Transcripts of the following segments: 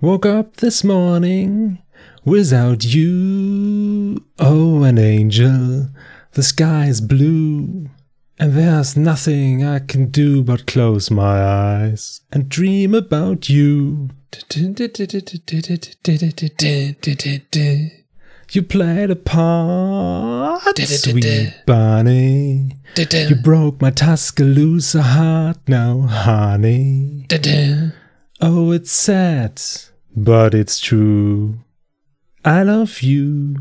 Woke up this morning without you. Oh, an angel, the sky is blue. And there's nothing I can do but close my eyes and dream about you. You played a part, sweet bunny. You broke my Tuscaloosa heart now, honey. Oh, it's sad, but it's true. I love you.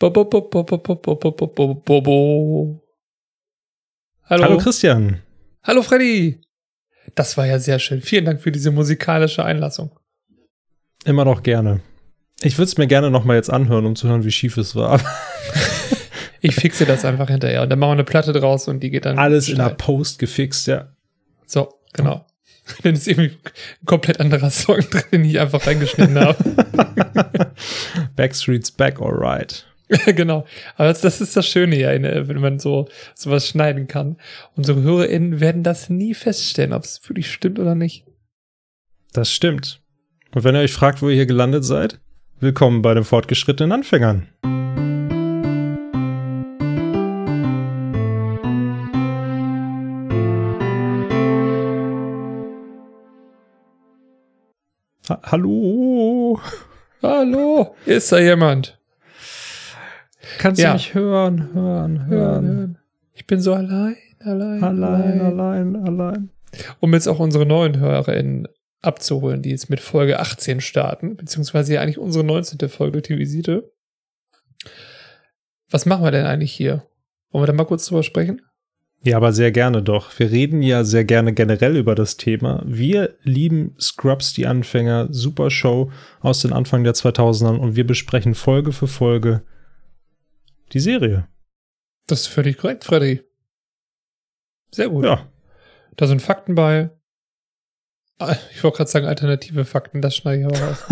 Hallo. Hallo Christian. Hallo Freddy. Das war ja sehr schön. Vielen Dank für diese musikalische Einlassung. Immer noch gerne. Ich würde es mir gerne noch mal jetzt anhören, um zu hören, wie schief es war. ich fixe das einfach hinterher und dann machen wir eine Platte draus und die geht dann. Alles in der Post gefixt, ja. So, genau. Dann ist irgendwie ein komplett anderer Song drin, den ich einfach reingeschnitten habe. Backstreet's back, alright. genau. Aber das, das, ist das Schöne ja, wenn man so sowas schneiden kann. Unsere HörerInnen werden das nie feststellen, ob es wirklich stimmt oder nicht. Das stimmt. Und wenn ihr euch fragt, wo ihr hier gelandet seid, willkommen bei den fortgeschrittenen Anfängern. Ha Hallo. Hallo. Ist da jemand? Kannst ja. du mich hören, hören, hören, hören? Ich bin so allein, allein, allein, allein, allein. Um jetzt auch unsere neuen HörerInnen abzuholen, die jetzt mit Folge 18 starten, beziehungsweise ja eigentlich unsere 19. Folge, die Visite. Was machen wir denn eigentlich hier? Wollen wir da mal kurz drüber sprechen? Ja, aber sehr gerne doch. Wir reden ja sehr gerne generell über das Thema. Wir lieben Scrubs, die Anfänger, super Show aus den Anfang der 2000ern und wir besprechen Folge für Folge die Serie. Das ist völlig korrekt, Freddy. Sehr gut. Ja. Da sind Fakten bei. Ah, ich wollte gerade sagen, alternative Fakten, das schneide ich aber raus.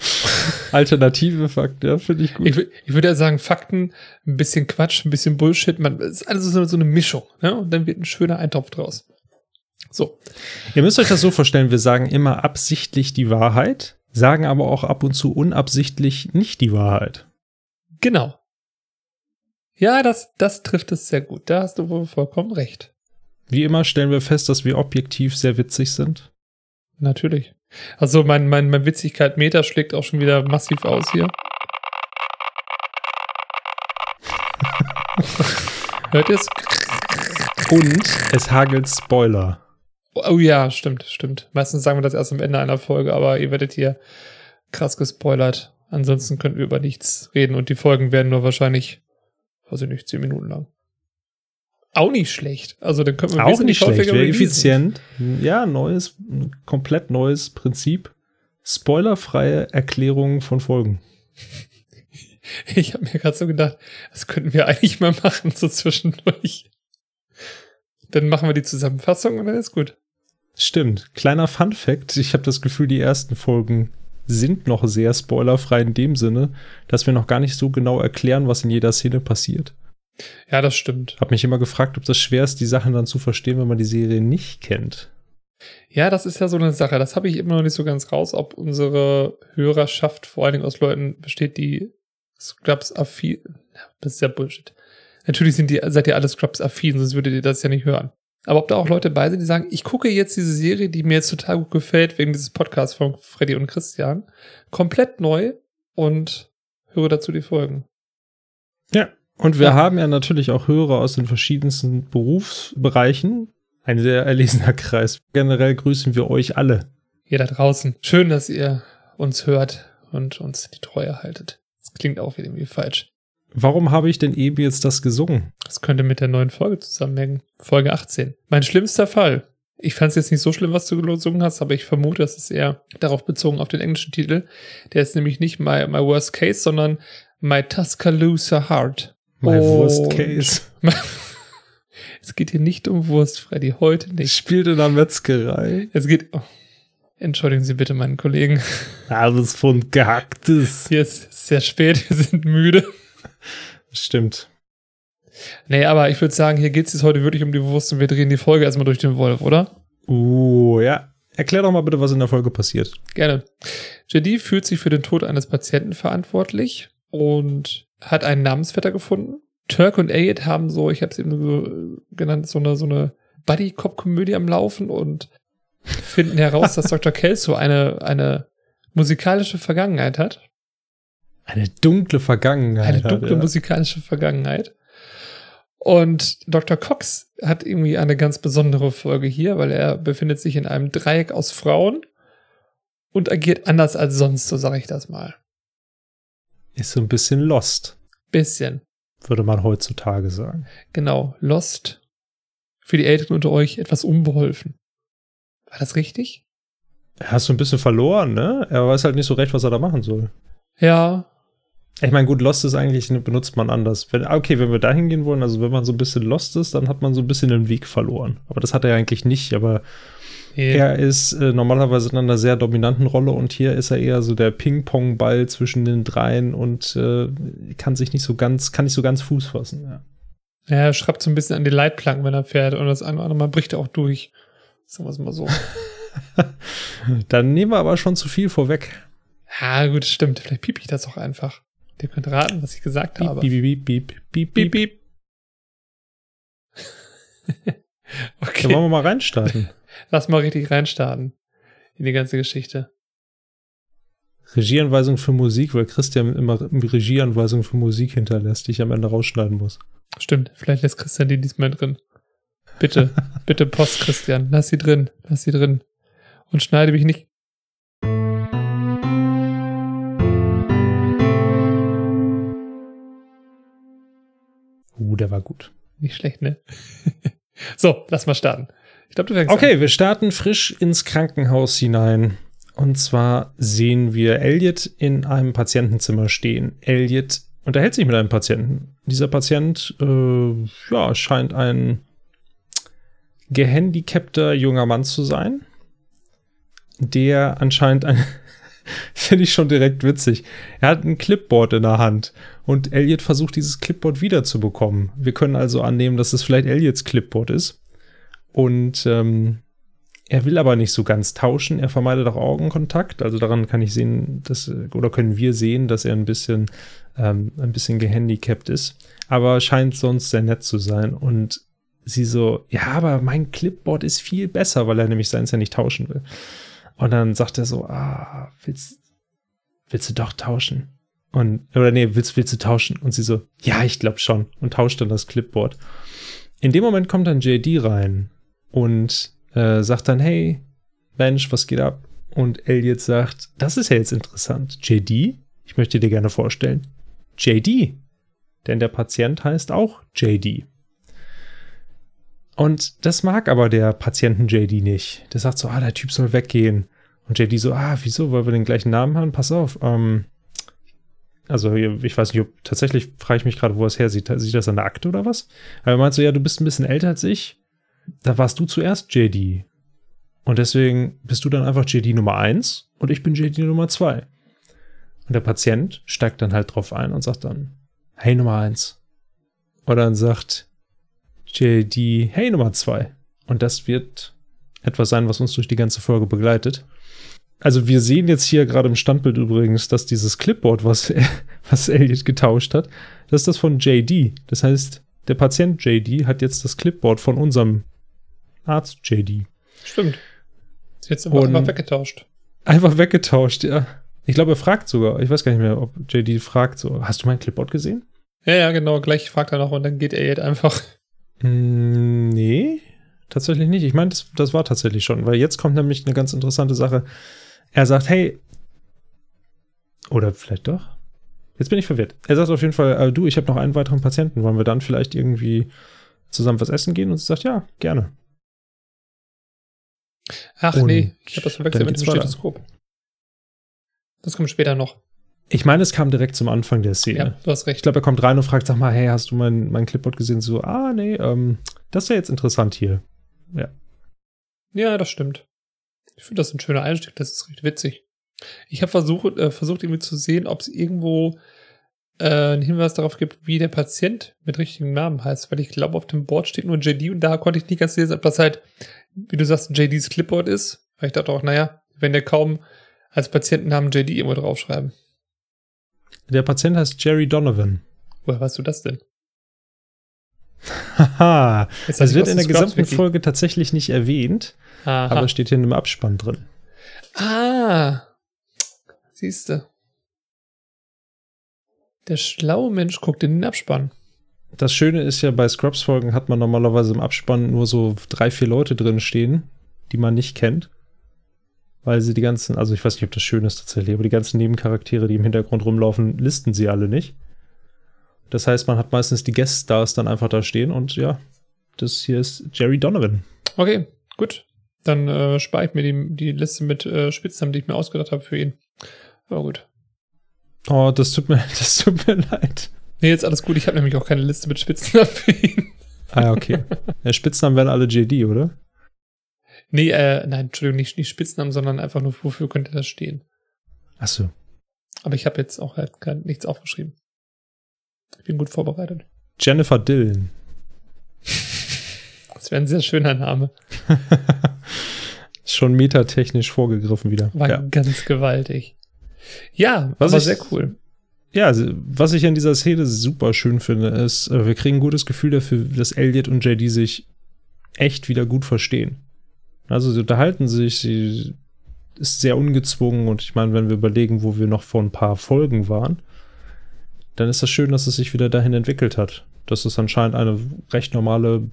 alternative Fakten, ja, finde ich gut. Ich, ich würde ja sagen, Fakten, ein bisschen Quatsch, ein bisschen Bullshit, man, ist alles so, so eine Mischung, ne? Und dann wird ein schöner Eintopf draus. So. Ihr müsst euch das so vorstellen, wir sagen immer absichtlich die Wahrheit, sagen aber auch ab und zu unabsichtlich nicht die Wahrheit. Genau. Ja, das, das trifft es sehr gut. Da hast du wohl vollkommen recht. Wie immer stellen wir fest, dass wir objektiv sehr witzig sind. Natürlich. Also mein, mein, mein Witzigkeit-Meter schlägt auch schon wieder massiv aus hier. Hört ihr es? Und es hagelt Spoiler. Oh ja, stimmt, stimmt. Meistens sagen wir das erst am Ende einer Folge, aber ihr werdet hier krass gespoilert. Ansonsten könnten wir über nichts reden und die Folgen werden nur wahrscheinlich weiß ich nicht, zehn Minuten lang. Auch nicht schlecht. Also dann können wir auch nicht schlecht, wäre effizient. Ja, neues, komplett neues Prinzip. Spoilerfreie Erklärungen von Folgen. Ich habe mir gerade so gedacht, das könnten wir eigentlich mal machen, so zwischendurch. Dann machen wir die Zusammenfassung und dann ist gut. Stimmt. Kleiner Fun Fact: Ich habe das Gefühl, die ersten Folgen sind noch sehr spoilerfrei in dem Sinne, dass wir noch gar nicht so genau erklären, was in jeder Szene passiert. Ja, das stimmt. Hab mich immer gefragt, ob das schwer ist, die Sachen dann zu verstehen, wenn man die Serie nicht kennt. Ja, das ist ja so eine Sache. Das habe ich immer noch nicht so ganz raus, ob unsere Hörerschaft vor allen Dingen aus Leuten besteht, die Scrubs affin. Das ist ja Bullshit. Natürlich sind die, seid ihr alle Scrubs affin, sonst würdet ihr das ja nicht hören. Aber ob da auch Leute bei sind, die sagen, ich gucke jetzt diese Serie, die mir jetzt total gut gefällt, wegen dieses Podcasts von Freddy und Christian, komplett neu und höre dazu die Folgen. Ja, und wir ja. haben ja natürlich auch Hörer aus den verschiedensten Berufsbereichen. Ein sehr erlesener Kreis. Generell grüßen wir euch alle. Ihr da draußen. Schön, dass ihr uns hört und uns die Treue haltet. Das klingt auch irgendwie falsch. Warum habe ich denn eben jetzt das gesungen? Das könnte mit der neuen Folge zusammenhängen. Folge 18. Mein schlimmster Fall. Ich fand es jetzt nicht so schlimm, was du gesungen hast, aber ich vermute, das ist eher darauf bezogen auf den englischen Titel. Der ist nämlich nicht My, my Worst Case, sondern My Tuscaloosa Heart. My Und Worst Case. es geht hier nicht um Wurst, Freddy. Heute nicht. Spielt in der Metzgerei. Es geht. Oh. Entschuldigen Sie bitte meinen Kollegen. Alles von Gehacktes. Hier ist sehr spät, wir sind müde. Stimmt. Nee, aber ich würde sagen, hier geht es jetzt heute wirklich um die Wurst und wir drehen die Folge erstmal durch den Wolf, oder? Uh, ja. Erklär doch mal bitte, was in der Folge passiert. Gerne. JD fühlt sich für den Tod eines Patienten verantwortlich und hat einen Namensvetter gefunden. Turk und Elliot haben so, ich habe es eben so genannt, so eine, so eine Buddy-Cop-Komödie am Laufen und finden heraus, dass Dr. Kelso eine, eine musikalische Vergangenheit hat. Eine dunkle Vergangenheit. Eine dunkle hat, ja. musikalische Vergangenheit. Und Dr. Cox hat irgendwie eine ganz besondere Folge hier, weil er befindet sich in einem Dreieck aus Frauen und agiert anders als sonst, so sage ich das mal. Ist so ein bisschen lost, Bisschen. würde man heutzutage sagen. Genau. Lost. Für die Älteren unter euch etwas unbeholfen. War das richtig? Er hast so ein bisschen verloren, ne? Er weiß halt nicht so recht, was er da machen soll. Ja. Ich meine, gut, Lost ist eigentlich, benutzt man anders. Wenn, okay, wenn wir da hingehen wollen, also wenn man so ein bisschen Lost ist, dann hat man so ein bisschen den Weg verloren. Aber das hat er eigentlich nicht, aber. Er ist äh, normalerweise in einer sehr dominanten Rolle und hier ist er eher so der Ping-Pong-Ball zwischen den dreien und äh, kann sich nicht so ganz, kann nicht so ganz Fuß fassen. Ja. Ja, er schreibt so ein bisschen an die Leitplanken, wenn er fährt. Und das eine oder andere Mal bricht er auch durch. Sagen wir es mal so. Dann nehmen wir aber schon zu viel vorweg. ja, gut, stimmt. Vielleicht piep ich das auch einfach. Ihr könnt raten, was ich gesagt Piep, habe. piep, piep, piep, piep, Piep, piep. piep. Dann okay, wollen wir mal reinstarten. lass mal richtig reinstarten in die ganze Geschichte. Regieanweisung für Musik, weil Christian immer Regieanweisung für Musik hinterlässt, die ich am Ende rausschneiden muss. Stimmt, vielleicht lässt Christian die diesmal drin. Bitte, bitte Post, Christian. Lass sie drin, lass sie drin. Und schneide mich nicht. Uh, der war gut. Nicht schlecht, ne? so, lass mal starten. Ich glaube, du fängst an. Okay, wir starten frisch ins Krankenhaus hinein. Und zwar sehen wir Elliot in einem Patientenzimmer stehen. Elliot unterhält sich mit einem Patienten. Dieser Patient äh, ja, scheint ein gehandicapter junger Mann zu sein, der anscheinend ein, finde ich schon direkt witzig. Er hat ein Clipboard in der Hand und Elliot versucht dieses Clipboard wiederzubekommen. Wir können also annehmen, dass es vielleicht Elliots Clipboard ist. Und ähm, er will aber nicht so ganz tauschen. Er vermeidet auch Augenkontakt. Also daran kann ich sehen, dass, oder können wir sehen, dass er ein bisschen, ähm, ein bisschen gehandicapt ist. Aber scheint sonst sehr nett zu sein. Und sie so, ja, aber mein Clipboard ist viel besser, weil er nämlich seins ja nicht tauschen will. Und dann sagt er so, ah, willst, willst du doch tauschen? Und, oder nee, willst, willst du tauschen? Und sie so, ja, ich glaube schon. Und tauscht dann das Clipboard. In dem Moment kommt dann JD rein und äh, sagt dann, hey, Mensch, was geht ab? Und Elliot sagt, das ist ja jetzt interessant. JD? Ich möchte dir gerne vorstellen. JD. Denn der Patient heißt auch JD. Und das mag aber der Patienten JD nicht. Der sagt so, ah, der Typ soll weggehen. Und JD so, ah, wieso, weil wir den gleichen Namen haben? Pass auf. Ähm, also ich weiß nicht, ob tatsächlich frage ich mich gerade, wo es her sieht. Sieht das an der Akte oder was? Aber er meint so, ja, du bist ein bisschen älter als ich. Da warst du zuerst JD. Und deswegen bist du dann einfach JD Nummer 1 und ich bin JD Nummer 2. Und der Patient steigt dann halt drauf ein und sagt dann, hey Nummer 1. Und dann sagt JD, hey Nummer 2. Und das wird etwas sein, was uns durch die ganze Folge begleitet. Also wir sehen jetzt hier gerade im Standbild übrigens, dass dieses Clipboard, was, was Elliot getauscht hat, das ist das von JD. Das heißt, der Patient JD hat jetzt das Clipboard von unserem Arzt JD. Stimmt. Ist jetzt aber einfach weggetauscht. Einfach weggetauscht, ja. Ich glaube, er fragt sogar, ich weiß gar nicht mehr, ob JD fragt so, hast du mein Clipboard gesehen? Ja, ja, genau. Gleich fragt er noch und dann geht er jetzt einfach. Mm, nee, tatsächlich nicht. Ich meine, das, das war tatsächlich schon, weil jetzt kommt nämlich eine ganz interessante Sache. Er sagt, hey, oder vielleicht doch? Jetzt bin ich verwirrt. Er sagt auf jeden Fall, äh, du, ich habe noch einen weiteren Patienten. Wollen wir dann vielleicht irgendwie zusammen was essen gehen? Und sie sagt, ja, gerne. Ach Und nee, ich habe das verwechselt mit dem. Stethoskop. Das kommt später noch. Ich meine, es kam direkt zum Anfang der Szene. Ja, du hast Ich recht. glaube, er kommt rein und fragt, sag mal, hey, hast du mein, mein Clipboard gesehen? So, ah, nee, ähm, das ist ja jetzt interessant hier. Ja, das stimmt. Ich finde das ein schöner Einstieg, das ist recht witzig. Ich habe versucht, äh, versucht irgendwie zu sehen, ob es irgendwo äh, einen Hinweis darauf gibt, wie der Patient mit richtigem Namen heißt, weil ich glaube, auf dem Board steht nur JD und da konnte ich nicht ganz lesen, ob das halt, wie du sagst, JDs Clipboard ist, Weil ich dachte auch, naja, wenn der kaum als Patientennamen JD irgendwo draufschreiben. Der Patient heißt Jerry Donovan. Woher weißt du das denn? Haha. Es wird in der gesamten Scrubs-Wiki? Folge tatsächlich nicht erwähnt, Aha. aber steht hier in einem Abspann drin. Ah, siehste. Der schlaue Mensch guckt in den Abspann. Das Schöne ist ja, bei Scrubs-Folgen hat man normalerweise im Abspann nur so drei, vier Leute drin stehen, die man nicht kennt. Weil sie die ganzen, also ich weiß nicht, ob das schön ist tatsächlich, aber die ganzen Nebencharaktere, die im Hintergrund rumlaufen, listen sie alle nicht. Das heißt, man hat meistens die Guest-Stars dann einfach da stehen und ja, das hier ist Jerry Donovan. Okay, gut. Dann äh, spare ich mir die, die Liste mit äh, Spitznamen, die ich mir ausgedacht habe für ihn. Aber gut. Oh, das tut mir, das tut mir leid. Nee, jetzt alles gut. Ich habe nämlich auch keine Liste mit Spitznamen für ihn. Ah, ja, okay. Ja, Spitznamen werden alle JD, oder? Nee, äh, nein, Entschuldigung, nicht, nicht Spitznamen, sondern einfach nur, wofür könnte das stehen. Achso. Aber ich habe jetzt auch halt kein, nichts aufgeschrieben. Ich bin gut vorbereitet. Jennifer Dillon. Das wäre ein sehr schöner Name. Schon metatechnisch vorgegriffen wieder. War ja. ganz gewaltig. Ja, Was aber ich- sehr cool. Ja, also, was ich an dieser Szene super schön finde, ist, äh, wir kriegen ein gutes Gefühl dafür, dass Elliot und JD sich echt wieder gut verstehen. Also sie unterhalten sich, sie ist sehr ungezwungen und ich meine, wenn wir überlegen, wo wir noch vor ein paar Folgen waren, dann ist das schön, dass es sich wieder dahin entwickelt hat. Dass es anscheinend eine recht normale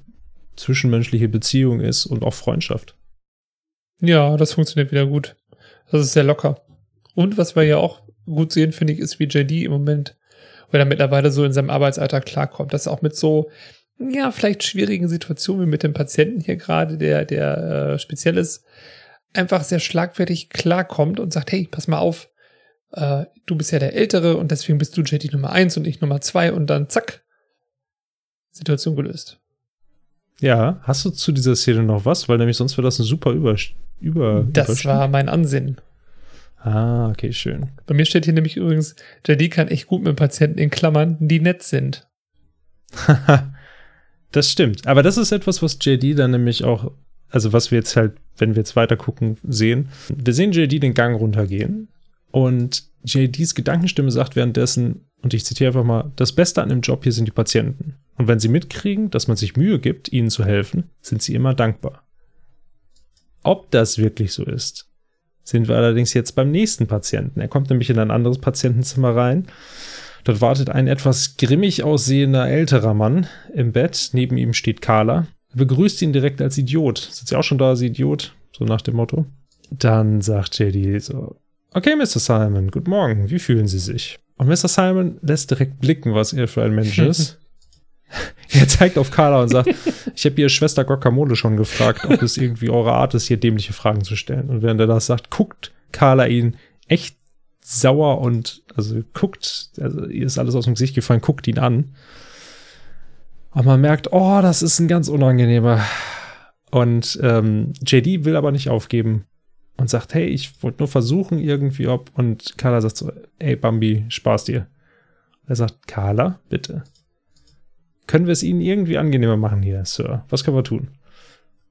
zwischenmenschliche Beziehung ist und auch Freundschaft. Ja, das funktioniert wieder gut. Das ist sehr locker. Und was wir ja auch gut sehen, finde ich, ist, wie JD im Moment oder mittlerweile so in seinem Arbeitsalltag klarkommt. Dass er auch mit so, ja, vielleicht schwierigen Situationen wie mit dem Patienten hier gerade, der, der äh, speziell ist, einfach sehr schlagfertig klarkommt und sagt, hey, pass mal auf, äh, du bist ja der Ältere und deswegen bist du JD Nummer eins und ich Nummer zwei und dann zack, Situation gelöst. Ja, hast du zu dieser Szene noch was? Weil nämlich sonst wäre das ein super Über... über Das war mein Ansinnen. Ah, okay, schön. Bei mir steht hier nämlich übrigens, JD kann echt gut mit Patienten in Klammern, die nett sind. das stimmt. Aber das ist etwas, was JD dann nämlich auch, also was wir jetzt halt, wenn wir jetzt weiter gucken, sehen. Wir sehen JD den Gang runtergehen und JDs Gedankenstimme sagt währenddessen, und ich zitiere einfach mal, das Beste an dem Job hier sind die Patienten. Und wenn sie mitkriegen, dass man sich Mühe gibt, ihnen zu helfen, sind sie immer dankbar. Ob das wirklich so ist, sind wir allerdings jetzt beim nächsten Patienten. Er kommt nämlich in ein anderes Patientenzimmer rein. Dort wartet ein etwas grimmig aussehender älterer Mann im Bett. Neben ihm steht Carla. Er begrüßt ihn direkt als Idiot. Sind Sie auch schon da als Idiot? So nach dem Motto. Dann sagt JD so: Okay, Mr. Simon, guten Morgen. Wie fühlen Sie sich? Und Mr. Simon lässt direkt blicken, was er für ein Mensch ist. er zeigt auf Carla und sagt: Ich habe Ihre Schwester Guacamole schon gefragt, ob es irgendwie eure Art ist, hier dämliche Fragen zu stellen. Und während er das sagt, guckt Carla ihn echt sauer und also guckt, also ihr ist alles aus dem Gesicht gefallen, guckt ihn an. Und man merkt, oh, das ist ein ganz unangenehmer. Und ähm, JD will aber nicht aufgeben und sagt, hey, ich wollte nur versuchen irgendwie ob. Und Carla sagt so, ey Bambi, Spaß dir. Er sagt, Carla, bitte. Können wir es Ihnen irgendwie angenehmer machen hier, Sir? Was können wir tun?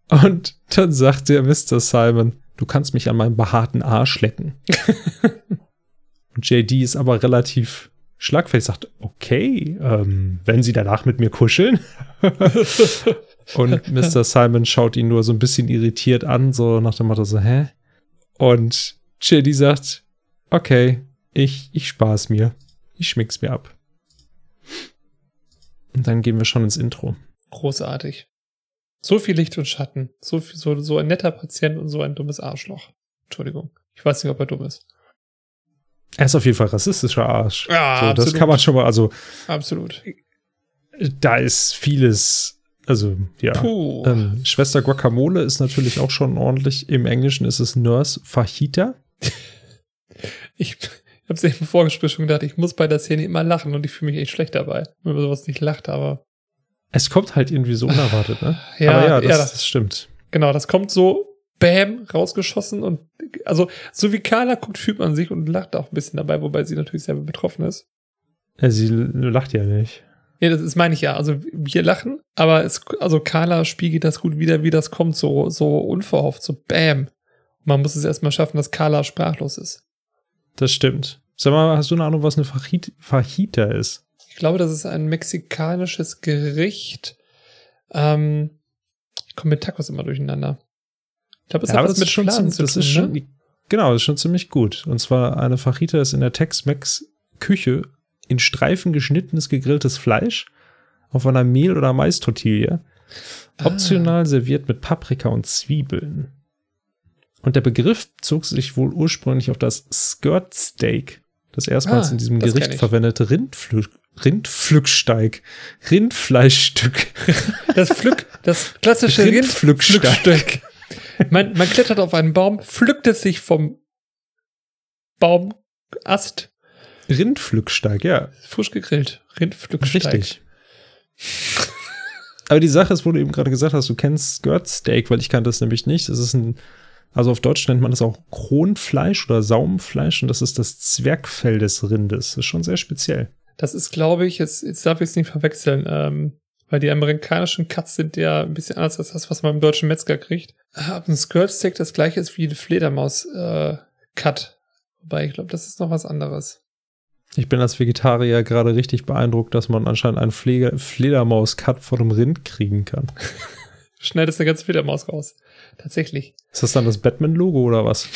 Und dann sagt der Mr. Simon, du kannst mich an meinem behaarten Arsch lecken. Und JD ist aber relativ schlagfertig, sagt, okay, ähm, wenn Sie danach mit mir kuscheln. Und Mr. Simon schaut ihn nur so ein bisschen irritiert an, so nach dem Motto so, hä? Und JD sagt, okay, ich, ich spaß mir. Ich schmick's mir ab. Und dann gehen wir schon ins Intro. Großartig. So viel Licht und Schatten. So, viel, so, so ein netter Patient und so ein dummes Arschloch. Entschuldigung. Ich weiß nicht, ob er dumm ist. Er ist auf jeden Fall rassistischer Arsch. Ja, so, das absolut. kann man schon mal, also Absolut. da ist vieles, also ja. Puh. Ähm, Schwester Guacamole ist natürlich auch schon ordentlich. Im Englischen ist es Nurse Fajita. Ich habe es im Vorgespräch schon gedacht, ich muss bei der Szene immer lachen und ich fühle mich echt schlecht dabei, wenn man sowas nicht lacht, aber Es kommt halt irgendwie so unerwartet, ne? Ja, Aber ja, das, ja. das stimmt. genau, das kommt so bam rausgeschossen und also so wie Carla guckt, fühlt man sich und lacht auch ein bisschen dabei, wobei sie natürlich selber betroffen ist. Ja, sie lacht ja nicht. Ja, das ist meine ich ja. Also wir lachen, aber es, also Carla spiegelt das gut wieder, wie das kommt, so, so unverhofft, so bam. Man muss es erstmal schaffen, dass Carla sprachlos ist. Das stimmt. Sag mal, hast du eine Ahnung, was eine Fajit Fajita ist? Ich glaube, das ist ein mexikanisches Gericht. Ähm, ich komme mit Tacos immer durcheinander. Ich glaube, es Ja, hat was das mit ist schon, Fladen zu das tun, ist schon, ne? genau, das ist schon ziemlich gut. Und zwar eine Fajita ist in der Tex-Mex-Küche in Streifen geschnittenes gegrilltes Fleisch auf einer Mehl- oder Mais-Tortilla, Ah. optional serviert mit Paprika und Zwiebeln. Und der Begriff zog sich wohl ursprünglich auf das Skirt Steak, das erstmals Ah, in diesem Gericht ich. verwendete Rindflü Rindpflücksteig, Rindfleischstück. Das Pflück, das klassische Rindpflücksteig. Rindpflückstück. Man, man klettert auf einen Baum, pflückt es sich vom Baumast, Rindpflücksteig, ja. frisch gegrillt. Rindpflücksteig. Richtig. Aber die Sache ist, wo du eben gerade gesagt hast, du kennst Skirt Steak, weil ich kannte das nämlich nicht. Das ist ein, also auf Deutsch nennt man das auch Kronfleisch oder Saumfleisch und das ist das Zwergfell des Rindes. Das ist schon sehr speziell. Das ist, glaube ich, jetzt, jetzt darf ich es nicht verwechseln, ähm, weil die amerikanischen Cuts sind ja ein bisschen anders als das, was man im deutschen Metzger kriegt. Ah, Ob ein Skirt Steak das gleiche ist wie ein Fledermaus-Cut. Wobei, ich glaube, das ist noch was anderes. Ich bin als Vegetarier gerade richtig beeindruckt, dass man anscheinend einen Fledermaus-Cut von einem Rind kriegen kann. Schneidest eine ganze Fledermaus raus. Tatsächlich. Ist das dann das Batman-Logo oder was?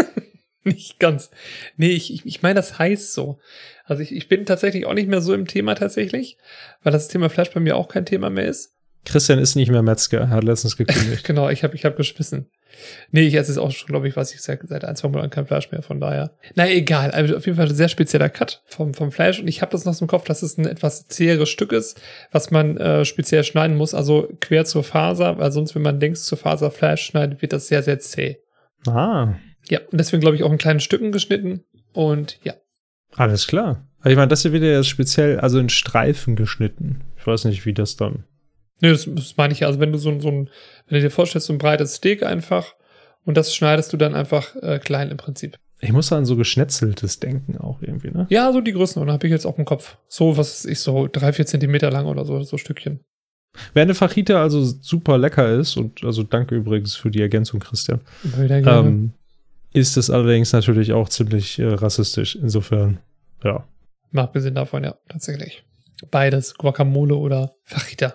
Nicht ganz. Nee, ich, ich, ich meine, das heißt so. Also ich, ich bin tatsächlich auch nicht mehr so im Thema tatsächlich, weil das Thema Fleisch bei mir auch kein Thema mehr ist. Christian ist nicht mehr Metzger, er hat letztens gekündigt. Genau, ich habe ich hab geschmissen. Nee, ich esse es auch schon, glaube ich, was ich seit, seit ein, zwei Monaten kein Fleisch mehr, von daher. Na, egal. Also auf jeden Fall ein sehr spezieller Cut vom, vom Fleisch. Und ich habe das noch so im Kopf, dass es ein etwas zäheres Stück ist, was man äh, speziell schneiden muss, also quer zur Faser, weil sonst, wenn man links zur Faser Fleisch schneidet, wird das sehr, sehr zäh. ah, Ja, und deswegen, glaube ich, auch in kleinen Stücken geschnitten. Und ja, alles klar. Aber ich meine, das hier wird ja speziell, also in Streifen geschnitten. Ich weiß nicht, wie das dann. Nee, das, das meine ich ja. Also wenn du so, so ein, wenn du dir vorstellst, so ein breites Steak einfach und das schneidest du dann einfach äh, klein im Prinzip. Ich muss an so geschnetzeltes denken auch irgendwie, ne? Ja, so die Größenordnung habe ich jetzt auch im Kopf. So, was weiß ich, so drei, vier Zentimeter lang oder so, so Stückchen. Wenn eine Fajita also super lecker ist, und also danke übrigens für die Ergänzung, Christian, ähm, ist es allerdings natürlich auch ziemlich äh, rassistisch. Insofern, ja. Mal abgesehen davon, ja, tatsächlich. Beides, Guacamole oder Fajita.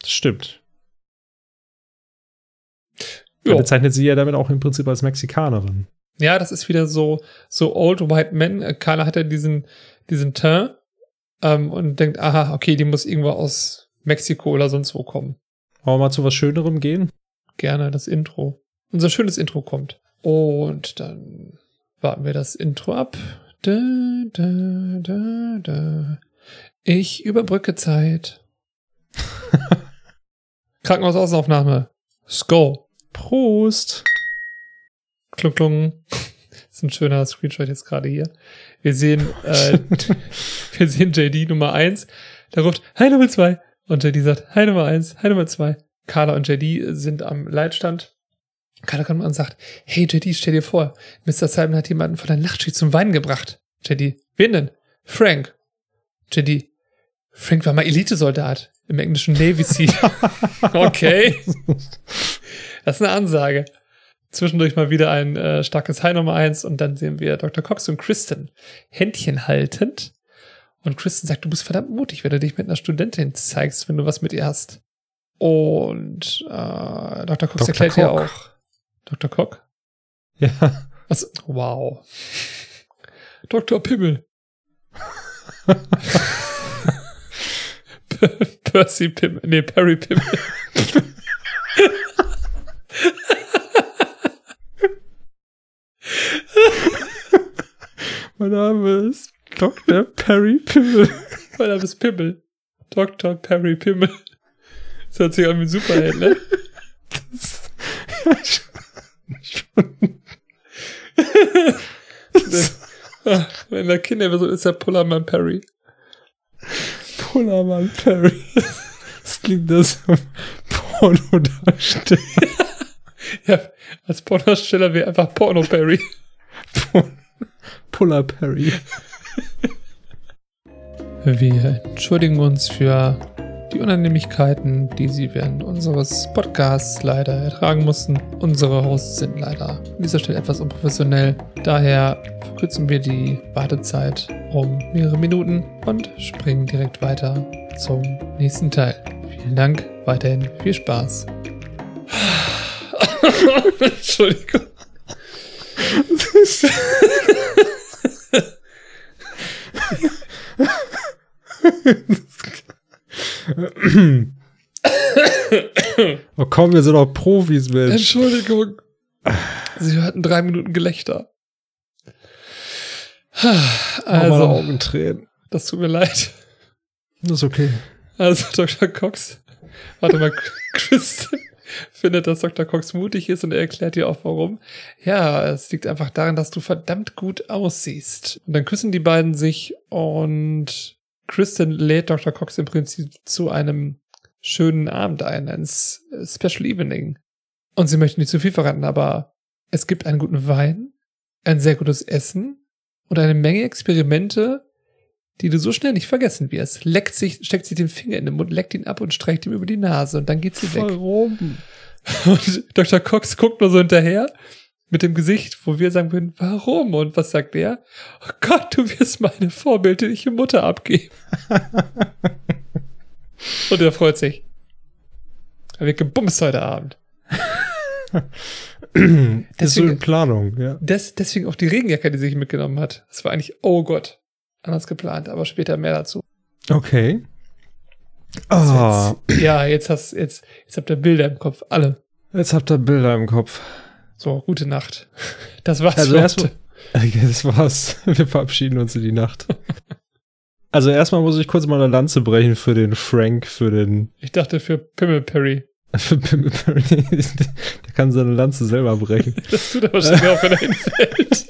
Das stimmt. Er bezeichnet sie ja damit auch im Prinzip als Mexikanerin. Ja, das ist wieder so, so Old White Men. Äh, Carla hat ja diesen, diesen Teint ähm, und denkt, aha, okay, die muss irgendwo aus Mexiko oder sonst wo kommen. Wollen wir mal zu was Schönerem gehen? Gerne das Intro. Unser schönes Intro kommt. Und dann warten wir das Intro ab. Da, da, da, da. Ich überbrücke Zeit. Krankenhausaußenaufnahme. Sko. Prost! Klung, klung. Das ist ein schöner Screenshot jetzt gerade hier. Wir sehen, äh, wir sehen JD Nummer eins. Der ruft, hi Nummer zwei. Und JD sagt, hi Nummer eins, hi Nummer zwei. Carla und JD sind am Leitstand. Carla kommt und sagt, hey JD, stell dir vor, Mr. Simon hat jemanden von der Nachtschicht zum Weinen gebracht. JD, wen denn? Frank. JD, Frank war mal Elitesoldat im englischen Navy Sea. okay. Das ist eine Ansage. Zwischendurch mal wieder ein äh, starkes High Nummer eins und dann sehen wir Dr. Cox und Kristen Händchen haltend. Und Kristen sagt, du bist verdammt mutig, wenn du dich mit einer Studentin zeigst, wenn du was mit ihr hast. Und äh, Dr. Cox Dr. erklärt ja Cock. auch. Dr. Cock? Ja. Was? Wow. Dr. Pimmel. Percy Pimmel. Nee, Perry Pimmel. Mein Name ist Dr. Perry Pimmel. Mein Name ist Pimmel. Dr. Perry Pimmel. Das hört sich an wie ein Superheld, ne? Ah, In der Kinderversion ist der Pullermann Perry. Pullermann Perry. Das klingt das Pornodarsteller. Ja, als Pornodarsteller wäre einfach Porno Perry. Puller Perry. Wir entschuldigen uns für die Unannehmlichkeiten, die sie während unseres Podcasts leider ertragen mussten. Unsere Hosts sind leider an dieser Stelle etwas unprofessionell. Daher verkürzen wir die Wartezeit um mehrere Minuten und springen direkt weiter zum nächsten Teil. Vielen Dank, weiterhin viel Spaß. Entschuldigung. oh komm, wir sind doch Profis, Mensch. Entschuldigung. Sie hörten drei Minuten Gelächter. Also, meine Also, Augentränen. das tut mir leid. Das ist okay. Also Dr. Cox, warte mal, Kristen findet, dass Dr. Cox mutig ist und er erklärt dir auch warum. Ja, es liegt einfach daran, dass du verdammt gut aussiehst. Und dann küssen die beiden sich und Kristen lädt Dr. Cox im Prinzip zu einem schönen Abend ein, ein S- Special Evening. Und sie möchten nicht zu viel verraten, aber es gibt einen guten Wein, ein sehr gutes Essen und eine Menge Experimente, die du so schnell nicht vergessen wirst. Leckt sich, steckt sich den Finger in den Mund, leckt ihn ab und streicht ihm über die Nase und dann geht sie weg. Warum? Und Dr. Cox guckt nur so hinterher mit dem Gesicht, wo wir sagen würden, warum? Und was sagt er? Oh Gott, du wirst meine vorbildliche Mutter abgeben. und er freut sich. Er wird gebumst heute Abend. Das ist so Deswegen- in Planung, ja. Des, deswegen auch die Regenjacke, die sich mitgenommen hat. Das war eigentlich, oh Gott, anders geplant, aber später mehr dazu. Okay. Ah, Jetzt, ja, jetzt hast, jetzt, jetzt habt ihr Bilder im Kopf, alle. jetzt habt ihr Bilder im Kopf. So, gute Nacht. Das war's Also erstmal, das war's. Wir verabschieden uns in die Nacht. Also erstmal muss ich kurz mal eine Lanze brechen für den Frank, für den Ich dachte für Pimmel Perry. Der kann seine Lanze selber brechen. Das tut er wahrscheinlich auch, wenn er hinfällt.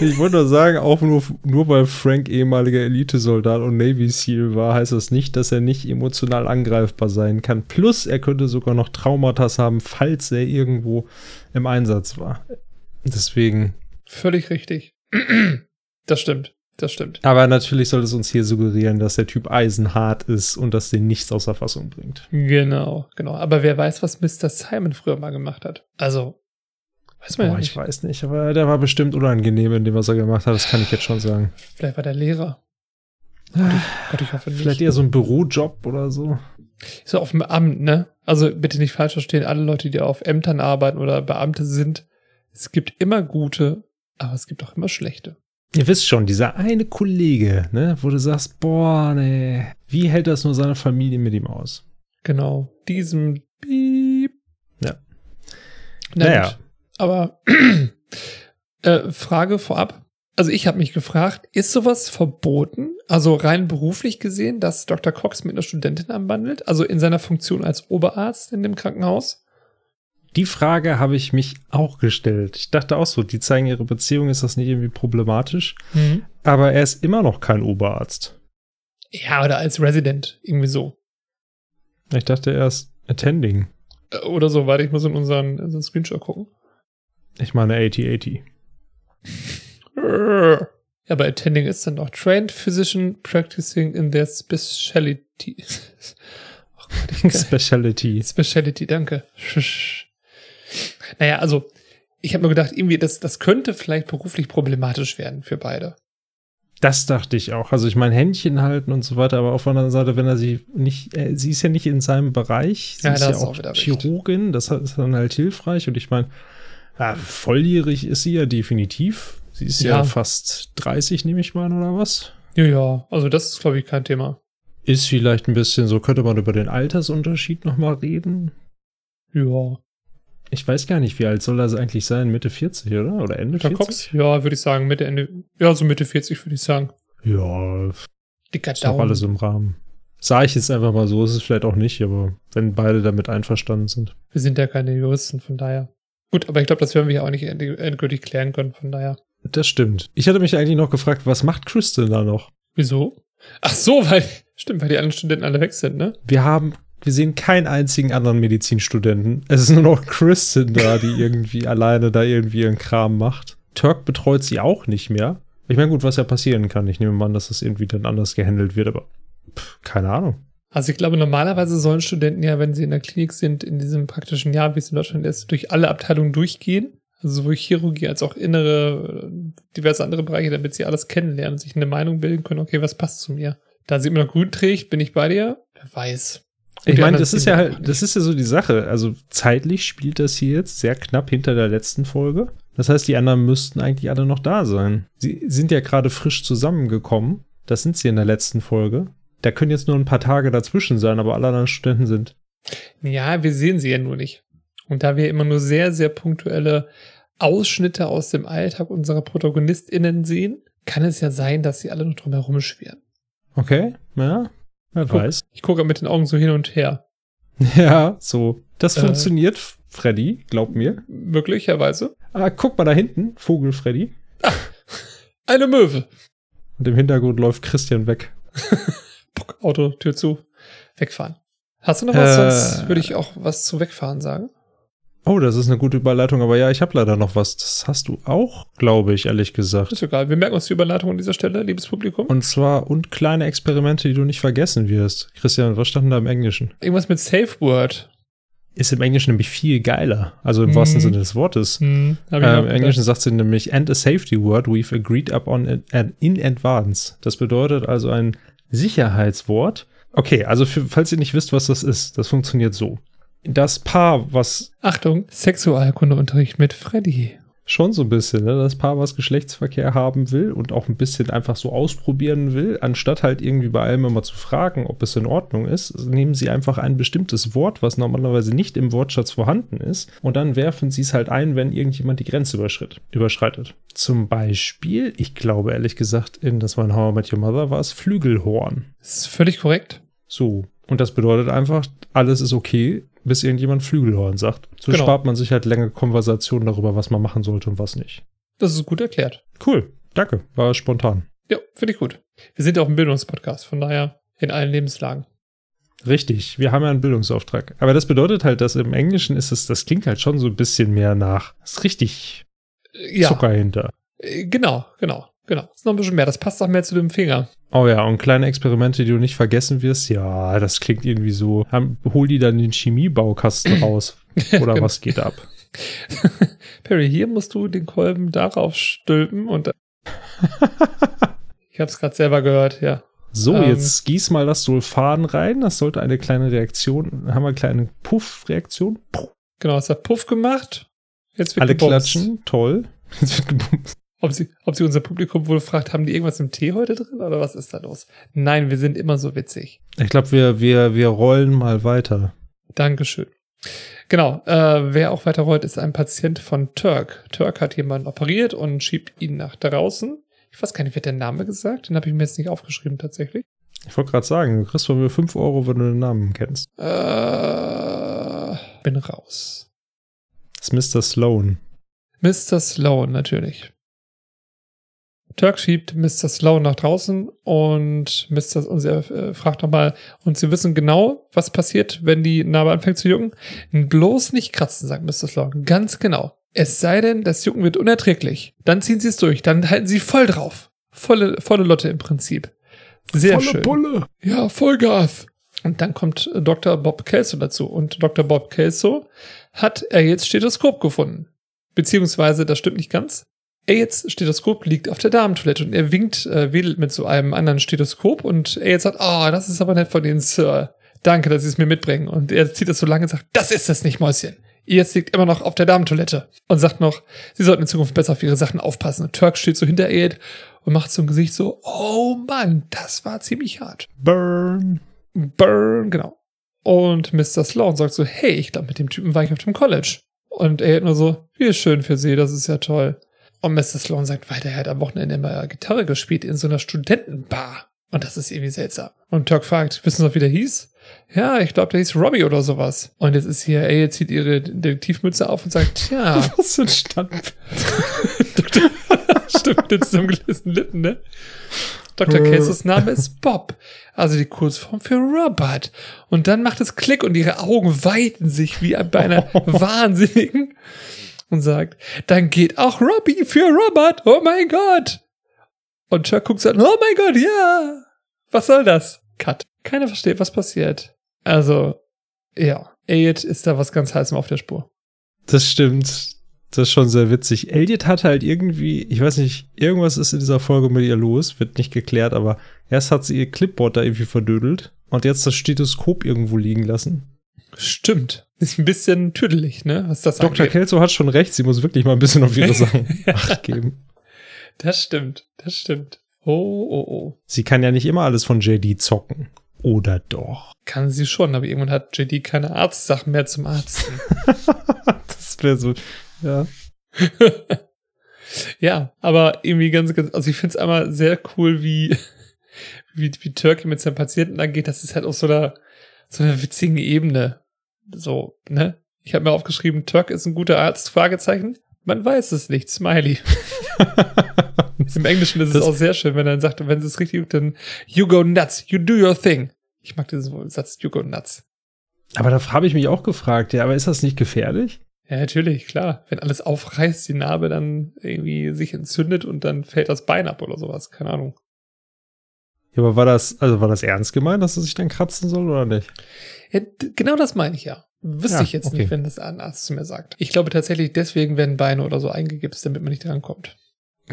Ich wollte nur sagen, auch nur, nur weil Frank ehemaliger Elitesoldat und Navy SEAL war, heißt das nicht, dass er nicht emotional angreifbar sein kann. Plus, er könnte sogar noch Traumata haben, falls er irgendwo im Einsatz war. Deswegen. Völlig richtig. Das stimmt. Das stimmt. Aber natürlich soll es uns hier suggerieren, dass der Typ eisenhart ist und dass den nichts außer Fassung bringt. Genau, genau. Aber wer weiß, was Mr. Simon früher mal gemacht hat. Also, weiß man Boah, ja ich nicht. weiß nicht, aber der war bestimmt unangenehm in dem, was er gemacht hat. Das kann ich jetzt schon sagen. Vielleicht war der Lehrer. Gott, ich hoffe nicht. Vielleicht eher so ein Bürojob oder so. So auf dem Amt, ne? Also bitte nicht falsch verstehen, alle Leute, die auf Ämtern arbeiten oder Beamte sind. Es gibt immer gute, aber es gibt auch immer schlechte. Ihr wisst schon, dieser eine Kollege, ne, wo du sagst, boah, nee, wie hält das nur seine Familie mit ihm aus? Genau. Diesem Piep. Ja. Na Naja. gut. Aber äh, Frage vorab. Also ich habe mich gefragt, ist sowas verboten? Also rein beruflich gesehen, dass Dr. Cox mit einer Studentin anbandelt? Also in seiner Funktion als Oberarzt in dem Krankenhaus? Die Frage habe ich mich auch gestellt. Ich dachte auch so, die zeigen ihre Beziehung, ist das nicht irgendwie problematisch? Aber er ist immer noch kein Oberarzt. Ja, oder als Resident. Irgendwie so. Ich dachte, er ist attending. Äh, Oder so. Warte, ich muss in unseren, in unseren Screenshot gucken. Ich meine 8080. Ja, aber Attending ist dann auch Trained Physician Practicing in their Specialty. Oh Gott, Speciality. Specialty, danke. Schusch. Naja, also, ich habe mir gedacht, irgendwie, das, das könnte vielleicht beruflich problematisch werden für beide. Das dachte ich auch. Also ich meine Händchen halten und so weiter, aber auf der anderen Seite, wenn er sie nicht, äh, sie ist ja nicht in seinem Bereich, sie Ja, ist ja auch auch recht. Chirurgin, das ist dann halt hilfreich und ich meine, ja, volljährig ist sie ja definitiv. Sie ist ja, Ja. fast 30, nehme ich mal an, oder was? Ja, ja, also das ist, glaube ich, kein Thema. Ist vielleicht ein bisschen so, könnte man über den Altersunterschied nochmal reden? Ja. Ich weiß gar nicht, wie alt soll das eigentlich sein? Mitte 40, oder? Oder Ende Da 40? Cox? Ja, würde ich sagen, Mitte, Ende, ja, so Mitte 40 würde ich sagen. Ja, Dicker ist doch alles im Rahmen. Sag ich jetzt einfach mal so, ist es vielleicht auch nicht, aber wenn beide damit einverstanden sind. Wir sind ja keine Juristen, von daher. Gut, aber ich glaube, das werden wir ja auch nicht end- endgültig klären können, von daher. Das stimmt. Ich hatte mich eigentlich noch gefragt, was macht Kristen da noch? Wieso? Ach so, weil, stimmt, weil die anderen Studenten alle weg sind, ne? Wir haben, wir sehen keinen einzigen anderen Medizinstudenten. Es ist nur noch Kristen da, die irgendwie alleine da irgendwie ihren Kram macht. Turk betreut sie auch nicht mehr. Ich meine, gut, was ja passieren kann. Ich nehme mal an, dass das irgendwie dann anders gehandelt wird, aber Pff, keine Ahnung. Also ich glaube, normalerweise sollen Studenten ja, wenn sie in der Klinik sind, in diesem praktischen Jahr, wie es in Deutschland ist, durch alle Abteilungen durchgehen. Also sowohl Chirurgie als auch innere, äh, diverse andere Bereiche, damit sie alles kennenlernen, sich eine Meinung bilden können, okay, was passt zu mir. Da sie immer noch grün trägt, bin ich bei dir. Wer weiß. Ich meine, das ist ja halt, das ist ja so die Sache. Also zeitlich spielt das hier jetzt sehr knapp hinter der letzten Folge. Das heißt, die anderen müssten eigentlich alle noch da sein. Sie sind ja gerade frisch zusammengekommen. Das sind sie in der letzten Folge. Da können jetzt nur ein paar Tage dazwischen sein, aber alle anderen Studenten sind. Ja, wir sehen sie ja nur nicht. Und da wir immer nur sehr, sehr punktuelle Ausschnitte aus dem Alltag unserer ProtagonistInnen sehen, kann es ja sein, dass sie alle noch drum herum schwirren. Okay, ja, wer Guck. weiß. Ich gucke mit den Augen so hin und her. Ja, so. Das Äh. funktioniert, Freddy, glaub mir. Möglicherweise. Ah, guck mal da hinten, Vogel Freddy. Eine Möwe. Und im Hintergrund läuft Christian weg. Auto, Tür zu. Wegfahren. Hast du noch was? Äh. Sonst würde ich auch was zu Wegfahren sagen. Oh, das ist eine gute Überleitung, aber ja, ich habe leider noch was. Das hast du auch, glaube ich, ehrlich gesagt. Ist egal. Wir merken uns die Überleitung an dieser Stelle, liebes Publikum. Und zwar und kleine Experimente, die du nicht vergessen wirst. Christian, was stand denn da im Englischen? Irgendwas mit Safe Word. Ist im Englischen nämlich viel geiler. Also im Mhm. wahrsten Sinne des Wortes. Ich Äh, Im. Englischen sagt sie nämlich and a safety word we've agreed upon in, in advance. Das bedeutet also ein Sicherheitswort. Okay, also für, falls ihr nicht wisst, was das ist, das funktioniert so. Das Paar, was Achtung, Sexualkundeunterricht mit Freddy. schon so ein bisschen, ne, das Paar, was Geschlechtsverkehr haben will und auch ein bisschen einfach so ausprobieren will, anstatt halt irgendwie bei allem immer zu fragen, ob es in Ordnung ist, nehmen sie einfach ein bestimmtes Wort, was normalerweise nicht im Wortschatz vorhanden ist, und dann werfen sie es halt ein, wenn irgendjemand die Grenze überschreitet. Zum Beispiel, ich glaube ehrlich gesagt, in das war in How I Met Your Mother war es Flügelhorn. Das ist völlig korrekt. So. Und das bedeutet einfach, alles ist okay, bis irgendjemand Flügelhorn sagt. So Genau. spart man sich halt längere Konversationen darüber, was man machen sollte und was nicht. Das ist gut erklärt. Cool, danke, war spontan. Ja, finde ich gut. Wir sind ja auch ein Bildungspodcast, von daher in allen Lebenslagen. Richtig, wir haben ja einen Bildungsauftrag. Aber das bedeutet halt, dass im Englischen ist es, das klingt halt schon so ein bisschen mehr nach. Ist richtig Ja, Zucker hinter. äh, genau, genau, genau. Ist noch ein bisschen mehr. Das passt auch mehr zu dem Finger. Oh ja, und kleine Experimente, die du nicht vergessen wirst, ja, das klingt irgendwie so. Hol die dann den Chemiebaukasten raus. Oder Genau. was geht ab? Perry, hier musst du den Kolben darauf stülpen und. ich habe es gerade selber gehört, ja. So, Ähm. jetzt gieß mal das Sulfan rein. Das sollte eine kleine Reaktion, haben wir eine kleine Puff-Reaktion. Puh. Genau, es hat Puff gemacht. Jetzt wird Alle gebumst. klatschen, toll. Jetzt wird gebumst. Ob sie, ob sie unser Publikum wohl fragt, haben die irgendwas im Tee heute drin oder was ist da los? Nein, wir sind immer so witzig. Ich glaube, wir, wir, wir rollen mal weiter. Dankeschön. Genau, äh, wer auch weiter rollt, ist ein Patient von Turk. Turk hat jemanden operiert und schiebt ihn nach draußen. Ich weiß gar nicht, wird der Name gesagt? Den habe ich mir jetzt nicht aufgeschrieben tatsächlich. Ich wollte gerade sagen, du kriegst von mir 5 Euro, wenn du den Namen kennst. Äh, bin raus. Das ist Mr. Sloan. Mr. Sloan natürlich. Turk schiebt Mr. Sloan nach draußen und Mr. und er äh, fragt nochmal, und sie wissen genau, was passiert, wenn die Narbe anfängt zu jucken. Bloß nicht kratzen, sagt Mr. Sloan. Ganz genau. Es sei denn, das Jucken wird unerträglich. Dann ziehen sie es durch. Dann halten sie voll drauf. Volle, volle Lotte im Prinzip. Sehr schön. Pulle. Ja, Vollgas. Und dann kommt äh, Dr. Bob Kelso dazu. Und Dr. Bob Kelso hat er jetzt Stethoskop gefunden. Beziehungsweise, das stimmt nicht ganz. Jetzt Stethoskop liegt auf der Damentoilette und er winkt, äh, wedelt mit so einem anderen Stethoskop und jetzt sagt, oh, das ist aber nett von Ihnen, Sir. Danke, dass Sie es mir mitbringen. Und er zieht das so lange und sagt, das ist es nicht, Mäuschen. Jetzt liegt immer noch auf der Damentoilette. Und sagt noch, Sie sollten in Zukunft besser auf Ihre Sachen aufpassen. Und Turk steht so hinter Ed und macht so ein Gesicht so, oh Mann, das war ziemlich hart. Burn. Burn, genau. Und Mr. Sloan sagt so, hey, ich glaube, mit dem Typen war ich auf dem College. Und er nur so, wie schön für Sie, das ist ja toll. Und Mr. Sloan sagt weiter, er hat am Wochenende immer Gitarre gespielt in so einer Studentenbar. Und das ist irgendwie seltsam. Und Turk fragt, wissen Sie noch, wie der hieß? Ja, ich glaube, der hieß Robbie oder sowas. Und jetzt ist hier, ey, jetzt zieht ihre Detektivmütze auf und sagt, tja, Was für ein Stand. Stimmt, mit zusammengelesenen Lippen, ne? Dr. Cases Name ist Bob, also die Kurzform für Robert. Und dann macht es Klick und ihre Augen weiten sich wie bei einer Wahnsinnigen und sagt, dann geht auch Robbie für Robert, oh mein Gott. Und Chuck guckt so an, oh mein Gott, ja. Was soll das? Cut. Keiner versteht, was passiert. Also, ja, Elliot ist da was ganz heißem auf der Spur. Das stimmt. Das ist schon sehr witzig. Elliot hat halt irgendwie, ich weiß nicht, irgendwas ist in dieser Folge mit ihr los, wird nicht geklärt, aber erst hat sie ihr Clipboard da irgendwie verdödelt und jetzt das Stethoskop irgendwo liegen lassen. Stimmt. Ist ein bisschen tüdelig, ne? Was das Dr. angeht. Kelso hat schon recht, sie muss wirklich mal ein bisschen auf ihre Sachen Acht geben. Das stimmt, das stimmt. Oh, oh, oh. Sie kann ja nicht immer alles von JD zocken. Oder doch? Kann sie schon, aber irgendwann hat JD keine Arztsachen mehr zum Arzten. das wäre so, ja. ja, aber irgendwie ganz, ganz, also ich finde es einmal sehr cool, wie, wie, wie Turkey mit seinen Patienten angeht. Das ist halt auf so einer, so einer witzigen Ebene. So, ne? Ich habe mir aufgeschrieben, Turk ist ein guter Arzt, Fragezeichen. Man weiß es nicht, Smiley. Im Englischen ist es Das- auch sehr schön, wenn er dann sagt, wenn es richtig gut, dann you go nuts, you do your thing. Ich mag diesen Satz, you go nuts. Aber da habe ich mich auch gefragt, ja, aber ist das nicht gefährlich? Ja, natürlich, klar. Wenn alles aufreißt, die Narbe dann irgendwie sich entzündet und dann fällt das Bein ab oder sowas. Keine Ahnung. Ja, aber war das, also war das ernst gemeint, dass er sich dann kratzen soll oder nicht? Ja, genau das meine ich ja. Wüsste Ja, ich jetzt okay. nicht, wenn das ein Arzt zu mir sagt. Ich glaube tatsächlich, deswegen werden Beine oder so eingegipst, damit man nicht drankommt.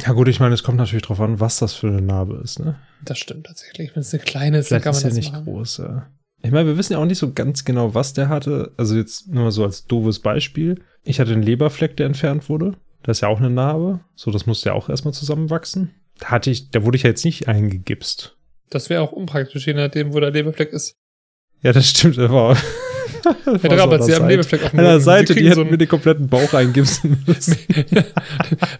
Ja gut, ich meine, es kommt natürlich drauf an, was das für eine Narbe ist, ne? Das stimmt tatsächlich. Wenn es eine kleine ist, Vielleicht dann kann ist man ja das nicht machen. groß, ja. Ich meine, wir wissen ja auch nicht so ganz genau, was der hatte. Also jetzt nur mal so als doofes Beispiel. Ich hatte einen Leberfleck, der entfernt wurde. Das ist ja auch eine Narbe. So, das musste ja auch erstmal zusammenwachsen. Da hatte ich, da wurde ich ja jetzt nicht eingegipst. Das wäre auch unpraktisch, je nachdem, wo der Leberfleck ist. Ja, das stimmt, aber. Herr Rabat, Sie haben Leberfleck auf dem An der Seite, die kriegen so hätten mir den kompletten Bauch eingipsen müssen.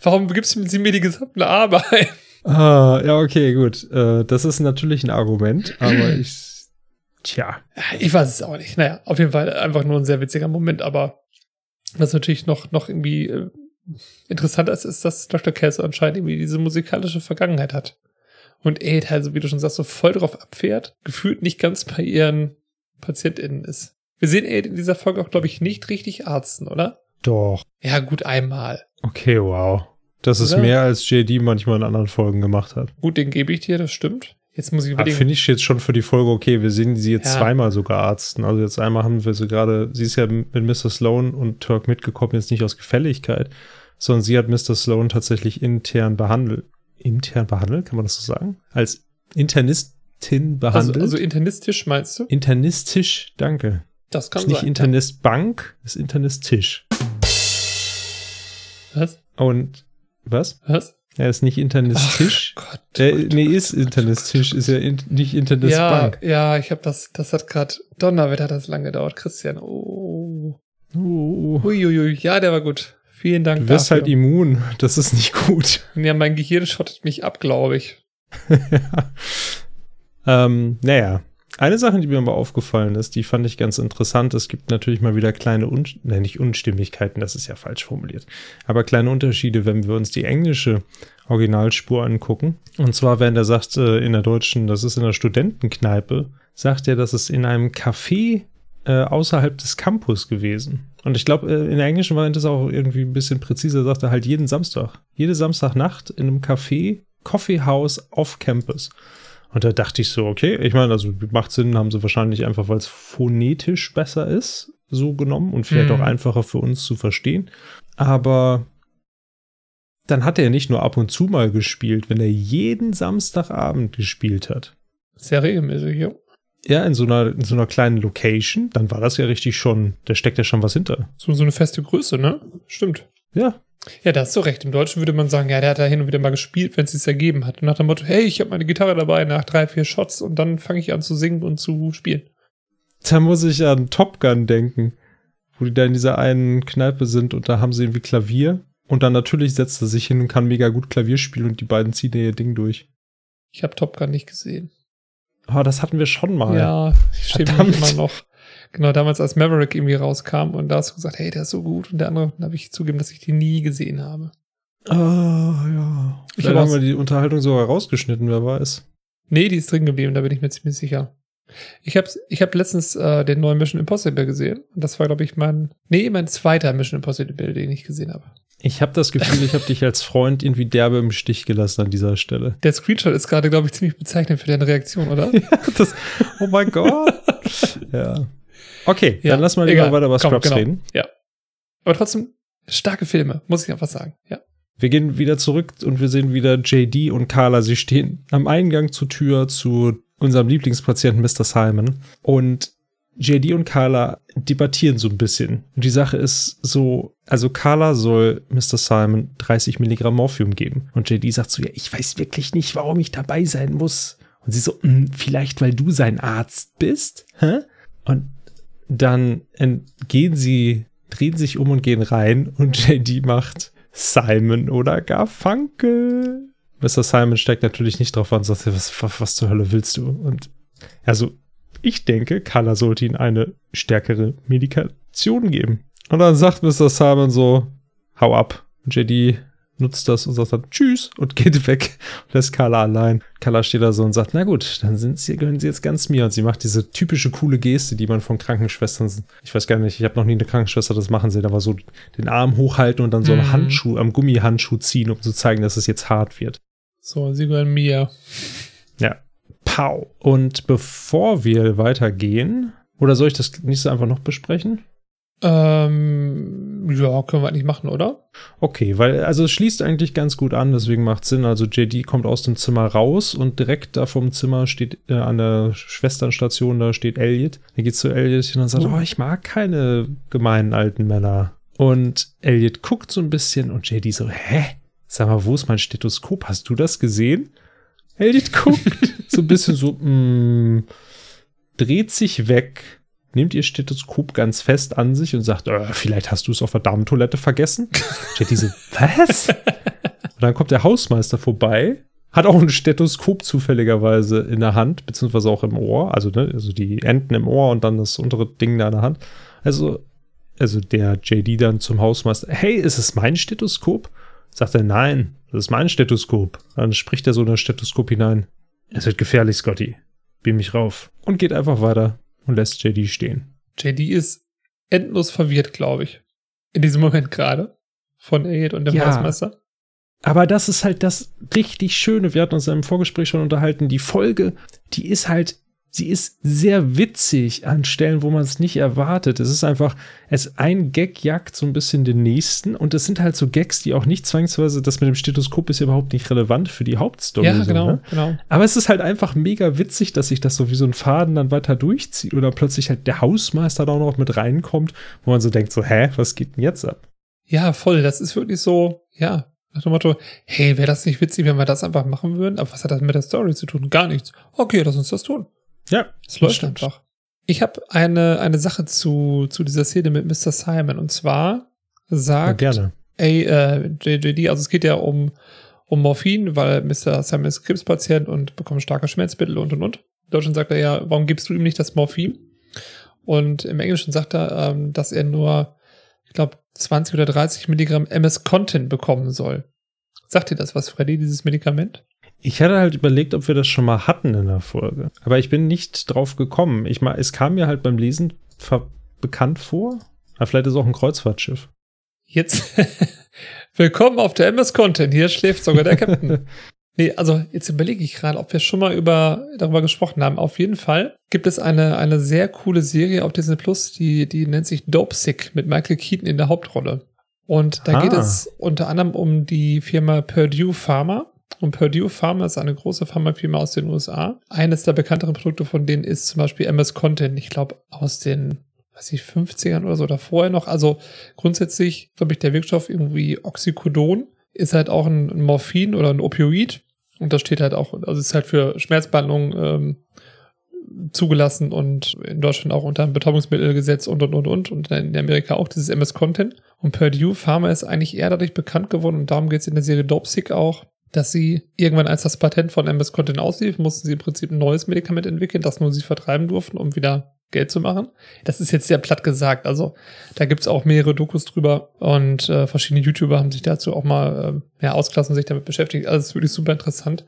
Warum gibst du Sie mir die gesamten Arme ein? ah, ja, okay, gut. Äh, das ist natürlich ein Argument, aber ich. Tja. Ich weiß es auch nicht. Naja, auf jeden Fall einfach nur ein sehr witziger Moment, aber was natürlich noch, noch irgendwie äh, interessanter ist, ist, dass Dr. Kelso anscheinend irgendwie diese musikalische Vergangenheit hat. Und Aid halt, so wie du schon sagst, so voll drauf abfährt, gefühlt nicht ganz bei ihren PatientInnen ist. Wir sehen Aid in dieser Folge auch, glaube ich, nicht richtig arzten, oder? Doch. Ja, gut, einmal. Okay, wow. Das ist Oder? mehr als JD manchmal in anderen Folgen gemacht hat. Gut, den gebe ich dir, das stimmt. Jetzt muss ich Aber überlegen. Finde ich jetzt schon für die Folge okay. Wir sehen sie jetzt Ja. zweimal sogar arzten. Also jetzt einmal haben wir sie gerade, sie ist ja mit Mr. Sloan und Turk mitgekommen, jetzt nicht aus Gefälligkeit, sondern sie hat Mr. Sloan tatsächlich intern behandelt. Intern behandelt, kann man das so sagen? Als Internistin also, behandelt. also internistisch meinst du? Internistisch, danke. Das kann ist nicht sein. Internistbank, ist Internistisch. Was? Und was? Was? Er ist nicht Internistisch. Gott. Äh, Gott, nee, Gott, ist Gott, Internistisch, Gott, ist ja in, nicht Internist ja, ja, ich habe das, das hat gerade Donnerwetter hat das lang gedauert, Christian. Oh. Uh, Uiuiui, ja, der war gut. Vielen Dank du wirst dafür. halt immun. Das ist nicht gut. ja, mein Gehirn schottet mich ab, glaube ich. ähm, naja. Eine Sache, die mir aber aufgefallen ist, die fand ich ganz interessant. Es gibt natürlich mal wieder kleine, Un nein, nicht Unstimmigkeiten, das ist ja falsch formuliert, aber kleine Unterschiede, wenn wir uns die englische Originalspur angucken. Und zwar, wenn der sagt äh, in der deutschen, das ist in der Studentenkneipe, sagt er, das ist in einem Café äh, außerhalb des Campus gewesen. Und ich glaube, äh, in der englischen Variante ist auch irgendwie ein bisschen präziser, sagt er halt jeden Samstag. Jede Samstagnacht in einem Café, Coffeehouse auf Campus. Und da dachte ich so, okay, ich meine, also macht Sinn, haben sie wahrscheinlich einfach, weil es phonetisch besser ist, so genommen und vielleicht Mhm. auch einfacher für uns zu verstehen. Aber dann hat er nicht nur ab und zu mal gespielt, wenn er jeden Samstagabend gespielt hat. Sehr regelmäßig, ja. Ja, in so einer, in so einer kleinen Location, dann war das ja richtig schon, da steckt ja schon was hinter. So, so eine feste Größe, ne? Stimmt. Ja, Ja, da hast du recht. Im Deutschen würde man sagen, ja, der hat da hin und wieder mal gespielt, wenn es sich ergeben hat. Und nach dem Motto, hey, ich habe meine Gitarre dabei nach drei, vier Shots und dann fange ich an zu singen und zu spielen. da muss ich an Top Gun denken, wo die da in dieser einen Kneipe sind und da haben sie irgendwie Klavier. Und dann natürlich setzt er sich hin und kann mega gut Klavier spielen und die beiden ziehen ihr Ding durch. Ich habe Top Gun nicht gesehen. Aber das hatten wir schon mal. Ja, ich stehe mich immer noch. Genau, damals als Maverick irgendwie rauskam und da hast du gesagt, hey, der ist so gut. Und der andere, dann habe ich zugeben, dass ich die nie gesehen habe. Ah, ja. Ich Vielleicht hab haben wir die Unterhaltung sogar rausgeschnitten, wer weiß. Nee, die ist drin geblieben, da bin ich mir ziemlich sicher. Ich habe ich hab letztens äh, den neuen Mission Impossible gesehen. Und das war, glaube ich, mein, nee, mein zweiter Mission Impossible, den ich gesehen habe. Ich habe das Gefühl, ich habe dich als Freund irgendwie derbe im Stich gelassen an dieser Stelle. Der Screenshot ist gerade, glaube ich, ziemlich bezeichnend für deine Reaktion, oder? ja, das, oh mein Gott. ja. Okay, Ja, dann lass mal lieber egal. weiter über Scrubs genau. reden. Ja. Aber trotzdem, starke Filme, muss ich einfach sagen. Ja. Wir gehen wieder zurück und wir sehen wieder JD und Carla. Sie stehen am Eingang zur Tür zu unserem Lieblingspatienten Mr. Simon. Und JD und Carla debattieren so ein bisschen. Und die Sache ist so, also Carla soll Mr. Simon 30 Milligramm Morphium geben. Und JD sagt so, ja, ich weiß wirklich nicht, warum ich dabei sein muss. Und sie so, "Hm, vielleicht weil du sein Arzt bist? Hä? Und dann gehen sie, drehen sich um und gehen rein und JD macht Simon oder Garfunkel. Mr. Simon steigt natürlich nicht drauf an und sagt, was, was, was zur Hölle willst du? Und also, ich denke, Carla sollte ihm eine stärkere Medikation geben. Und dann sagt Mr. Simon so, hau ab. Und JD nutzt das und sagt dann Tschüss und geht weg und lässt Carla allein. Carla steht da so und sagt, na gut, dann sind sie, gehören sie jetzt ganz mir. Und sie macht diese typische coole Geste, die man von Krankenschwestern, ich weiß gar nicht, ich habe noch nie eine Krankenschwester das machen sehen, aber so den Arm hochhalten und dann so einen Mhm. Handschuh, am Gummihandschuh ziehen, um zu zeigen, dass es jetzt hart wird. So, sie gehören mir. Ja. Pow. Und bevor wir weitergehen, oder soll ich das nächste einfach noch besprechen? Ähm, ja, können wir eigentlich machen, oder? Okay, weil, also es schließt eigentlich ganz gut an, deswegen macht Sinn. Also JD kommt aus dem Zimmer raus und direkt da vom Zimmer steht äh, an der Schwesternstation, da steht Elliot. Er geht zu Elliot hin und sagt, Oh. oh, ich mag keine gemeinen alten Männer. Und Elliot guckt so ein bisschen und JD so, hä? Sag mal, wo ist mein Stethoskop? Hast du das gesehen? Elliot guckt so ein bisschen so, mm, dreht sich weg, nimmt ihr Stethoskop ganz fest an sich und sagt, äh, vielleicht hast du es auf der Damentoilette vergessen. JD so, was? Und dann kommt der Hausmeister vorbei, hat auch ein Stethoskop zufälligerweise in der Hand, beziehungsweise auch im Ohr, also, ne, also die Enden im Ohr und dann das untere Ding da in der Hand. Also, also der JD dann zum Hausmeister, hey, ist es mein Stethoskop? Sagt er, nein, das ist mein Stethoskop. Dann spricht er so in das Stethoskop hinein. Es wird gefährlich, Scotty. Beam mich rauf. Und geht einfach weiter und lässt JD stehen. JD ist endlos verwirrt, glaube ich. In diesem Moment gerade. Von Elliot und dem Ja. Hausmeister. Aber das ist halt das richtig Schöne. Wir hatten uns im Vorgespräch schon unterhalten. Die Folge, die ist halt, sie ist sehr witzig an Stellen, wo man es nicht erwartet. Es ist einfach, es ein Gag jagt so ein bisschen den nächsten und es sind halt so Gags, die auch nicht zwangsweise, das mit dem Stethoskop ist ja überhaupt nicht relevant für die Hauptstory. Ja, so, genau, ne? genau. Aber es ist halt einfach mega witzig, dass sich das so wie so ein Faden dann weiter durchzieht oder plötzlich halt der Hausmeister da auch noch mit reinkommt, wo man so denkt so, hä, was geht denn jetzt ab? Ja, voll. Das ist wirklich so, ja, nach dem Motto, hey, wäre das nicht witzig, wenn wir das einfach machen würden? Aber was hat das mit der Story zu tun? Gar nichts. Okay, lass uns das tun. Ja, Es läuft stimmt. einfach. Ich habe eine, eine Sache zu, zu dieser Szene mit Mr. Simon. Und zwar Ja, sagt gerne. ey, äh, JJD, also es geht ja um, um Morphin, weil Mr. Simon ist Krebspatient und bekommt starke Schmerzmittel und und und. In Deutschland sagt er ja, warum gibst du ihm nicht das Morphin? Und im Englischen sagt er, ähm, dass er nur, ich glaube, 20 oder 30 Milligramm MS-Content bekommen soll. Sagt dir das was, Freddy, dieses Medikament? Ich hatte halt überlegt, ob wir das schon mal hatten in der Folge. Aber ich bin nicht drauf gekommen. Ich mal, es kam mir halt beim Lesen bekannt vor. Aber vielleicht ist es auch ein Kreuzfahrtschiff. Jetzt, willkommen auf der MS-Content. Hier schläft sogar der Captain. Nee, also jetzt überlege ich gerade, ob wir schon mal über, darüber gesprochen haben. Auf jeden Fall gibt es eine, eine sehr coole Serie auf Disney Plus, die, die nennt sich Dope Sick mit Michael Keaton in der Hauptrolle. Und da Ah. geht es unter anderem um die Firma Purdue Pharma. Und Purdue Pharma ist eine große Pharmafirma aus den USA. Eines der bekannteren Produkte von denen ist zum Beispiel MS Content. Ich glaube, aus den, weiß ich, 50ern oder so oder vorher noch. Also grundsätzlich, glaube ich, der Wirkstoff irgendwie Oxycodon ist halt auch ein, Morphin oder ein Opioid. Und das steht halt auch, also ist halt für Schmerzbehandlung ähm, zugelassen und in Deutschland auch unter einem Betäubungsmittelgesetz und und und und und in Amerika auch dieses MS Content. Und Purdue Pharma ist eigentlich eher dadurch bekannt geworden und darum geht es in der Serie Dopesick auch, dass sie irgendwann, als das Patent von MS Content auslief, mussten sie im Prinzip ein neues Medikament entwickeln, das nur sie vertreiben durften, um wieder Geld zu machen. Das ist jetzt sehr platt gesagt. Also da gibt's auch mehrere Dokus drüber und äh, verschiedene YouTuber haben sich dazu auch mal äh, ja, ausgelassen, sich damit beschäftigt. Also es ist wirklich super interessant.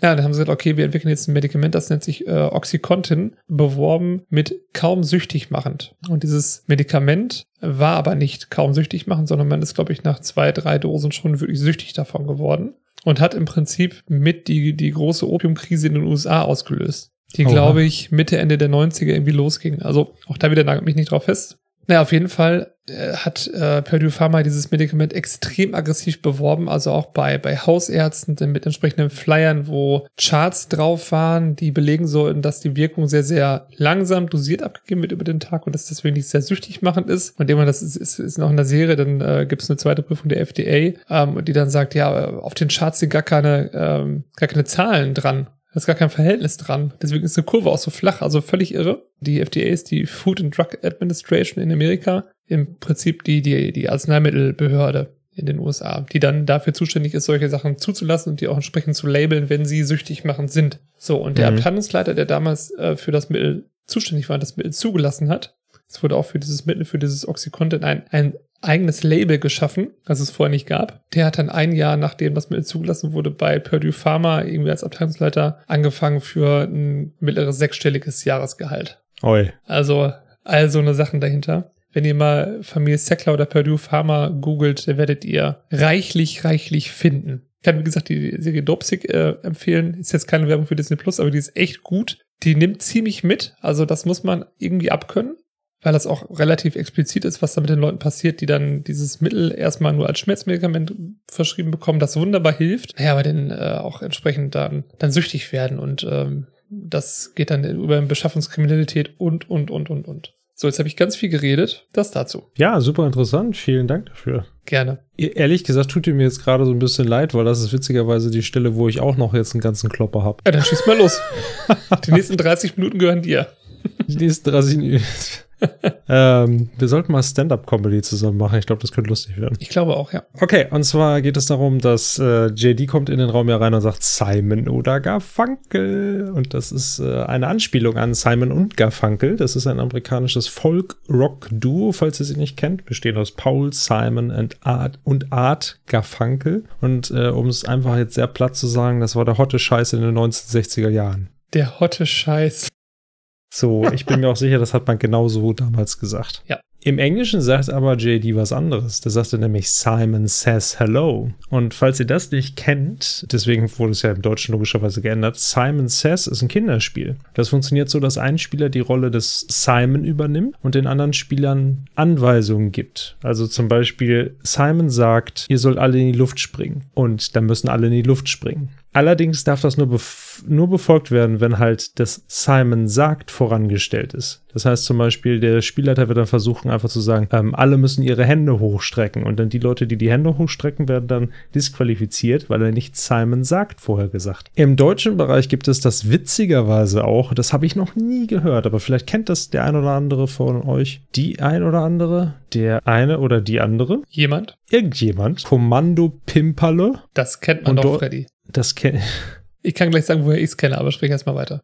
Ja, dann haben sie gesagt, okay, wir entwickeln jetzt ein Medikament, das nennt sich äh, Oxycontin, beworben mit kaum süchtig machend. Und dieses Medikament war aber nicht kaum süchtig machend, sondern man ist, glaube ich, nach zwei, drei Dosen schon wirklich süchtig davon geworden und hat im Prinzip mit die, die große Opiumkrise in den USA ausgelöst. Die, glaube ich, Mitte, Ende der 90er irgendwie losging. Also auch da wieder nagelt mich nicht drauf fest. Naja, auf jeden Fall äh, hat äh, Purdue Pharma dieses Medikament extrem aggressiv beworben, also auch bei, bei Hausärzten mit entsprechenden Flyern, wo Charts drauf waren, die belegen sollten, dass die Wirkung sehr, sehr langsam dosiert abgegeben wird über den Tag und dass deswegen nicht sehr süchtig machend ist. Und immer das ist, ist, ist noch in der Serie, dann äh, gibt es eine zweite Prüfung der FDA, ähm, die dann sagt, ja, auf den Charts sind gar keine, ähm, gar keine Zahlen dran. Da ist gar kein Verhältnis dran. Deswegen ist eine Kurve auch so flach, also völlig irre. Die FDA ist die Food and Drug Administration in Amerika, im Prinzip die, die, die Arzneimittelbehörde in den USA, die dann dafür zuständig ist, solche Sachen zuzulassen und die auch entsprechend zu labeln, wenn sie süchtig machend sind. So, und der mhm. Abteilungsleiter, der damals äh, für das Mittel zuständig war, das Mittel zugelassen hat, es wurde auch für dieses Mittel, für dieses Oxycontin ein, ein eigenes Label geschaffen, das es vorher nicht gab. Der hat dann ein Jahr, nachdem das Mittel zugelassen wurde, bei Purdue Pharma irgendwie als Abteilungsleiter angefangen für ein mittleres sechsstelliges Jahresgehalt. Oi. Also, also eine Sachen dahinter. Wenn ihr mal Familie Sackler oder Purdue Pharma googelt, werdet ihr reichlich, reichlich finden. Ich kann, wie gesagt, die Serie Dopsic äh, empfehlen. Ist jetzt keine Werbung für Disney Plus, aber die ist echt gut. Die nimmt ziemlich mit. Also das muss man irgendwie abkönnen weil das auch relativ explizit ist, was da mit den Leuten passiert, die dann dieses Mittel erstmal nur als Schmerzmedikament verschrieben bekommen, das wunderbar hilft, ja, aber dann äh, auch entsprechend dann, dann süchtig werden und ähm, das geht dann über Beschaffungskriminalität und, und, und, und, und. So, jetzt habe ich ganz viel geredet. Das dazu. Ja, super interessant. Vielen Dank dafür. Gerne. Ehrlich gesagt tut ihr mir jetzt gerade so ein bisschen leid, weil das ist witzigerweise die Stelle, wo ich auch noch jetzt einen ganzen Klopper habe. Ja, dann schieß mal los. die nächsten 30 Minuten gehören dir. Die nächsten 30 Minuten. Ähm, wir sollten mal Stand-up-Comedy zusammen machen. Ich glaube, das könnte lustig werden. Ich glaube auch, ja. Okay, und zwar geht es darum, dass äh, JD kommt in den Raum hier rein und sagt Simon oder Garfunkel. Und das ist äh, eine Anspielung an Simon und Garfunkel. Das ist ein amerikanisches Folk-Rock-Duo, falls ihr sie nicht kennt. Bestehen aus Paul, Simon und Art, und Art Garfunkel. Und äh, um es einfach jetzt sehr platt zu sagen, das war der hotte Scheiß in den 1960er Jahren. Der hotte Scheiß. So, ich bin mir auch sicher, das hat man genauso damals gesagt. Ja. Im Englischen sagt aber JD was anderes. Da sagt er nämlich Simon says hello. Und falls ihr das nicht kennt, deswegen wurde es ja im Deutschen logischerweise geändert, Simon says ist ein Kinderspiel. Das funktioniert so, dass ein Spieler die Rolle des Simon übernimmt und den anderen Spielern Anweisungen gibt. Also zum Beispiel Simon sagt, ihr sollt alle in die Luft springen. Und dann müssen alle in die Luft springen. Allerdings darf das nur, bef nur befolgt werden, wenn halt das Simon sagt vorangestellt ist. Das heißt zum Beispiel, der Spielleiter wird dann versuchen, einfach zu sagen, ähm, alle müssen ihre Hände hochstrecken. Und dann die Leute, die die Hände hochstrecken, werden dann disqualifiziert, weil er nicht Simon sagt vorher gesagt. Im deutschen Bereich gibt es das witzigerweise auch, das habe ich noch nie gehört, aber vielleicht kennt das der ein oder andere von euch. Die ein oder andere, der eine oder die andere. Jemand? Irgendjemand. Kommando Pimperle. Das kennt man doch, Freddy. Das kenne ich. kann gleich sagen, woher ich es kenne, aber sprich erst mal weiter.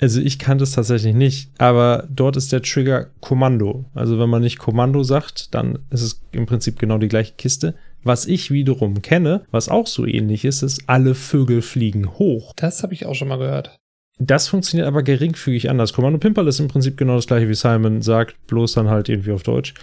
Also ich kannte es tatsächlich nicht, aber dort ist der Trigger Kommando. Also wenn man nicht Kommando sagt, dann ist es im Prinzip genau die gleiche Kiste. Was ich wiederum kenne, was auch so ähnlich ist, ist alle Vögel fliegen hoch. Das habe ich auch schon mal gehört. Das funktioniert aber geringfügig anders. Kommando Pimperl ist im Prinzip genau das gleiche wie Simon sagt, bloß dann halt irgendwie auf Deutsch.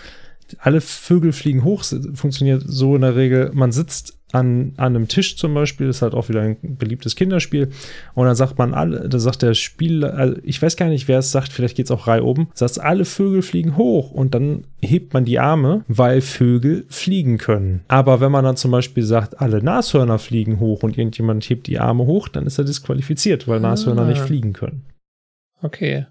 Alle Vögel fliegen hoch funktioniert so in der Regel, man sitzt an, an einem Tisch zum Beispiel, ist halt auch wieder ein beliebtes Kinderspiel. Und dann sagt man alle, da sagt der Spieler, also ich weiß gar nicht, wer es sagt, vielleicht geht es auch Reihe oben, sagt alle Vögel fliegen hoch und dann hebt man die Arme, weil Vögel fliegen können. Aber wenn man dann zum Beispiel sagt, alle Nashörner fliegen hoch und irgendjemand hebt die Arme hoch, dann ist er disqualifiziert, weil Nashörner ah. nicht fliegen können. Okay.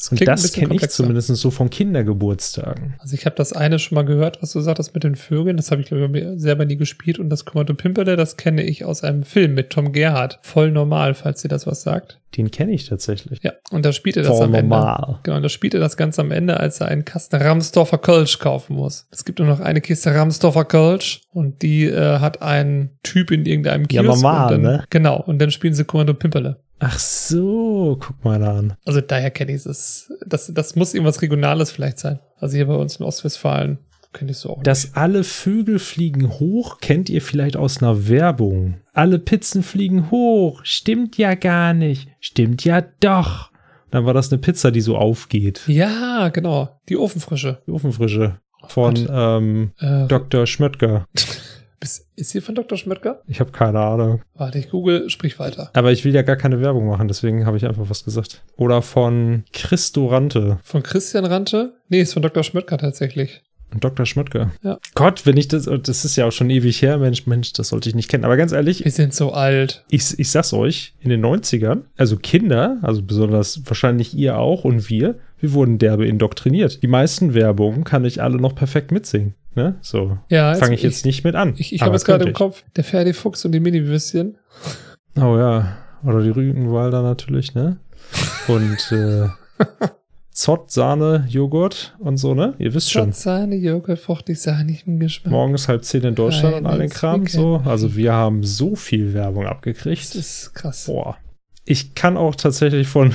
Das und das kenne ich zumindest so von Kindergeburtstagen. Also ich habe das eine schon mal gehört, was du sagtest mit den Vögeln. Das habe ich, glaube ich, selber nie gespielt. Und das Kommando Pimperle, das kenne ich aus einem Film mit Tom Gerhardt. Voll normal, falls dir das was sagt. Den kenne ich tatsächlich. Ja, und da spielt er das Voll am normal. Ende. Genau, und da spielt er das ganz am Ende, als er einen Kasten Ramsdorfer Kölsch kaufen muss. Es gibt nur noch eine Kiste Ramsdorfer Kölsch und die äh, hat ein Typ in irgendeinem Kiosk. Ja, normal, dann, ne? Genau, und dann spielen sie Kommando Pimperle. Ach so, guck mal an. Also daher kenne ich es. Das, das muss irgendwas Regionales vielleicht sein. Also hier bei uns in Ostwestfalen Kenn ich so auch dass alle Vögel fliegen hoch, kennt ihr vielleicht aus einer Werbung. Alle Pizzen fliegen hoch. Stimmt ja gar nicht. Stimmt ja doch. Dann war das eine Pizza, die so aufgeht. nicht. Ja, genau. Die Ofenfrische. Die Ofenfrische. Von Gott. ähm, Äh, Dr. Schmöttger. Ist, ist sie von Dr. Schmöttger? Ich habe keine Ahnung. Warte, ich google, sprich weiter. Aber ich will ja gar keine Werbung machen, deswegen habe ich einfach was gesagt. Oder von Christo Rante. Von Christian Rante? Nee, ist von Dr. Schmöttger tatsächlich. Dr. Schmöttger. Ja. Gott, wenn ich das, das ist ja auch schon ewig her, Mensch, Mensch, das sollte ich nicht kennen. Aber ganz ehrlich, Wir sind so alt. ich, ich sag's euch, in den 90ern, also Kinder, also besonders wahrscheinlich ihr auch und wir, wir wurden derbe indoktriniert. Die meisten Werbungen kann ich alle noch perfekt mitsingen. Ne? So. Ja, Fange ich jetzt nicht mit an. Ich, ich habe jetzt gerade im Kopf, der Ferdi Fuchs und die Mini-Würstchen. ich. Oh ja. Oder die Rügenwalder natürlich, ne? Und äh, Zott, Sahne, Joghurt und so, ne? Ihr wisst schon. Sahne, Joghurt, fruchtig, sahnigem Geschmack. Morgens halb zehn in Deutschland und all den Kram. So. Also wir haben so viel Werbung Das abgekriegt. ist krass. Boah. Ich kann auch tatsächlich von,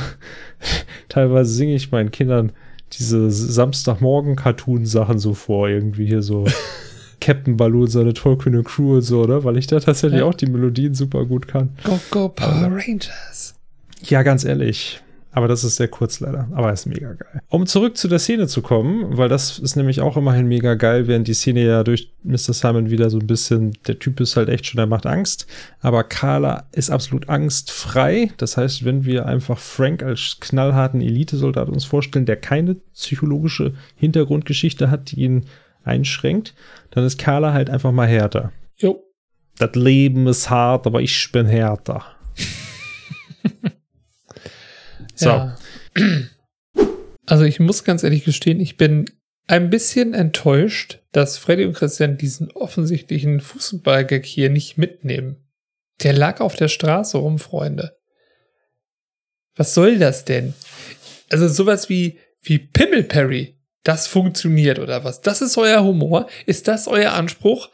teilweise singe ich meinen Kindern diese Samstagmorgen-Cartoon-Sachen so vor, irgendwie hier so Captain Baloo und seine tollkühne Crew und so, ne? Weil ich da tatsächlich Ja. auch die Melodien super gut kann. Go, go, Power Rangers. Ja, ganz ehrlich. Aber das ist sehr kurz leider. Aber ist mega geil. Um zurück zu der Szene zu kommen, weil das ist nämlich auch immerhin mega geil, während die Szene ja durch Mr. Simon wieder so ein bisschen, der Typ ist halt echt schon, der macht Angst. Aber Carla ist absolut angstfrei. Das heißt, wenn wir einfach Frank als knallharten Elitesoldat uns vorstellen, der keine psychologische Hintergrundgeschichte hat, die ihn einschränkt, dann ist Carla halt einfach mal härter. Jo. Das Leben ist hart, aber ich bin härter. So. Ja. Also ich muss ganz ehrlich gestehen, ich bin ein bisschen enttäuscht, dass Freddy und Christian diesen offensichtlichen Fußballgag hier nicht mitnehmen. Der lag auf der Straße rum, Freunde. Was soll das denn? Also sowas wie, wie Pimmelperry, das funktioniert oder was? Das ist euer Humor? Ist das euer Anspruch?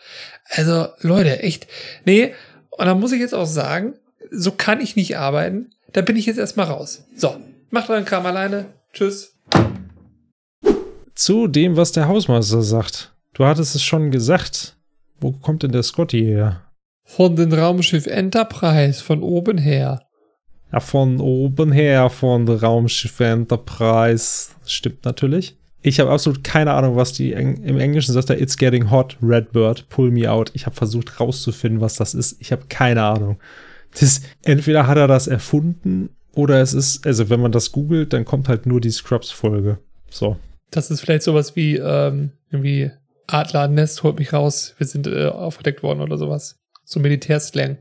Also Leute, echt. Nee, und da muss ich jetzt auch sagen, so kann ich nicht arbeiten. Da bin ich jetzt erstmal raus. So, macht euren Kram alleine. Tschüss. zu dem, was der Hausmeister sagt. Du hattest es schon gesagt. Wo kommt denn der Scotty her? Von dem Raumschiff Enterprise, von oben her. Ja, von oben her, von der Raumschiff Enterprise. Stimmt natürlich. Ich habe absolut keine Ahnung, was die Eng im Englischen sagt. Er, It's getting hot, Redbird, pull me out. Ich habe versucht rauszufinden, was das ist. Ich habe keine Ahnung. Das, entweder hat er das erfunden oder es ist, also wenn man das googelt, dann kommt halt nur die Scrubs-Folge. So. Das ist vielleicht sowas wie, ähm, irgendwie Adler, Nest, holt mich raus, wir sind äh, aufgedeckt worden oder sowas. So Militärslang.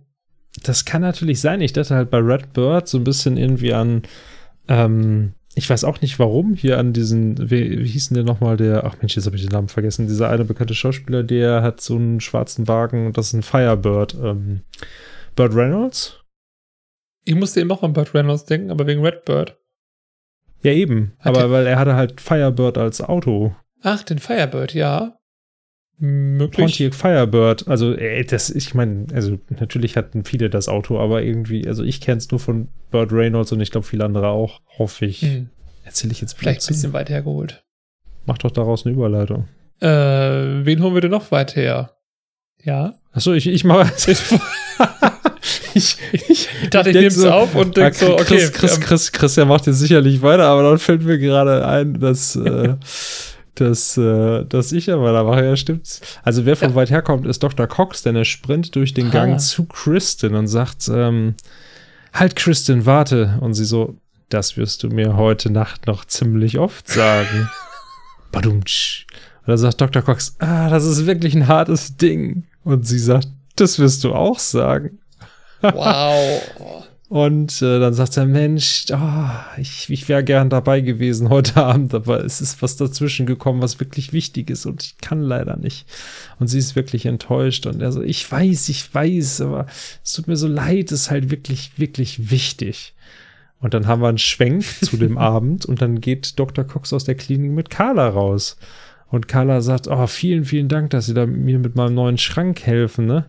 Das kann natürlich sein. Ich dachte halt bei Red Bird so ein bisschen irgendwie an, ähm, ich weiß auch nicht warum, hier an diesen, wie, wie hieß denn der nochmal, der, ach Mensch, jetzt habe ich den Namen vergessen, dieser eine bekannte Schauspieler, der hat so einen schwarzen Wagen und das ist ein Firebird. Ähm, Burt Reynolds? Ich musste eben auch an Burt Reynolds denken, aber wegen Redbird. Ja, eben. Hat aber weil er hatte halt Firebird als Auto. Ach, den Firebird, ja. Möglich. Pontiac Firebird. Also, ey, das, ich meine, also natürlich hatten viele das Auto, aber irgendwie, also ich kenne es nur von Burt Reynolds und ich glaube viele andere auch, hoffe ich. Hm, Erzähle ich jetzt vielleicht ein bisschen weit hergeholt. Mach doch daraus eine Überleitung. Äh, wen holen wir denn noch weit her? Ja. Achso, ich, ich mache. ich, ich, Ich dachte, ich, denk nehme es auf und ah, denke so, okay. Chris, Chris, ähm, Chris, Christian macht jetzt sicherlich weiter, aber dann fällt mir gerade ein, dass, äh, dass, äh, dass ich ja weitermache. Ja, stimmt's. Also, wer von Ja. weit herkommt, ist Dr. Cox, denn er sprintet durch den Ah. Gang zu Kristen und sagt: ähm, Halt, Kristen, warte. Und sie so: Das wirst du mir heute Nacht noch ziemlich oft sagen. Badumtsch. Und dann sagt Dr. Cox, ah, das ist wirklich ein hartes Ding. Und sie sagt, das wirst du auch sagen. wow. Und äh, dann sagt er, Mensch, ah, ich, ich wäre gern dabei gewesen heute Abend, aber es ist was dazwischen gekommen, was wirklich wichtig ist und ich kann leider nicht. Und sie ist wirklich enttäuscht und er so, ich weiß, ich weiß, aber es tut mir so leid, es ist halt wirklich, wirklich wichtig. Und dann haben wir einen Schwenk zu dem Abend und dann geht Dr. Cox aus der Klinik mit Carla raus. Und Carla sagt, oh, vielen, vielen Dank, dass Sie da mir mit meinem neuen Schrank helfen, ne?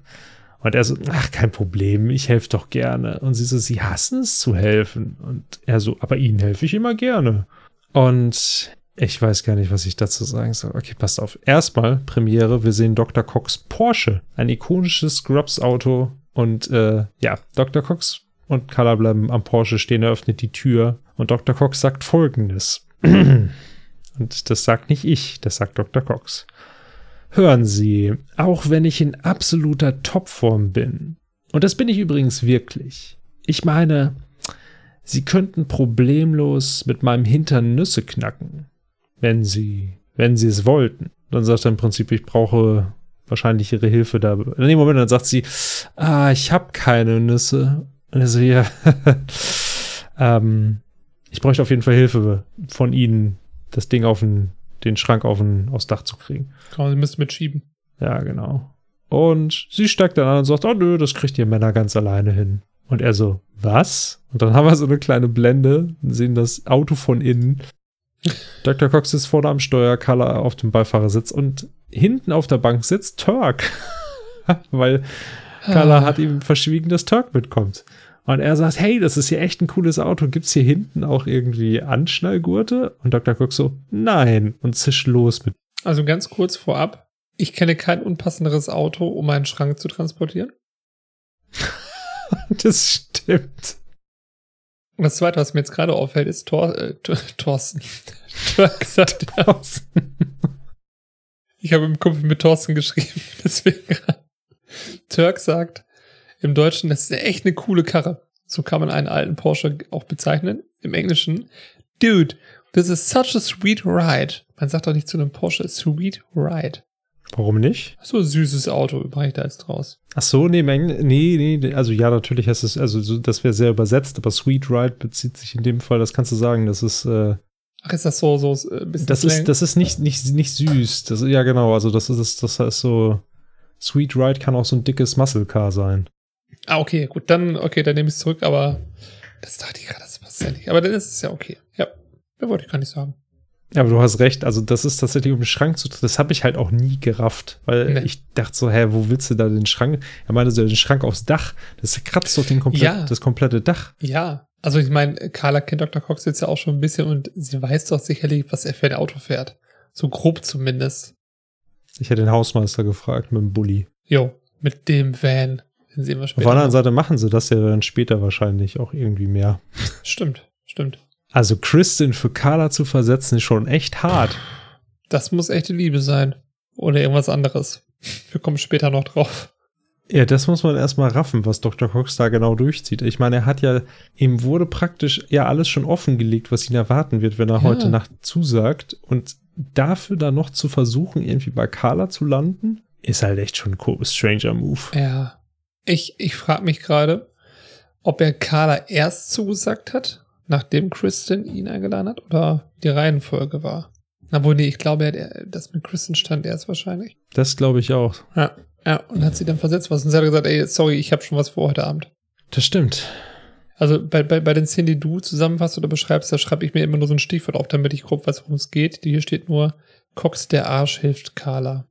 Und er so, ach, kein Problem, ich helfe doch gerne. Und sie so, Sie hassen es zu helfen. Und er so, aber Ihnen helfe ich immer gerne. Und Ich weiß gar nicht, was ich dazu sagen soll. Okay, passt auf. Erstmal Premiere, wir sehen Dr. Cox Porsche, ein ikonisches Scrubs-Auto. Und äh, ja, Dr. Cox und Carla bleiben am Porsche stehen, er öffnet die Tür und Dr. Cox sagt folgendes. und das sagt nicht ich, das sagt Dr. Cox. Hören Sie, auch wenn ich in absoluter Topform bin, und das bin ich übrigens wirklich, ich meine, Sie könnten problemlos mit meinem Hintern Nüsse knacken, wenn Sie, wenn Sie es wollten. Dann sagt er im Prinzip, ich brauche wahrscheinlich Ihre Hilfe da. In dem Moment dann sagt sie, ah, ich habe keine Nüsse. Und er so, ja, ähm, ich bräuchte auf jeden Fall Hilfe von Ihnen, das Ding auf den, den Schrank auf den, aufs Dach zu kriegen. Komm, Sie müssen mitschieben. Ja, genau. Und sie steigt dann an und sagt, oh nö, das kriegt ihr Männer ganz alleine hin. Und er so, was? Und dann haben wir so eine kleine Blende, sehen das Auto von innen. Dr. Cox ist vorne am Steuer, Carla auf dem Beifahrersitz und hinten auf der Bank sitzt Turk. Weil Carla Ah. hat ihm verschwiegen, dass Turk mitkommt. Und er sagt, hey, das ist hier echt ein cooles Auto. Gibt's hier hinten auch irgendwie Anschnallgurte? Und Dr. Cox so, nein. Und zischt los mit. Also ganz kurz vorab. Ich kenne kein unpassenderes Auto, um einen Schrank zu transportieren. Das stimmt. Und das zweite, was mir jetzt gerade auffällt, ist Tor, äh, Thorsten. Ja. Ich habe im Kumpel mit Thorsten geschrieben, deswegen. Turk sagt im Deutschen, das ist echt eine coole Karre. So kann man einen alten Porsche auch bezeichnen. Im Englischen, Dude, this is such a sweet ride. Man sagt doch nicht zu einem Porsche sweet ride. Warum nicht? So ein süßes Auto, mache ich da jetzt draus. Ach so, nee, nee, nee, also ja, natürlich heißt es, also so, das wäre sehr übersetzt, aber Sweet Ride bezieht sich in dem Fall, das kannst du sagen, das ist, äh, Ach, ist das so, so äh, ein bisschen das ist, das ist nicht, nicht, nicht süß. Das, ja, genau, also das ist, das heißt so, Sweet Ride kann auch so ein dickes Muscle Car sein. Ah, okay, gut, dann, okay, dann nehme ich es zurück, aber das dachte ich gerade, das passt ja nicht. Aber dann ist es ja okay. Ja, mehr wollte ich gar nicht sagen. Ja, aber du hast recht, also das ist tatsächlich um den Schrank zu, das habe ich halt auch nie gerafft, weil Nee. ich dachte so, hä, wo willst du da den Schrank? Er meinte so, den Schrank aufs Dach, das kratzt doch den komplett, Ja. das komplette Dach. Ja, also ich meine, Carla kennt Dr. Cox jetzt ja auch schon ein bisschen und sie weiß doch sicherlich, was er für ein Auto fährt. So grob zumindest. Ich hätte den Hausmeister gefragt mit dem Bulli. Jo, mit dem Van. Sehen wir Auf später. der anderen. Seite machen sie das ja dann später wahrscheinlich auch irgendwie mehr. Stimmt, stimmt. Also Kristen für Carla zu versetzen ist schon echt hart. Das muss echte Liebe sein. Oder irgendwas anderes. Wir kommen später noch drauf. Ja, das muss man erstmal raffen, was Dr. Cox da genau durchzieht. Ich meine, er hat ja, ihm wurde praktisch ja alles schon offengelegt, was ihn erwarten wird, wenn er Ja. heute Nacht zusagt. Und dafür dann noch zu versuchen, irgendwie bei Carla zu landen, ist halt echt schon ein co- stranger Move. Ja. Ich, ich frage mich gerade, ob er Carla erst zugesagt hat, nachdem Kristen ihn eingeladen hat, oder die Reihenfolge war. Obwohl, nee, ich glaube, er, er- das mit Kristen stand erst wahrscheinlich. Das glaube ich auch. Ja. Ja, und hat sie dann versetzt was. Und sie hat gesagt, ey, sorry, ich habe schon was vor heute Abend. Das stimmt. Also bei, bei, bei den Szenen, die du zusammenfasst oder beschreibst, da schreibe ich mir immer nur so ein Stichwort auf, damit ich grob weiß, worum es geht. Hier steht nur, Cox der Arsch hilft Carla.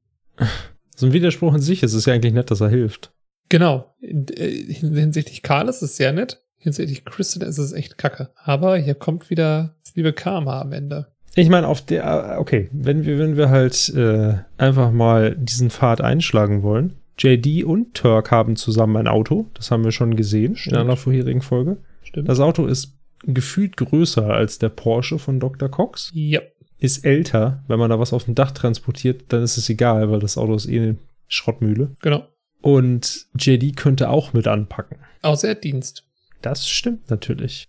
So ein Widerspruch in sich. Es ist ja eigentlich nett, dass er hilft. Genau. Äh, Hinsichtlich Carla ist es sehr nett. Hinsichtlich Kristen ist es echt kacke. Aber hier kommt wieder das liebe Karma am Ende. Ich meine, auf der, okay, wenn wir, wenn wir halt äh, einfach mal diesen Pfad einschlagen wollen. JD und Turk haben zusammen ein Auto. Das haben wir schon gesehen in einer vorherigen Folge. Stimmt. Das Auto ist gefühlt größer als der Porsche von Dr. Cox. ja. Ist älter. Wenn man da was auf dem Dach transportiert, dann ist es egal, weil das Auto ist eh eine Schrottmühle. Genau. Und JD könnte auch mit anpacken. Außer er hat Dienst. Das stimmt natürlich.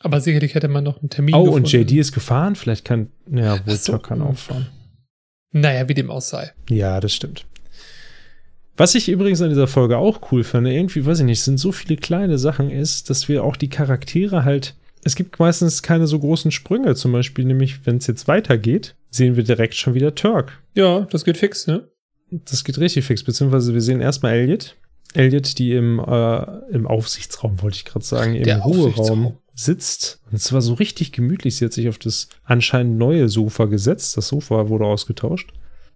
Aber sicherlich hätte man noch einen Termin Oh, und gefunden. JD ist gefahren. Vielleicht kann, ja, Ach so. Kann auch fahren. Naja, wie dem auch sei. Ja, das stimmt. Was ich übrigens an dieser Folge auch cool finde, irgendwie, weiß ich nicht, sind so viele kleine Sachen, ist, dass wir auch die Charaktere halt. Es gibt meistens keine so großen Sprünge. Zum Beispiel, nämlich, wenn es jetzt weitergeht, sehen wir direkt schon wieder Turk. Ja, das geht fix, ne? Das geht richtig fix, beziehungsweise wir sehen erstmal Elliot. Elliot, die im, äh, im Aufsichtsraum, wollte ich gerade sagen, im Der Ruheraum sitzt. Und zwar so richtig gemütlich. Sie hat sich auf das anscheinend neue Sofa gesetzt. Das Sofa wurde ausgetauscht.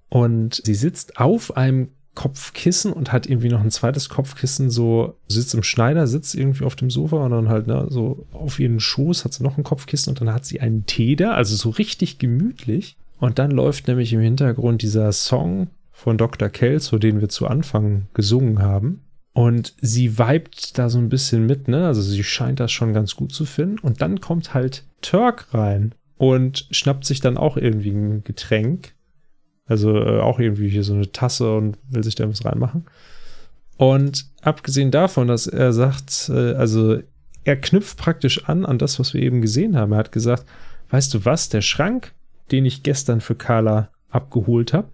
Und sie sitzt auf einem Kopfkissen und hat irgendwie noch ein zweites Kopfkissen, so sitzt im Schneidersitz irgendwie auf dem Sofa und dann halt ne, so auf ihren Schoß hat sie noch ein Kopfkissen und dann hat sie einen Tee da, also so richtig gemütlich. Und dann läuft nämlich im Hintergrund dieser Song von Dr. Kelso, den wir zu Anfang gesungen haben. Und sie vibet da so ein bisschen mit, ne? Also sie scheint das schon ganz gut zu finden. Und dann kommt halt Turk rein und schnappt sich dann auch irgendwie ein Getränk. Also äh, auch irgendwie hier so eine Tasse und will sich da was reinmachen. Und abgesehen davon, dass er sagt, äh, also er knüpft praktisch an an das, was wir eben gesehen haben. Er hat gesagt, weißt du was, der Schrank, den ich gestern für Carla abgeholt habe,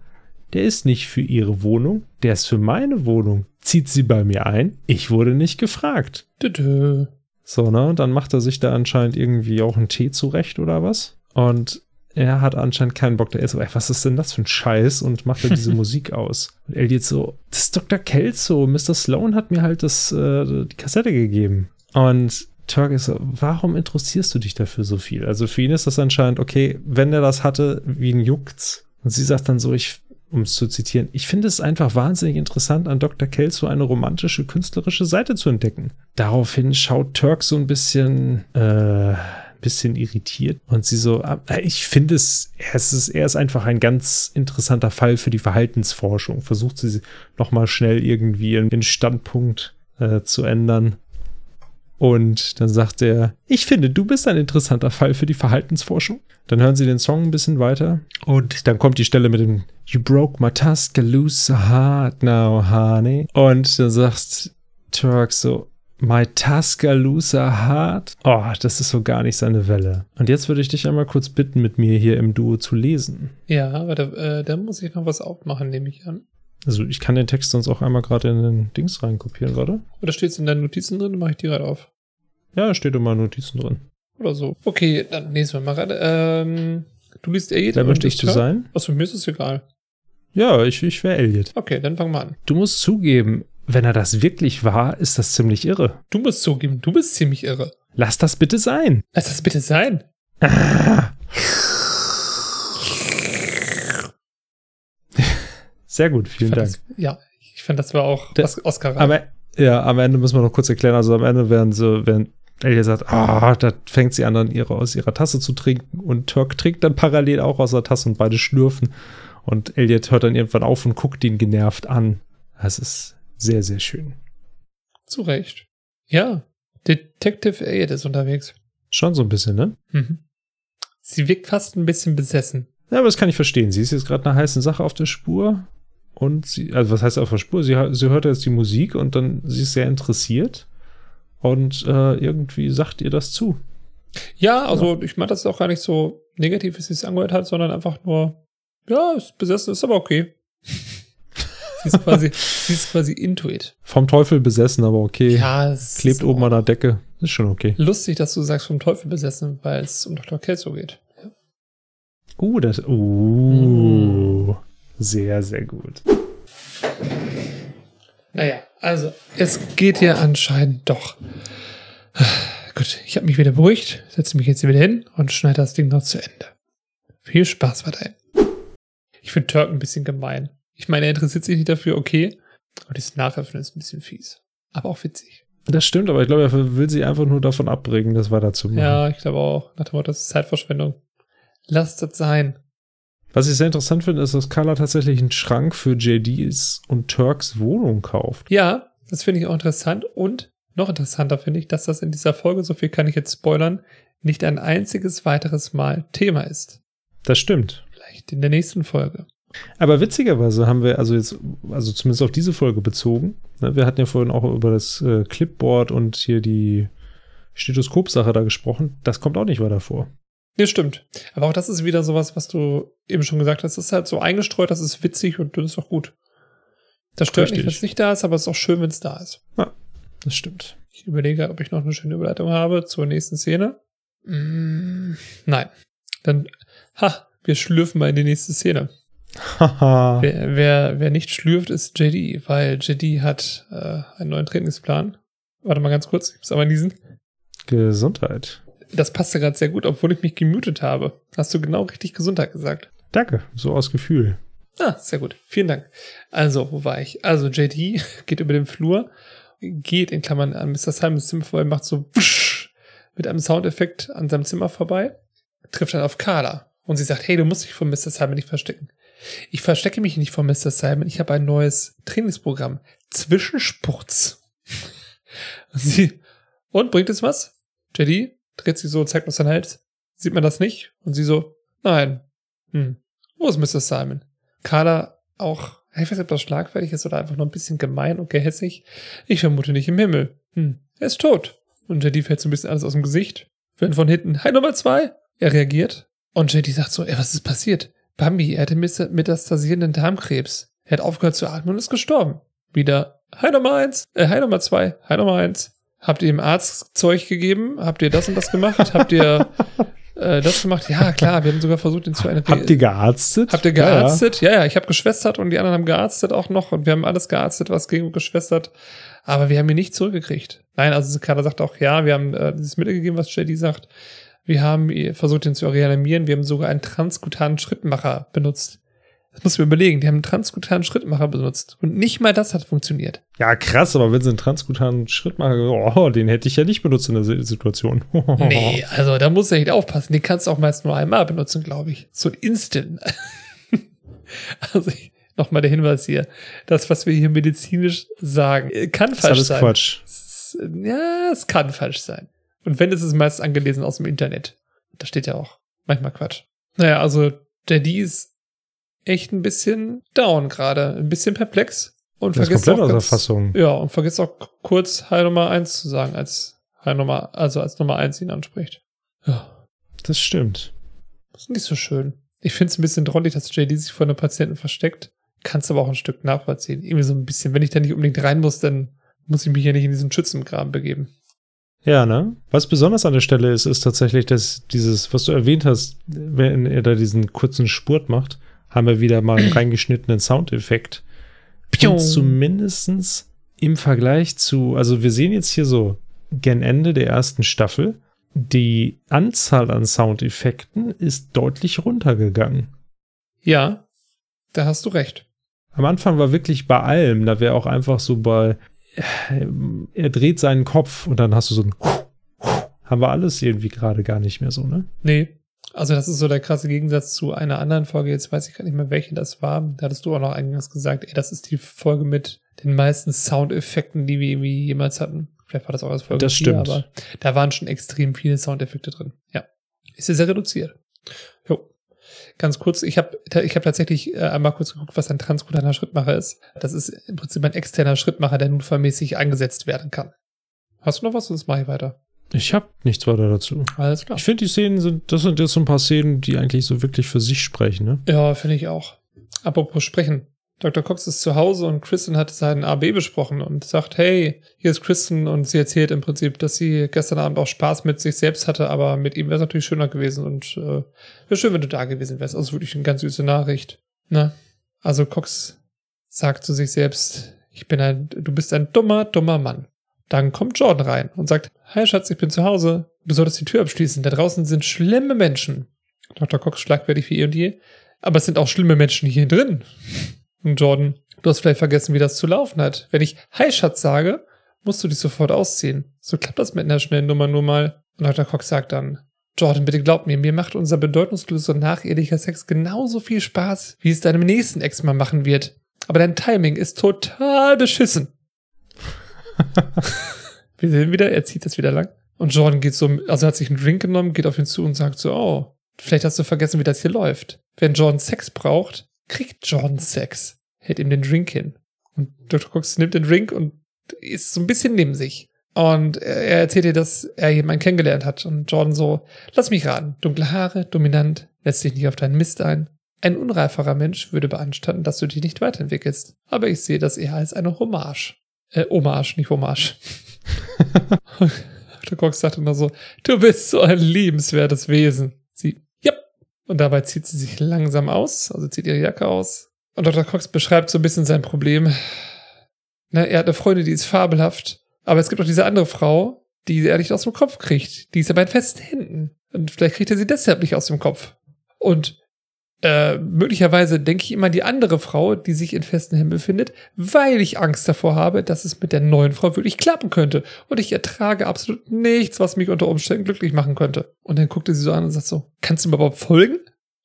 der ist nicht für ihre Wohnung, der ist für meine Wohnung. Zieht sie bei mir ein? Ich wurde nicht gefragt. Tütü. So, ne? Und dann macht er sich da anscheinend irgendwie auch einen Tee zurecht oder was. Und er hat anscheinend keinen Bock. Der ist so, ey, was ist denn das für ein Scheiß? Und macht da diese Musik aus. Und Elliot so, das ist Dr. Kelso. Mr. Sloan hat mir halt das, äh, die Kassette gegeben. Und Turk ist so, warum interessierst du dich dafür so viel? Also für ihn ist das anscheinend, okay, wenn er das hatte, wie ein Juckt's. Und sie sagt dann so, ich, um es zu zitieren, ich finde es einfach wahnsinnig interessant, an Dr. Kelso eine romantische, künstlerische Seite zu entdecken. Daraufhin schaut Turk so ein bisschen, äh, bisschen irritiert und sie so, ah, ich finde es, er ist, er ist einfach ein ganz interessanter Fall für die Verhaltensforschung. Versucht sie nochmal schnell irgendwie den Standpunkt äh, zu ändern. Und dann sagt er, ich finde, du bist ein interessanter Fall für die Verhaltensforschung. Dann hören sie den Song ein bisschen weiter. Und dann kommt die Stelle mit dem You broke my Tuscaloosa heart now, honey. Und dann sagt Turk so, My Tuscaloosa Heart. Oh, das ist so gar nicht seine Welle. Und jetzt würde ich dich einmal kurz bitten, mit mir hier im Duo zu lesen. Ja, aber da, äh, da muss ich noch was aufmachen, nehme ich an. Also ich kann den Text sonst auch einmal gerade in den Dings reinkopieren, warte. Oder steht es in deinen Notizen drin? Dann mache ich die gerade auf. Ja, steht in meinen Notizen drin. Oder so. Okay, dann lesen wir mal gerade. Ähm, du liest Elliot. Wer möchtest ich du sein? Achso, mir ist es egal. Ja, ich, ich wäre Elliot. Okay, dann fang mal an. Du musst zugeben, wenn er das wirklich war, ist das ziemlich irre. Du musst zugeben, du bist ziemlich irre. Lass das bitte sein. Lass das bitte sein. Sehr gut, vielen Dank. Das, ja, ich fand, das war auch Oscar. Aber ja, am Ende müssen wir noch kurz erklären. Also am Ende werden so, während Elliot sagt, ah, da fängt sie an, dann ihre, aus ihrer Tasse zu trinken und Turk trinkt dann parallel auch aus der Tasse und beide schlürfen. Und Elliot hört dann irgendwann auf und guckt ihn genervt an. Das ist sehr, sehr schön. Zu Recht. Ja, Detective Elliot ist unterwegs. Schon so ein bisschen, ne? Mhm. Sie wirkt fast ein bisschen besessen. Ja, aber das kann ich verstehen. Sie ist jetzt gerade einer heißen Sache auf der Spur. Und sie, also was heißt auf der Spur? Sie, sie hört jetzt die Musik und dann sie ist sehr interessiert. Und äh, irgendwie sagt ihr das zu. Ja, also ich meine, das ist auch gar nicht so negativ, wie sie es angehört hat, sondern einfach nur, ja, ist besessen, ist aber okay. sie ist quasi, sie ist quasi into it. Vom Teufel besessen, aber okay. Ja, es Klebt oben an der Decke. Ist schon okay. lustig, dass du sagst vom Teufel besessen, weil es um Dr. Kelso geht. Uh, das. Uh. Sehr, sehr gut. Naja, also es geht ja anscheinend doch. Gut, ich habe mich wieder beruhigt, setze mich jetzt hier wieder hin und schneide das Ding noch zu Ende. Viel Spaß weiterhin. Ich finde Turk ein bisschen gemein. Ich meine, er interessiert sich nicht dafür, okay. Aber dieses Nachöffnen ist ein bisschen fies. Aber auch witzig. Das stimmt, aber ich glaube, er will sie einfach nur davon abbringen, das weiterzumachen. Ja, ich glaube auch. Nach dem Motto, das ist Zeitverschwendung. Lasst das sein. Was ich sehr interessant finde, ist, dass Carla tatsächlich einen Schrank für JDs und Turks Wohnung kauft. Ja, das finde ich auch interessant. Und noch interessanter finde ich, dass das in dieser Folge, so viel kann ich jetzt spoilern, nicht ein einziges weiteres Mal Thema ist. Das stimmt. Vielleicht in der nächsten Folge. Aber witzigerweise haben wir also jetzt, also zumindest auf diese Folge bezogen, ne, wir hatten ja vorhin auch über das äh, Clipboard und hier die Stethoskop-Sache da gesprochen. Das kommt auch nicht weiter vor. Nee, stimmt. Aber auch das ist wieder sowas, was du eben schon gesagt hast. Das ist halt so eingestreut, das ist witzig und das ist auch gut. Das stört nicht, Richtig. wenn es nicht da ist, aber es ist auch schön, wenn es da ist. Das stimmt. Ich überlege, ob ich noch eine schöne Überleitung habe zur nächsten Szene. Mm, nein. Dann, ha, wir schlürfen mal in die nächste Szene. Haha. Wer, wer, wer nicht schlürft, ist JD, weil JD hat äh, einen neuen Trainingsplan. Warte mal ganz kurz, ich muss aber niesen. Gesundheit. Das passte gerade sehr gut, obwohl ich mich gemutet habe. Hast du genau richtig Gesundheit gesagt. Danke, so aus Gefühl. Ah, sehr gut. Vielen Dank. Also, wo war ich? Also, JD geht über den Flur, geht in Klammern an Mr. Simons Zimmer vorbei, macht so wusch mit einem Soundeffekt an seinem Zimmer vorbei, trifft dann auf Carla und sie sagt, hey, du musst dich von Mr. Simon nicht verstecken. Ich verstecke mich nicht von Mr. Simon, ich habe ein neues Trainingsprogramm. Zwischenspurz. Sie, und bringt es was? JD dreht sich so, zeigt uns seinen Hals. Sieht man das nicht? Und sie so, nein. Hm. Wo ist Mr. Simon? Carla auch, ich weiß nicht, ob das schlagfertig ist oder einfach nur ein bisschen gemein und gehässig. Ich vermute nicht im Himmel. Hm. Er ist tot. Und JD fällt so ein bisschen alles aus dem Gesicht. Wenn von hinten, hi Nummer zwei. Er reagiert. Und JD sagt so, ey, was ist passiert? Bambi, er hatte metastasierenden Darmkrebs. Er hat aufgehört zu atmen und ist gestorben. Wieder, hi Nummer eins, äh, hi Nummer zwei, hi Nummer eins. Habt ihr dem Arzt Zeug gegeben? Habt ihr das und das gemacht? Habt ihr äh, das gemacht? Ja, klar, wir haben sogar versucht, ihn zu einer. Habt ihr gearztet? Habt ihr gearztet? Ja, ja, ja ich habe geschwestert und die anderen haben gearztet auch noch und wir haben alles gearztet, was ging und geschwestert. Aber wir haben ihn nicht zurückgekriegt. Nein, also Kader sagt auch, ja, wir haben äh, dieses Mittel gegeben, was JD sagt. Wir haben versucht, ihn zu reanimieren. Wir haben sogar einen transkutanen Schrittmacher benutzt. Das muss man überlegen. Die haben einen transkutanen Schrittmacher benutzt. Und nicht mal das hat funktioniert. Ja, krass, aber wenn sie einen transkutanen Schrittmacher, oh, den hätte ich ja nicht benutzt in der Situation. nee, also da muss du echt aufpassen. Den kannst du auch meist nur einmal benutzen, glaube ich. So ein Instant. also nochmal der Hinweis hier. Das, was wir hier medizinisch sagen, kann falsch das ist alles sein. Quatsch. Ja, es kann falsch sein. Und wenn, ist es meist angelesen aus dem Internet. Da steht ja auch manchmal Quatsch. Naja, also der D ist echt ein bisschen down gerade, ein bisschen perplex und das vergisst auch aus ganz, Fassung. ja und vergisst auch kurz High Nummer 1 zu sagen, als High Nummer, also als Nummer 1 ihn anspricht. Ja, Das stimmt. das ist nicht so schön. Ich finde es ein bisschen drollig, dass JD sich vor einem Patienten versteckt. Kannst aber auch ein Stück nachvollziehen. Irgendwie so ein bisschen. Wenn ich da nicht unbedingt rein muss, dann muss ich mich ja nicht in diesen Schützengraben begeben. Ja, ne? Was besonders an der Stelle ist, ist tatsächlich, dass dieses, was du erwähnt hast, wenn er da diesen kurzen Spurt macht, haben wir wieder mal einen reingeschnittenen Soundeffekt. Und zumindestens im Vergleich zu, also wir sehen jetzt hier so gen Ende der ersten Staffel, die Anzahl an Soundeffekten ist deutlich runtergegangen. Ja, da hast du recht. Am Anfang war wirklich bei allem, da wäre auch einfach so bei, äh, er dreht seinen Kopf und dann hast du so ein, haben wir alles irgendwie gerade gar nicht mehr so, ne? Nee. Also das ist so der krasse Gegensatz zu einer anderen Folge. Jetzt weiß ich gar nicht mehr, welche das war. Da hattest du auch noch eingangs gesagt, ey, das ist die Folge mit den meisten Soundeffekten, die wir irgendwie jemals hatten. Vielleicht war das auch als Folge Das 4, stimmt. aber da waren schon extrem viele Soundeffekte drin. Ja. Ist ja sehr reduziert. Jo. Ganz kurz, ich habe ich hab tatsächlich äh, einmal kurz geguckt, was ein transkutaner Schrittmacher ist. Das ist im Prinzip ein externer Schrittmacher, der notfallmäßig eingesetzt werden kann. Hast du noch was? Sonst mache ich weiter. Ich habe nichts weiter dazu. Alles klar. Ich finde, die Szenen sind, das sind jetzt so ein paar Szenen, die eigentlich so wirklich für sich sprechen, ne? Ja, finde ich auch. Apropos sprechen. Dr. Cox ist zu Hause und Kristen hat seinen AB besprochen und sagt, hey, hier ist Kristen und sie erzählt im Prinzip, dass sie gestern Abend auch Spaß mit sich selbst hatte, aber mit ihm wäre es natürlich schöner gewesen und äh, wäre schön, wenn du da gewesen wärst. Also wirklich eine ganz süße Nachricht. Ne? Also Cox sagt zu sich selbst, ich bin ein, du bist ein dummer, dummer Mann. Dann kommt Jordan rein und sagt, hi Schatz, ich bin zu Hause. Du solltest die Tür abschließen. Da draußen sind schlimme Menschen. Dr. Cox schlagfertig wie eh und je. Aber es sind auch schlimme Menschen hier drin. Und Jordan, du hast vielleicht vergessen, wie das zu laufen hat. Wenn ich Hi Schatz sage, musst du dich sofort ausziehen. So klappt das mit einer schnellen Nummer nur mal. Und Dr. Cox sagt dann, Jordan, bitte glaub mir, mir macht unser bedeutungsloser nachehelicher Sex genauso viel Spaß, wie es deinem nächsten Ex mal machen wird. Aber dein Timing ist total beschissen. Wir sehen wieder, er zieht das wieder lang. Und Jordan geht so, also hat sich einen Drink genommen, geht auf ihn zu und sagt so, oh, vielleicht hast du vergessen, wie das hier läuft. Wenn Jordan Sex braucht, kriegt Jordan Sex. Hält ihm den Drink hin. Und Dr. Cox nimmt den Drink und ist so ein bisschen neben sich. Und er erzählt ihr, dass er jemanden kennengelernt hat. Und Jordan so, lass mich raten, dunkle Haare, dominant, lässt sich nicht auf deinen Mist ein. Ein unreiferer Mensch würde beanstanden, dass du dich nicht weiterentwickelst. Aber ich sehe das eher als eine Hommage. Äh, Hommage, nicht Hommage. Dr. Cox sagt immer so, du bist so ein liebenswertes Wesen. Sie, ja. Und dabei zieht sie sich langsam aus, also zieht ihre Jacke aus. Und Dr. Cox beschreibt so ein bisschen sein Problem. Na, er hat eine Freundin, die ist fabelhaft. Aber es gibt auch diese andere Frau, die er nicht aus dem Kopf kriegt. Die ist aber in festen Händen. Und vielleicht kriegt er sie deshalb nicht aus dem Kopf. Und äh, möglicherweise denke ich immer an die andere Frau, die sich in festen Händen befindet, weil ich Angst davor habe, dass es mit der neuen Frau wirklich klappen könnte. Und ich ertrage absolut nichts, was mich unter Umständen glücklich machen könnte. Und dann guckte sie so an und sagt so, kannst du mir überhaupt folgen?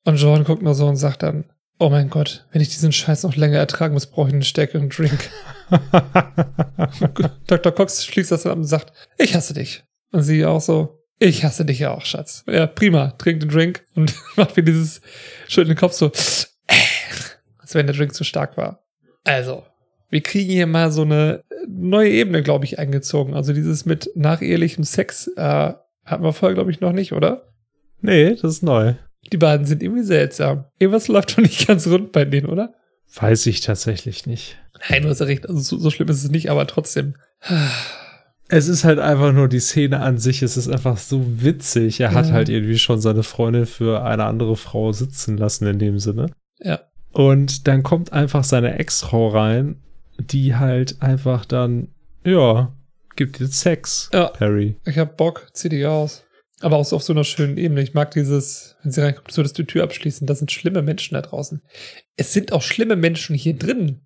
Und Joan guckt nur so und sagt dann, oh mein Gott, wenn ich diesen Scheiß noch länger ertragen muss, brauche ich einen stärkeren Drink. Dr. Cox schließt das dann ab und sagt, ich hasse dich. Und sie auch so, ich hasse dich ja auch, Schatz. Ja, prima. Trink den Drink und macht mir dieses schön den Kopf so, als wenn der Drink zu stark war. Also, wir kriegen hier mal so eine neue Ebene, glaube ich, eingezogen. Also dieses mit nachehelichem Sex äh, hatten wir vorher, glaube ich, noch nicht, oder? Nee, das ist neu. Die beiden sind irgendwie seltsam. Irgendwas läuft doch nicht ganz rund bei denen, oder? Weiß ich tatsächlich nicht. Nein, du hast ja recht. Also so, so schlimm ist es nicht, aber trotzdem. Es ist halt einfach nur die Szene an sich, es ist einfach so witzig. Er hat Ja. halt irgendwie schon seine Freundin für eine andere Frau sitzen lassen in dem Sinne. Ja. Und dann kommt einfach seine Ex-Frau rein, die halt einfach dann, ja, gibt jetzt Sex, Ja. Harry. Ich hab Bock, zieh dich aus. Aber auch so auf so einer schönen Ebene. Ich mag dieses, wenn sie reinkommt, so dass die Tür abschließen. Das sind schlimme Menschen da draußen. Es sind auch schlimme Menschen hier drin.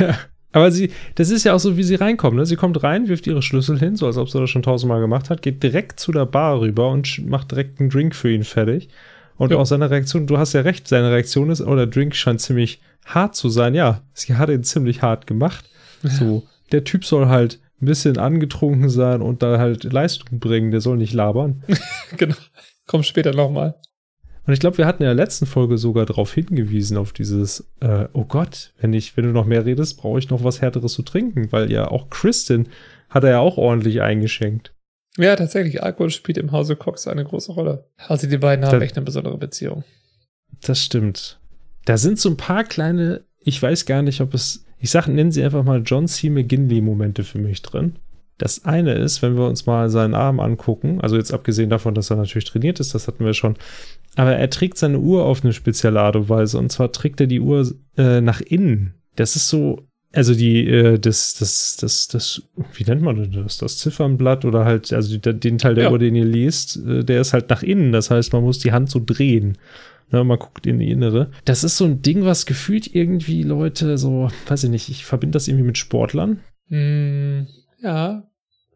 Ja. Aber sie, das ist ja auch so, wie sie reinkommt. Ne? Sie kommt rein, wirft ihre Schlüssel hin, so als ob sie das schon tausendmal gemacht hat, geht direkt zu der Bar rüber und macht direkt einen Drink für ihn fertig. Und Ja. auch seine Reaktion, du hast ja recht, seine Reaktion ist, oh, der Drink scheint ziemlich hart zu sein. Ja, sie hat ihn ziemlich hart gemacht. So, der Typ soll halt ein bisschen angetrunken sein und da halt Leistung bringen, der soll nicht labern. genau. Komm später nochmal. Und ich glaube, wir hatten in der letzten Folge sogar darauf hingewiesen, auf dieses, äh, oh Gott, wenn ich, wenn du noch mehr redest, brauche ich noch was Härteres zu trinken, weil ja auch Kristen hat er ja auch ordentlich eingeschenkt. Ja, tatsächlich. Alkohol spielt im Hause Cox eine große Rolle. Also die beiden haben Da- echt eine besondere Beziehung. Das stimmt. Da sind so ein paar kleine, ich weiß gar nicht, ob es, ich sag, nennen sie einfach mal John C. McGinley-Momente für mich drin. Das eine ist, wenn wir uns mal seinen Arm angucken, also jetzt abgesehen davon, dass er natürlich trainiert ist, das hatten wir schon, aber er trägt seine Uhr auf eine spezielle Art und Weise und zwar trägt er die Uhr äh, nach innen. Das ist so, also die, äh, das, das, das, das, wie nennt man das? Das Ziffernblatt oder halt, also die, den Teil der Ja. Uhr, den ihr liest, äh, der ist halt nach innen. Das heißt, man muss die Hand so drehen. Ne, man guckt in die Innere. Das ist so ein Ding, was gefühlt irgendwie Leute so, weiß ich nicht, ich verbinde das irgendwie mit Sportlern. Hm, ja,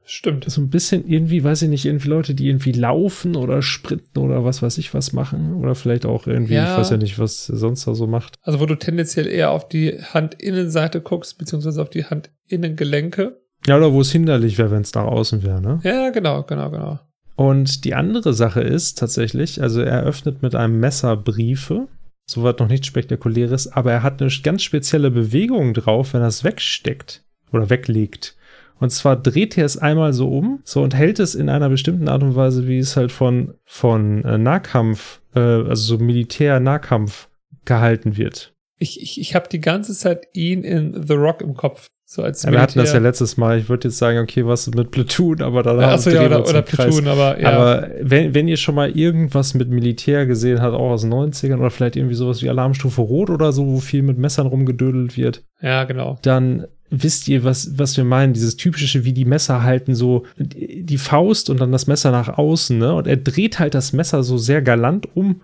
stimmt. So ein bisschen irgendwie, weiß ich nicht, irgendwie Leute, die irgendwie laufen oder sprinten oder was weiß ich was machen. Oder vielleicht auch irgendwie, Ja. ich weiß ja nicht, was sonst da so macht. Also wo du tendenziell eher auf die Handinnenseite guckst, beziehungsweise auf die Handinnengelenke. Ja, oder wo es hinderlich wäre, wenn es nach außen wäre, ne? Ja, genau, genau, genau. Und die andere Sache ist tatsächlich, also er öffnet mit einem Messer Briefe. Soweit noch nichts Spektakuläres, aber er hat eine ganz spezielle Bewegung drauf, wenn er es wegsteckt oder weglegt. Und zwar dreht er es einmal so um, so und hält es in einer bestimmten Art und Weise, wie es halt von, von äh, Nahkampf, äh, also so Militär-Nahkampf gehalten wird. Ich, ich, ich habe die ganze Zeit ihn in The Rock im Kopf. So als Ja, wir hatten das ja Militär. letztes Mal. Ich würde jetzt sagen, okay, was mit Platoon, aber dann Achso, ja, drehen wir oder, oder. Platoon, aber ja. Aber wenn, wenn ihr schon mal irgendwas mit Militär gesehen habt, auch aus den 90ern oder vielleicht irgendwie sowas wie Alarmstufe Rot oder so, wo viel mit Messern rumgedödelt wird, ja, genau. dann wisst ihr, was, was wir meinen. Dieses typische, wie die Messer halten, so die die Faust und dann das Messer nach außen, ne? Und er dreht halt das Messer so sehr galant um,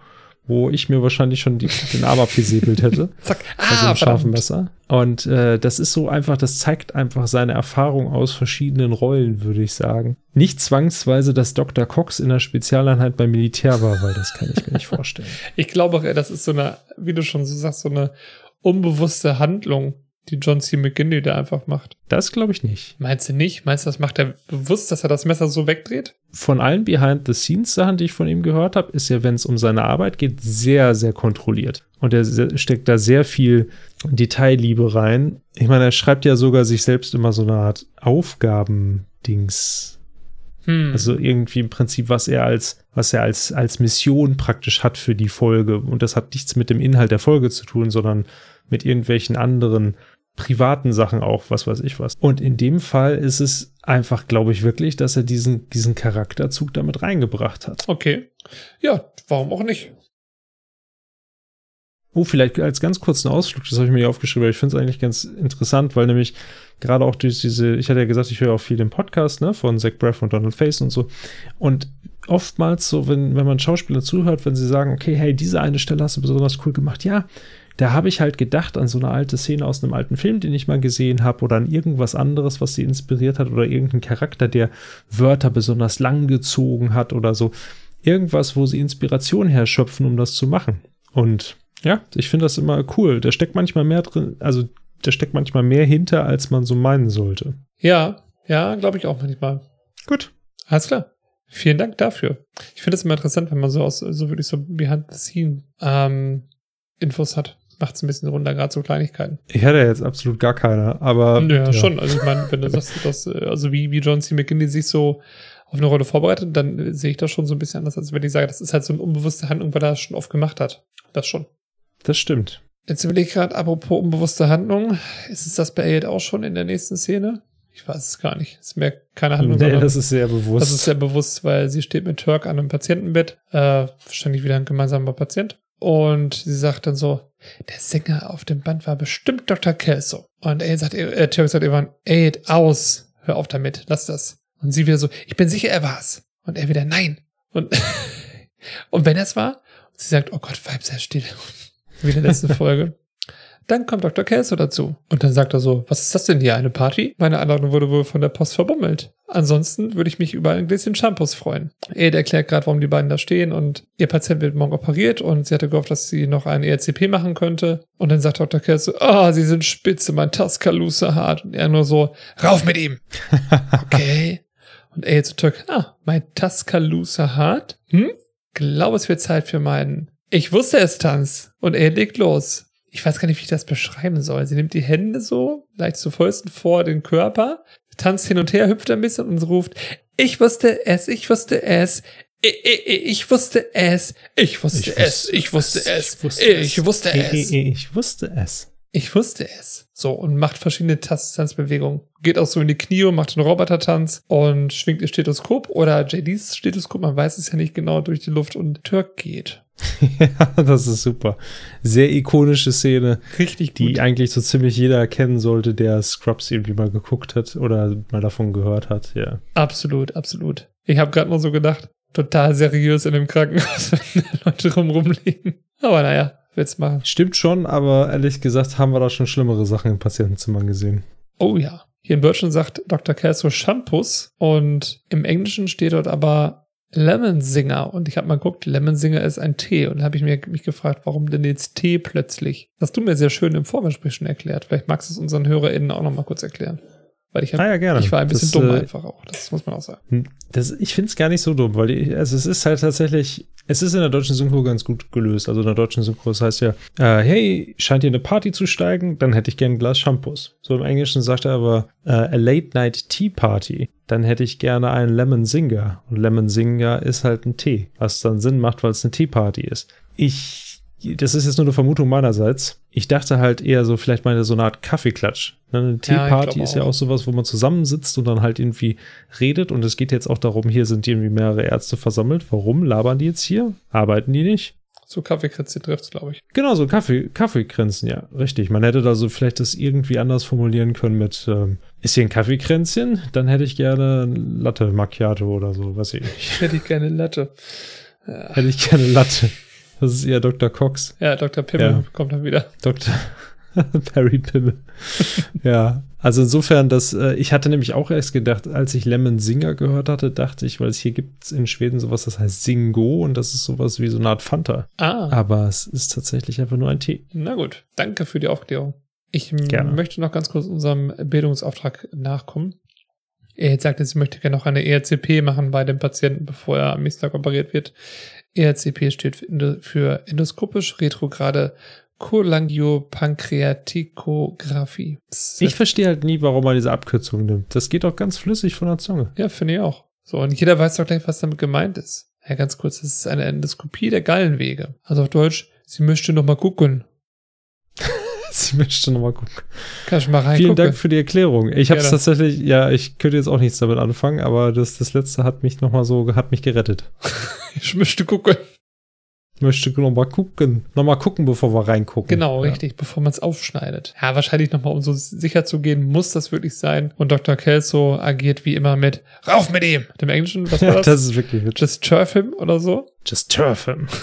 wo ich mir wahrscheinlich schon die, den Arm abgesäbelt hätte. Zack. bei so Ah, einem scharfen verdammt. Messer. Und äh, das ist so einfach, das zeigt einfach seine Erfahrung aus verschiedenen Rollen, würde ich sagen. Nicht zwangsweise, dass Dr. Cox in der Spezialeinheit beim Militär war, weil das kann ich mir nicht vorstellen. Ich glaube, auch, das ist so eine, wie du schon so sagst, so eine unbewusste Handlung, die John C. McGinley da einfach macht. Das glaube ich nicht. Meinst du nicht? Meinst du, das macht er bewusst, dass er das Messer so wegdreht? Von allen Behind-the-Scenes-Sachen, die ich von ihm gehört habe, ist er, wenn es um seine Arbeit geht, sehr, sehr kontrolliert. Und er steckt da sehr viel Detailliebe rein. Ich meine, er schreibt ja sogar sich selbst immer so eine Art Aufgabendings Hm. Also irgendwie im Prinzip, was er als, was er als, als Mission praktisch hat für die Folge. Und das hat nichts mit dem Inhalt der Folge zu tun, sondern mit irgendwelchen anderen privaten Sachen auch, was weiß ich was. Und in dem Fall ist es einfach, glaube ich, wirklich, dass er diesen, diesen Charakterzug damit reingebracht hat. okay. Ja, warum auch nicht? Oh, vielleicht als ganz kurzen Ausflug, das habe ich mir hier aufgeschrieben, aber ich finde es eigentlich ganz interessant, weil nämlich gerade auch durch diese, ich hatte ja gesagt, ich höre auch viel den Podcast, ne, von Zach Braff und Donald Face und so. Und oftmals so, wenn, wenn man Schauspieler zuhört, wenn sie sagen, okay, hey, diese eine Stelle hast du besonders cool gemacht, ja, da habe ich halt gedacht an so eine alte Szene aus einem alten Film, den ich mal gesehen habe, oder an irgendwas anderes, was sie inspiriert hat, oder irgendein Charakter, der Wörter besonders lang gezogen hat oder so. Irgendwas, wo sie Inspiration herschöpfen, um das zu machen. Und ja, ich finde das immer cool. Da steckt manchmal mehr drin, also da steckt manchmal mehr hinter, als man so meinen sollte. Ja, ja, glaube ich auch manchmal. Gut. Alles klar. Vielen Dank dafür. Ich finde es immer interessant, wenn man so aus, so wirklich so behind the scene ähm, Infos hat macht es ein bisschen runter, gerade so Kleinigkeiten. Ich hätte jetzt absolut gar keine, aber. Ja, ja. schon. Also ich meine, wenn du sagst, dass, also wie, wie John C. McKinney sich so auf eine Rolle vorbereitet, dann sehe ich das schon so ein bisschen anders, als wenn ich sage, das ist halt so eine unbewusste Handlung, weil er das schon oft gemacht hat. Das schon. Das stimmt. Jetzt will ich gerade, apropos unbewusste Handlung, ist es das bei Elliot auch schon in der nächsten Szene? Ich weiß es gar nicht. Es ist mehr keine Handlung. Nee, das ist sehr bewusst. Das ist sehr bewusst, weil sie steht mit Turk an einem Patientenbett, äh, wahrscheinlich wieder ein gemeinsamer Patient. Und sie sagt dann so, der Sänger auf dem Band war bestimmt Dr. Kelso. Und er sagt, äh, Turk sagt irgendwann, ey, aus, hör auf damit, lass das. Und sie wieder so, ich bin sicher, er war's. Und er wieder, nein. Und, und wenn er es war, und sie sagt, oh Gott, bleib sehr still. Wie in der letzten Folge. Dann kommt Dr. Kelso dazu. Und dann sagt er so, was ist das denn hier, eine Party? Meine Einladung wurde wohl von der Post verbummelt. Ansonsten würde ich mich über ein Gläschen Shampoos freuen. Ed erklärt gerade, warum die beiden da stehen und ihr Patient wird morgen operiert und sie hatte gehofft, dass sie noch ein ERCP machen könnte. Und dann sagt Dr. Kelso, ah, oh, sie sind spitze, mein Tuscaloosa hart. Und er nur so, rauf mit ihm. okay. Und Ed zu Turk, ah, mein Tuscaloosa hart? Hm? Glaube, es wird Zeit für meinen ich wusste es, Tanz. Und er legt los ich weiß gar nicht, wie ich das beschreiben soll. Sie nimmt die Hände so, leicht zu Fäusten vor den Körper, tanzt hin und her, hüpft ein bisschen und ruft, ich wusste es, ich wusste es, ich, ich, ich wusste es, ich wusste es, ich wusste es, ich wusste es. Ich wusste es. Ich wusste es. So, und macht verschiedene Tanzbewegungen. Geht auch so in die Knie und macht einen Robotertanz und schwingt ihr Stethoskop oder JDs Stethoskop, man weiß es ja nicht genau, durch die Luft und Turk geht. ja, das ist super. Sehr ikonische Szene. Richtig gut. Die eigentlich so ziemlich jeder kennen sollte, der Scrubs irgendwie mal geguckt hat oder mal davon gehört hat, ja. Absolut, absolut. Ich habe gerade nur so gedacht, total seriös in dem Krankenhaus, wenn Leute rum rumliegen. Aber naja, will's machen. Stimmt schon, aber ehrlich gesagt haben wir da schon schlimmere Sachen in Patientenzimmern gesehen. Oh ja. Hier im Deutschen sagt Dr. Kelso Shampoos und im Englischen steht dort aber Lemon Singer. Und ich habe mal geguckt, Lemon Singer ist ein Tee. Und da habe ich mir, mich gefragt, warum denn jetzt Tee plötzlich? Das hast du mir sehr schön im Vorgespräch schon erklärt. Vielleicht magst du es unseren HörerInnen auch noch mal kurz erklären. Weil ich, hab, ah, ja, gerne. ich war ein bisschen das, dumm äh, einfach auch. Das muss man auch sagen. Hm, das, ich finde es gar nicht so dumm, weil die, also es ist halt tatsächlich, es ist in der deutschen Synchro ganz gut gelöst. Also in der deutschen Synchro, das heißt ja, äh, hey, scheint hier eine Party zu steigen, dann hätte ich gerne ein Glas Shampoos. So im Englischen sagt er aber äh, a Late Night Tea Party. Dann hätte ich gerne einen Lemon Singer. Und Lemon Singer ist halt ein Tee, was dann Sinn macht, weil es eine Tea Party ist. Ich das ist jetzt nur eine Vermutung meinerseits. Ich dachte halt eher so, vielleicht mal so eine Art Kaffeeklatsch. Ne, eine Teeparty ja, ist ja auch sowas, wo man zusammensitzt und dann halt irgendwie redet. Und es geht jetzt auch darum, hier sind irgendwie mehrere Ärzte versammelt. Warum labern die jetzt hier? Arbeiten die nicht? So Kaffeekränzchen trifft's, glaube ich. Genau, so Kaffee, Kaffeekränzchen, ja, richtig. Man hätte da so vielleicht das irgendwie anders formulieren können mit, ähm, ist hier ein Kaffeekränzchen? Dann hätte ich gerne Latte Macchiato oder so, weiß ich nicht. Hätte ich gerne Latte. Ja. Hätte ich gerne Latte. Das ist eher Dr. Cox. Ja, Dr. Pimmel ja. kommt dann wieder. Dr. Perry Pimmel. ja, also insofern, dass äh, ich hatte nämlich auch erst gedacht, als ich Lemon Singer gehört hatte, dachte ich, weil es hier gibt es in Schweden sowas, das heißt Singo und das ist sowas wie so eine Art Fanta. Ah. Aber es ist tatsächlich einfach nur ein Tee. Na gut, danke für die Aufklärung. Ich Gerne. möchte noch ganz kurz unserem Bildungsauftrag nachkommen. Er jetzt sagt, sie möchte gerne noch eine ERCP machen bei dem Patienten, bevor er am nächsten Tag operiert wird. ERCP steht für endoskopisch retrograde Cholangiopankreatikographie. Ich verstehe halt nie, warum man diese Abkürzung nimmt. Das geht doch ganz flüssig von der Zunge. Ja, finde ich auch. So, und jeder weiß doch gleich, was damit gemeint ist. Ja, ganz kurz, das ist eine Endoskopie der Gallenwege. Also auf Deutsch, sie möchte noch mal gucken. sie möchte noch mal gucken. Kannst du mal reingucken. Vielen Dank für die Erklärung. Ich habe es tatsächlich, ja, ich könnte jetzt auch nichts damit anfangen, aber das, das letzte hat mich noch mal so, hat mich gerettet. ich möchte gucken. Möchte noch mal gucken. Noch mal gucken, bevor wir reingucken. Genau, ja. richtig, bevor man es aufschneidet. Ja, wahrscheinlich nochmal, um so sicher zu gehen, muss das wirklich sein. Und Dr. Kelso agiert wie immer mit Rauf mit ihm! Dem Englischen, was war Ja, das? das ist wirklich witzig. Just turf him oder so? Just turf him.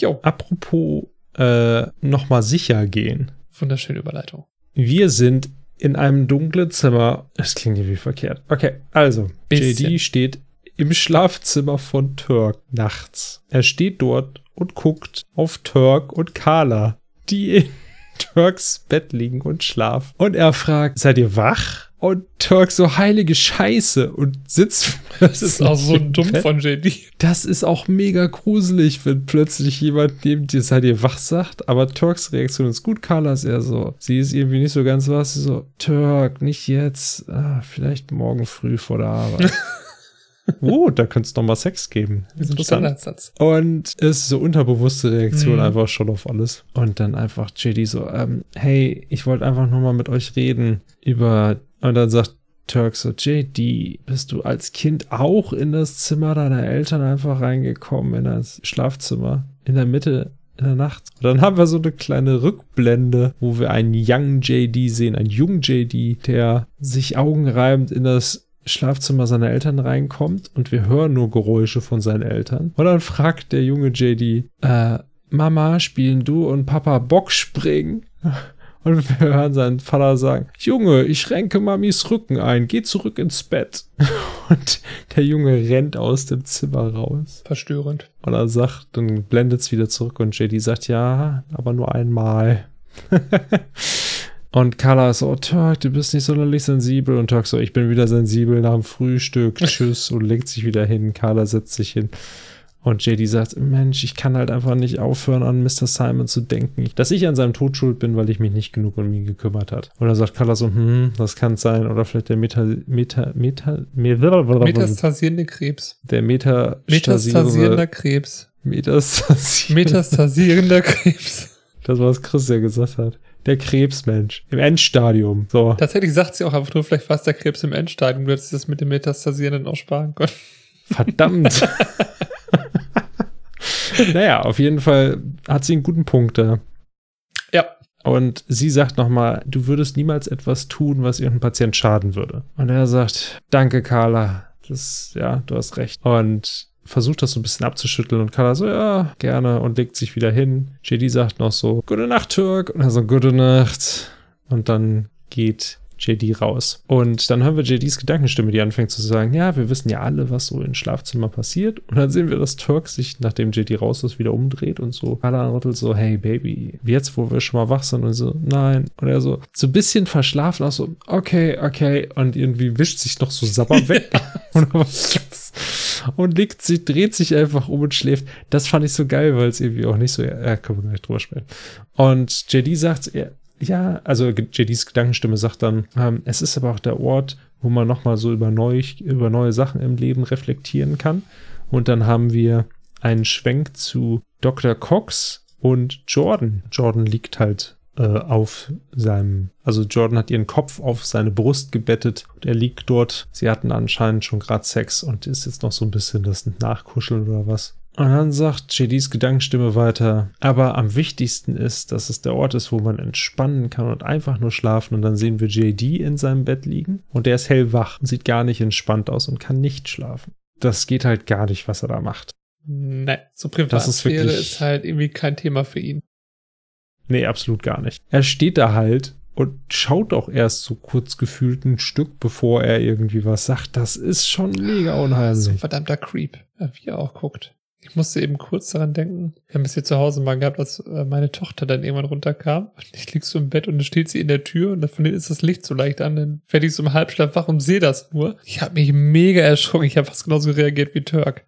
Jo, Apropos äh, noch mal sicher gehen. wunderschöne Überleitung. Wir sind in einem dunklen Zimmer. Das klingt irgendwie verkehrt. Okay, also, Bisschen. JD steht im Schlafzimmer von Turk nachts. Er steht dort und guckt auf Turk und Carla, die in Turks Bett liegen und schlafen. Und er fragt, seid ihr wach? Und Turk so heilige Scheiße und sitzt. Das ist auch so dumm von JD. Das ist auch mega gruselig, wenn plötzlich jemand neben dir seid ihr wach sagt. Aber Turks Reaktion ist gut. Carla ist eher so. Sie ist irgendwie nicht so ganz was. Sie so, Turk, nicht jetzt. Ah, vielleicht morgen früh vor der Arbeit. oh, da könnte es noch mal Sex geben. Interessanter Satz. Und es ist so unterbewusste Reaktion Mhm. einfach schon auf alles. Und dann einfach JD so, ähm, hey, ich wollte einfach nur mal mit euch reden über. Und dann sagt Turk so, JD, bist du als Kind auch in das Zimmer deiner Eltern einfach reingekommen, in das Schlafzimmer, in der Mitte, in der Nacht? Und dann haben wir so eine kleine Rückblende, wo wir einen Young JD sehen, einen jungen JD, der sich augenreibend in das Schlafzimmer seiner Eltern reinkommt und wir hören nur Geräusche von seinen Eltern. Und dann fragt der junge JD, äh, Mama, spielen du und Papa Boxspringen? Und wir hören seinen Vater sagen, Junge, ich renke Mamis Rücken ein, geh zurück ins Bett. Und der Junge rennt aus dem Zimmer raus. Verstörend. Und er sagt, dann blendet es wieder zurück und JD sagt, ja, aber nur einmal. und Carla ist so, oh, Turk, du bist nicht sonderlich sensibel. Und Turk so, ich bin wieder sensibel nach dem Frühstück. Tschüss. und legt sich wieder hin. Carla setzt sich hin. Und JD sagt, Mensch, ich kann halt einfach nicht aufhören, an Mr. Simon zu denken. Dass ich an seinem Tod schuld bin, weil ich mich nicht genug um ihn gekümmert hat. Und dann sagt Carla so, hm, das kann sein. Oder vielleicht der Meta, Meta, Meta, Meta Metastasierende Krebs. der Meta, Metastasierender Krebs. Metastasierende. Metastasierender Krebs. Das, was Chris ja gesagt hat. Der Krebsmensch. Im Endstadium. So. Tatsächlich sagt sie auch einfach nur, vielleicht war es der Krebs im Endstadium. Du hättest das mit dem Metastasierenden auch sparen können. Verdammt. naja, auf jeden Fall hat sie einen guten Punkt da. Ja. Und sie sagt nochmal, du würdest niemals etwas tun, was irgendeinem Patient schaden würde. Und er sagt, danke, Carla. Das, ja, du hast recht. Und versucht das so ein bisschen abzuschütteln und Carla so, ja, gerne und legt sich wieder hin. JD sagt noch so, gute Nacht, Türk. Und er so, gute Nacht. Und dann geht JD raus. Und dann hören wir JDs Gedankenstimme, die anfängt zu sagen, ja, wir wissen ja alle, was so im Schlafzimmer passiert. Und dann sehen wir, dass Turk sich, nachdem JD raus ist, wieder umdreht und so anrüttelt so, hey Baby, jetzt, wo wir schon mal wach sind und so, nein. Und er so, so ein bisschen verschlafen, auch so, okay, okay. Und irgendwie wischt sich noch so Sabber weg. und, legt sich, dreht sich einfach um und schläft. Das fand ich so geil, weil es irgendwie auch nicht so, ja, können wir gleich drüber sprechen. Und JD sagt, ja, ja, also JDs Gedankenstimme sagt dann, ähm, es ist aber auch der Ort, wo man nochmal so über, neu, über neue Sachen im Leben reflektieren kann. Und dann haben wir einen Schwenk zu Dr. Cox und Jordan. Jordan liegt halt äh, auf seinem, also Jordan hat ihren Kopf auf seine Brust gebettet und er liegt dort. Sie hatten anscheinend schon gerade Sex und ist jetzt noch so ein bisschen das Nachkuscheln oder was. Und dann sagt JDs Gedankenstimme weiter, aber am wichtigsten ist, dass es der Ort ist, wo man entspannen kann und einfach nur schlafen. Und dann sehen wir JD in seinem Bett liegen und der ist hellwach und sieht gar nicht entspannt aus und kann nicht schlafen. Das geht halt gar nicht, was er da macht. Nein, so Das ist Privatsphäre wirklich- ist halt irgendwie kein Thema für ihn. Nee, absolut gar nicht. Er steht da halt und schaut auch erst so kurz gefühlt ein Stück, bevor er irgendwie was sagt. Das ist schon mega So ein unheimlich. verdammter Creep, wie er auch guckt. Ich musste eben kurz daran denken, wir haben es hier zu Hause mal gehabt, als äh, meine Tochter dann irgendwann runterkam. Und ich lieg so im Bett und dann steht sie in der Tür und von denen ist das Licht so leicht an. Dann werde ich so im Halbschlaf wach und sehe das nur. Ich habe mich mega erschrocken. Ich habe fast genauso reagiert wie Turk.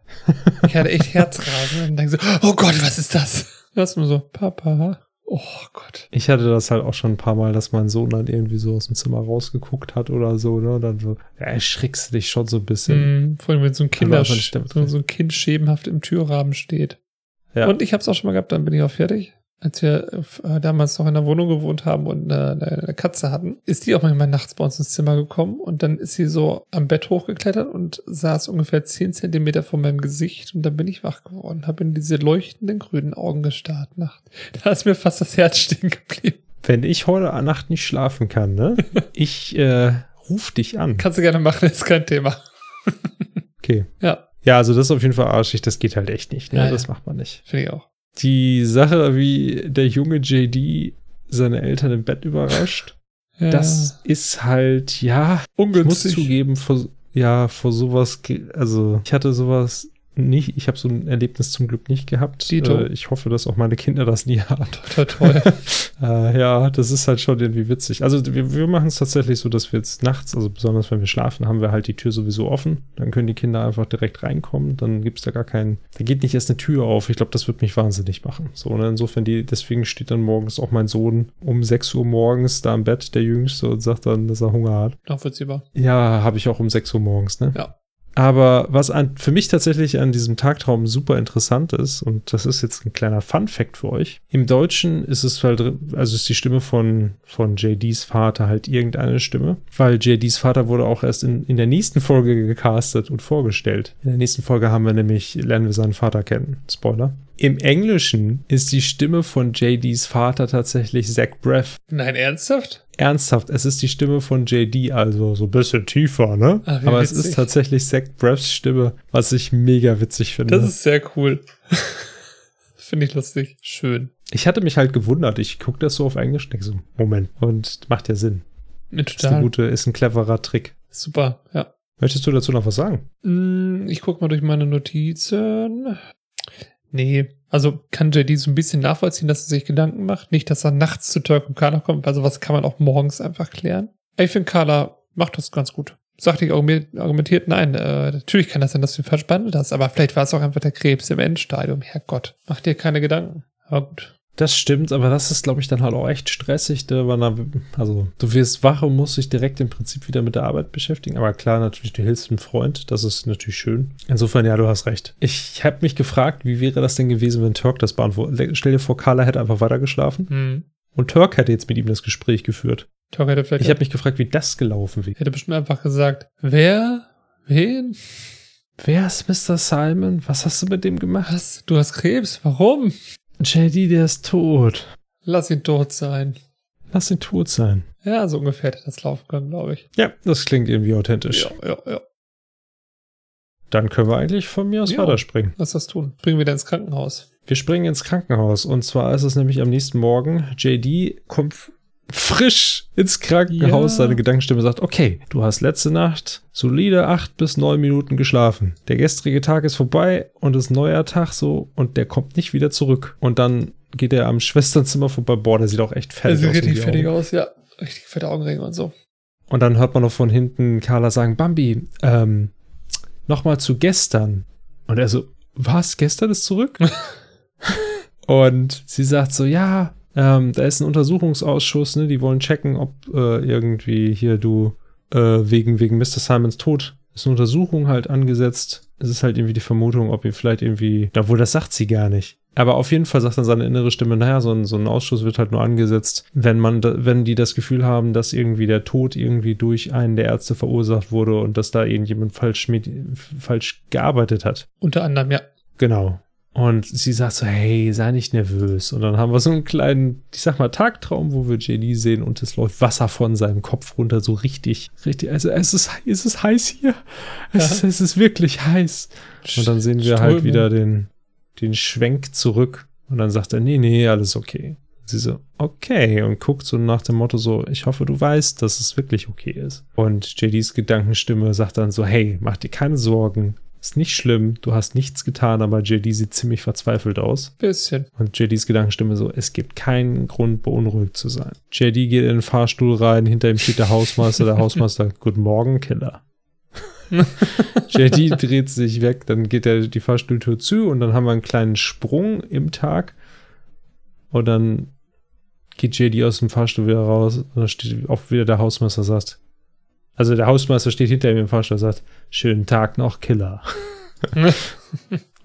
Ich hatte echt Herzrasen und denke so, oh Gott, was ist das? Das nur so, Papa. Oh Gott. Ich hatte das halt auch schon ein paar Mal, dass mein Sohn dann irgendwie so aus dem Zimmer rausgeguckt hat oder so, ne? Und dann so, ja, erschrickst du dich schon so ein bisschen. Mhm, vor allem, wenn so ein damit so, so ein Kind schemenhaft im Türrahmen steht. Ja. Und ich habe es auch schon mal gehabt, dann bin ich auch fertig. Als wir äh, damals noch in der Wohnung gewohnt haben und eine, eine, Katze hatten, ist die auch manchmal nachts bei uns ins Zimmer gekommen und dann ist sie so am Bett hochgeklettert und saß ungefähr zehn Zentimeter vor meinem Gesicht und dann bin ich wach geworden, habe in diese leuchtenden grünen Augen gestarrt. Nacht. Da ist mir fast das Herz stehen geblieben. Wenn ich heute Nacht nicht schlafen kann, ne? ich äh, ruf dich an. Kannst du gerne machen, ist kein Thema. okay. Ja. Ja, also das ist auf jeden Fall arschig, das geht halt echt nicht. Ne? Ja, das ja. macht man nicht. Finde ich auch. Die Sache, wie der junge JD seine Eltern im Bett überrascht, Ja. das ist halt, ja, ich muss ungünstig. zugeben, vor, ja, vor sowas, also ich hatte sowas nicht, ich habe so ein Erlebnis zum Glück nicht gehabt. Äh, ich hoffe, dass auch meine Kinder das nie haben. Toll, toll. Äh, ja, das ist halt schon irgendwie witzig. Also wir, wir machen es tatsächlich so, dass wir jetzt nachts, also besonders wenn wir schlafen, haben wir halt die Tür sowieso offen. Dann können die Kinder einfach direkt reinkommen. Dann gibt's da gar keinen, da geht nicht erst eine Tür auf. Ich glaube, das wird mich wahnsinnig machen. So, und insofern, die, deswegen steht dann morgens auch mein Sohn um 6 Uhr morgens da im Bett, der Jüngste, und sagt dann, dass er Hunger hat. Nachvollziehbar. Ja, habe ich auch um 6 Uhr morgens, ne? Ja. Aber was an, für mich tatsächlich an diesem Tagtraum super interessant ist, und das ist jetzt ein kleiner Fun-Fact für euch. Im Deutschen ist es halt, also ist die Stimme von, von JDs Vater halt irgendeine Stimme, weil JDs Vater wurde auch erst in, in der nächsten Folge gecastet und vorgestellt. In der nächsten Folge haben wir nämlich, lernen wir seinen Vater kennen. Spoiler. Im Englischen ist die Stimme von JDs Vater tatsächlich Zach Braff. Nein, ernsthaft? Ernsthaft, es ist die Stimme von JD, also so ein bisschen tiefer, ne? Wie Aber es witzig. ist tatsächlich Zach Braffs Stimme, was ich mega witzig finde. Das ist sehr cool. Finde ich lustig. Schön. ich hatte mich halt gewundert. Ich gucke das so auf Englisch denke so, Moment. Und macht ja Sinn. Ja, Ist, eine Total. gute, ist ein cleverer Trick. Super, ja. Möchtest du dazu noch was sagen? Mm, Ich gucke mal durch meine Notizen. Nee, also kann JD so ein bisschen nachvollziehen, dass er sich Gedanken macht. Nicht, dass er nachts zu Turk und Carla kommt, also was kann man auch morgens einfach klären. Ich finde, Carla macht das ganz gut. Sagte ich argumentiert, nein, äh, natürlich kann das sein, dass du ihn behandelt hast, aber vielleicht war es auch einfach der Krebs im Endstadium. Herrgott, mach dir keine Gedanken. Aber gut. Das stimmt, aber das ist, glaube ich, dann halt auch echt stressig. Dann, also, du wirst wach und musst dich direkt im Prinzip wieder mit der Arbeit beschäftigen. Aber klar, natürlich, du hilfst einem Freund. Das ist natürlich schön. Insofern, ja, du hast recht. Ich habe mich gefragt, wie wäre das denn gewesen, wenn Turk das beantwortet? Stell dir vor, Carla hätte einfach weitergeschlafen Hm. und Turk hätte jetzt mit ihm das Gespräch geführt. Turk hätte vielleicht Ich habe mich gefragt, wie das gelaufen wäre. hätte bestimmt einfach gesagt, wer? Wen? Wer ist Mr. Simon? Was hast du mit dem gemacht? Was? Du hast Krebs? Warum? JD, der ist tot. Lass ihn tot sein. Lass ihn tot sein. Ja, so ungefähr hätte das laufen können, glaube ich. Ja, das klingt irgendwie authentisch. Ja, ja, ja. Dann können wir eigentlich von mir aus Ja. weiterspringen. Lass das tun. Bringen wir wieder ins Krankenhaus. Wir springen ins Krankenhaus. Und zwar ist es nämlich am nächsten Morgen. JD kommt frisch ins Krankenhaus. Ja. Seine Gedankenstimme sagt, okay, du hast letzte Nacht solide acht bis neun Minuten geschlafen. Der gestrige Tag ist vorbei und es ist neuer Tag so und der kommt nicht wieder zurück. Und dann geht er am Schwesternzimmer vorbei. Boah, der sieht auch echt fertig aus. um richtig die fertig aus, ja. Richtig fette Augenringe und so. Und dann hört man noch von hinten Carla sagen, Bambi, ähm, nochmal zu gestern. Und er so, was, gestern ist zurück? und sie sagt so, ja, ähm, da ist ein Untersuchungsausschuss, ne, die wollen checken, ob äh, irgendwie hier du äh, wegen, wegen Mr. Simons Tod ist eine Untersuchung halt angesetzt. Es ist halt irgendwie die Vermutung, ob ihr vielleicht irgendwie, obwohl das sagt sie gar nicht. Aber auf jeden Fall sagt dann seine innere Stimme, naja, so ein, so ein Ausschuss wird halt nur angesetzt, wenn man, da, wenn die das Gefühl haben, dass irgendwie der Tod irgendwie durch einen der Ärzte verursacht wurde und dass da irgendjemand falsch, mit, falsch gearbeitet hat. Unter anderem, ja. Genau. Und sie sagt so, hey, sei nicht nervös. Und dann haben wir so einen kleinen, ich sag mal, Tagtraum, wo wir JD sehen und es läuft Wasser von seinem Kopf runter, so richtig, richtig. Also es ist, es ist heiß hier. Es, Ja. ist, es ist wirklich heiß. Und dann sehen wir halt Strömung. wieder den, den Schwenk zurück. Und dann sagt er, nee, nee, alles okay. Sie so, okay. Und guckt so nach dem Motto so, ich hoffe, du weißt, dass es wirklich okay ist. Und JDs Gedankenstimme sagt dann so, hey, mach dir keine Sorgen. Ist nicht schlimm, du hast nichts getan, aber JD sieht ziemlich verzweifelt aus. Bisschen. Und JDs Gedankenstimme so, es gibt keinen Grund, beunruhigt zu sein. JD geht in den Fahrstuhl rein, hinter ihm steht der Hausmeister, der Hausmeister, Guten Morgen, Killer. JD dreht sich weg, dann geht er die Fahrstuhltür zu und dann haben wir einen kleinen Sprung im Tag. Und dann geht JD aus dem Fahrstuhl wieder raus und dann steht auch wieder der Hausmeister sagt, also der Hausmeister steht hinter ihm im Fahrstuhl und sagt, schönen Tag noch, Killer.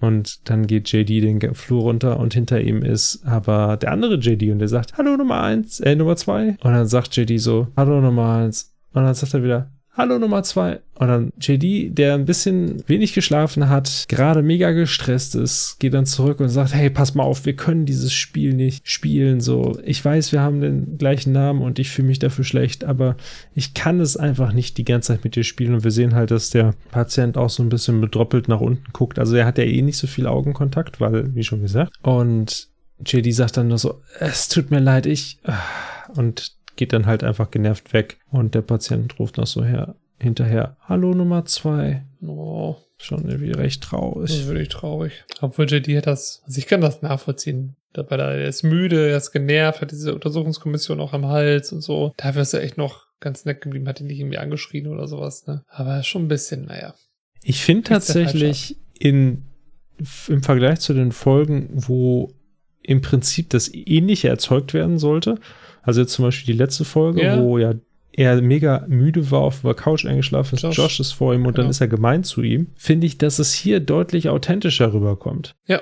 Und dann geht JD den Flur runter und hinter ihm ist aber der andere JD und der sagt, hallo Nummer eins, äh, Nummer zwei. Und dann sagt JD so, hallo Nummer eins. Und dann sagt er wieder, Hallo Nummer zwei. Und dann JD, der ein bisschen wenig geschlafen hat, gerade mega gestresst ist, geht dann zurück und sagt, hey, pass mal auf, wir können dieses Spiel nicht spielen. So, ich weiß, wir haben den gleichen Namen und ich fühle mich dafür schlecht, aber ich kann es einfach nicht die ganze Zeit mit dir spielen. Und wir sehen halt, dass der Patient auch so ein bisschen bedroppelt nach unten guckt. Also er hat ja eh nicht so viel Augenkontakt, weil, wie schon gesagt. Und JD sagt dann nur so, es tut mir leid, ich. Und geht dann halt einfach genervt weg und der Patient ruft noch so her, hinterher, hallo Nummer zwei. Oh, Schon irgendwie recht das traurig. ist wirklich traurig. Obwohl JD hat das, also ich kann das nachvollziehen. Weil er ist müde, er ist genervt, hat diese Untersuchungskommission auch am Hals und so. Dafür ist er echt noch ganz nett geblieben, hat ihn nicht irgendwie angeschrien oder sowas, ne? Aber schon ein bisschen, naja. Ich finde tatsächlich in, im Vergleich zu den Folgen, wo im Prinzip das Ähnliche erzeugt werden sollte, also jetzt zum Beispiel die letzte Folge, Ja. wo ja er mega müde war, auf der Couch eingeschlafen ist, Josh. Josh, ist vor ihm und dann Genau. ist er gemein zu ihm, finde ich, dass es hier deutlich authentischer rüberkommt. Ja.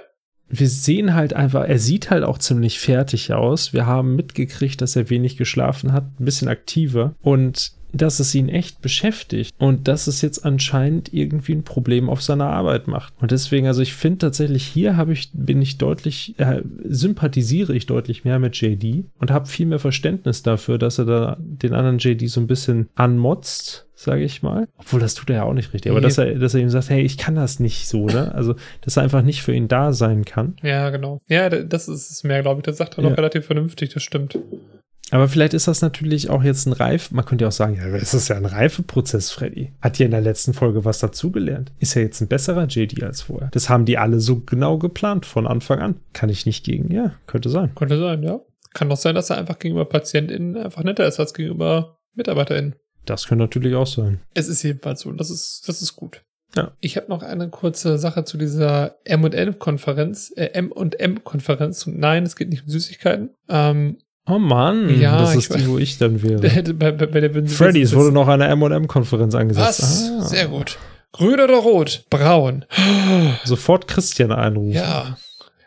Wir sehen halt einfach, er sieht halt auch ziemlich fertig aus. Wir haben mitgekriegt, dass er wenig geschlafen hat, ein bisschen aktiver und dass es ihn echt beschäftigt und dass es jetzt anscheinend irgendwie ein Problem auf seiner Arbeit macht. Und deswegen, also ich finde tatsächlich, hier habe ich, bin ich deutlich, äh, sympathisiere ich deutlich mehr mit JD und habe viel mehr Verständnis dafür, dass er da den anderen JD so ein bisschen anmotzt, sage ich mal. Obwohl, das tut er ja auch nicht richtig. Aber Nee. dass er, dass er ihm sagt, hey, ich kann das nicht so, ne? Also, dass er einfach nicht für ihn da sein kann. Ja, genau. Ja, das ist es mehr, glaube ich. Das sagt er noch Ja. relativ vernünftig, das stimmt. Aber vielleicht ist das natürlich auch jetzt ein Reif. Man könnte ja auch sagen, ja, es ist ja ein Reifeprozess, Freddy. Hat ja in der letzten Folge was dazugelernt. Ist ja jetzt ein besserer JD als vorher. Das haben die alle so genau geplant von Anfang an. Kann ich nicht gegen. Ja, könnte sein. Könnte sein, ja. Kann doch sein, dass er einfach gegenüber PatientInnen einfach netter ist als gegenüber MitarbeiterInnen. Das könnte natürlich auch sein. Es ist jedenfalls so. Das ist, das ist gut. Ja. Ich habe noch eine kurze Sache zu dieser M&M-Konferenz, äh, M&M-Konferenz. Und nein, es geht nicht um Süßigkeiten. Ähm, Oh Mann, Ja, das ist die, wo ich dann wäre. bei, bei, bei der würden sie Freddy, es wissen, wurde noch eine M&M-Konferenz angesetzt. Was? Ah. Sehr gut. Grün oder rot? Braun. Sofort Christian einrufen. Ja.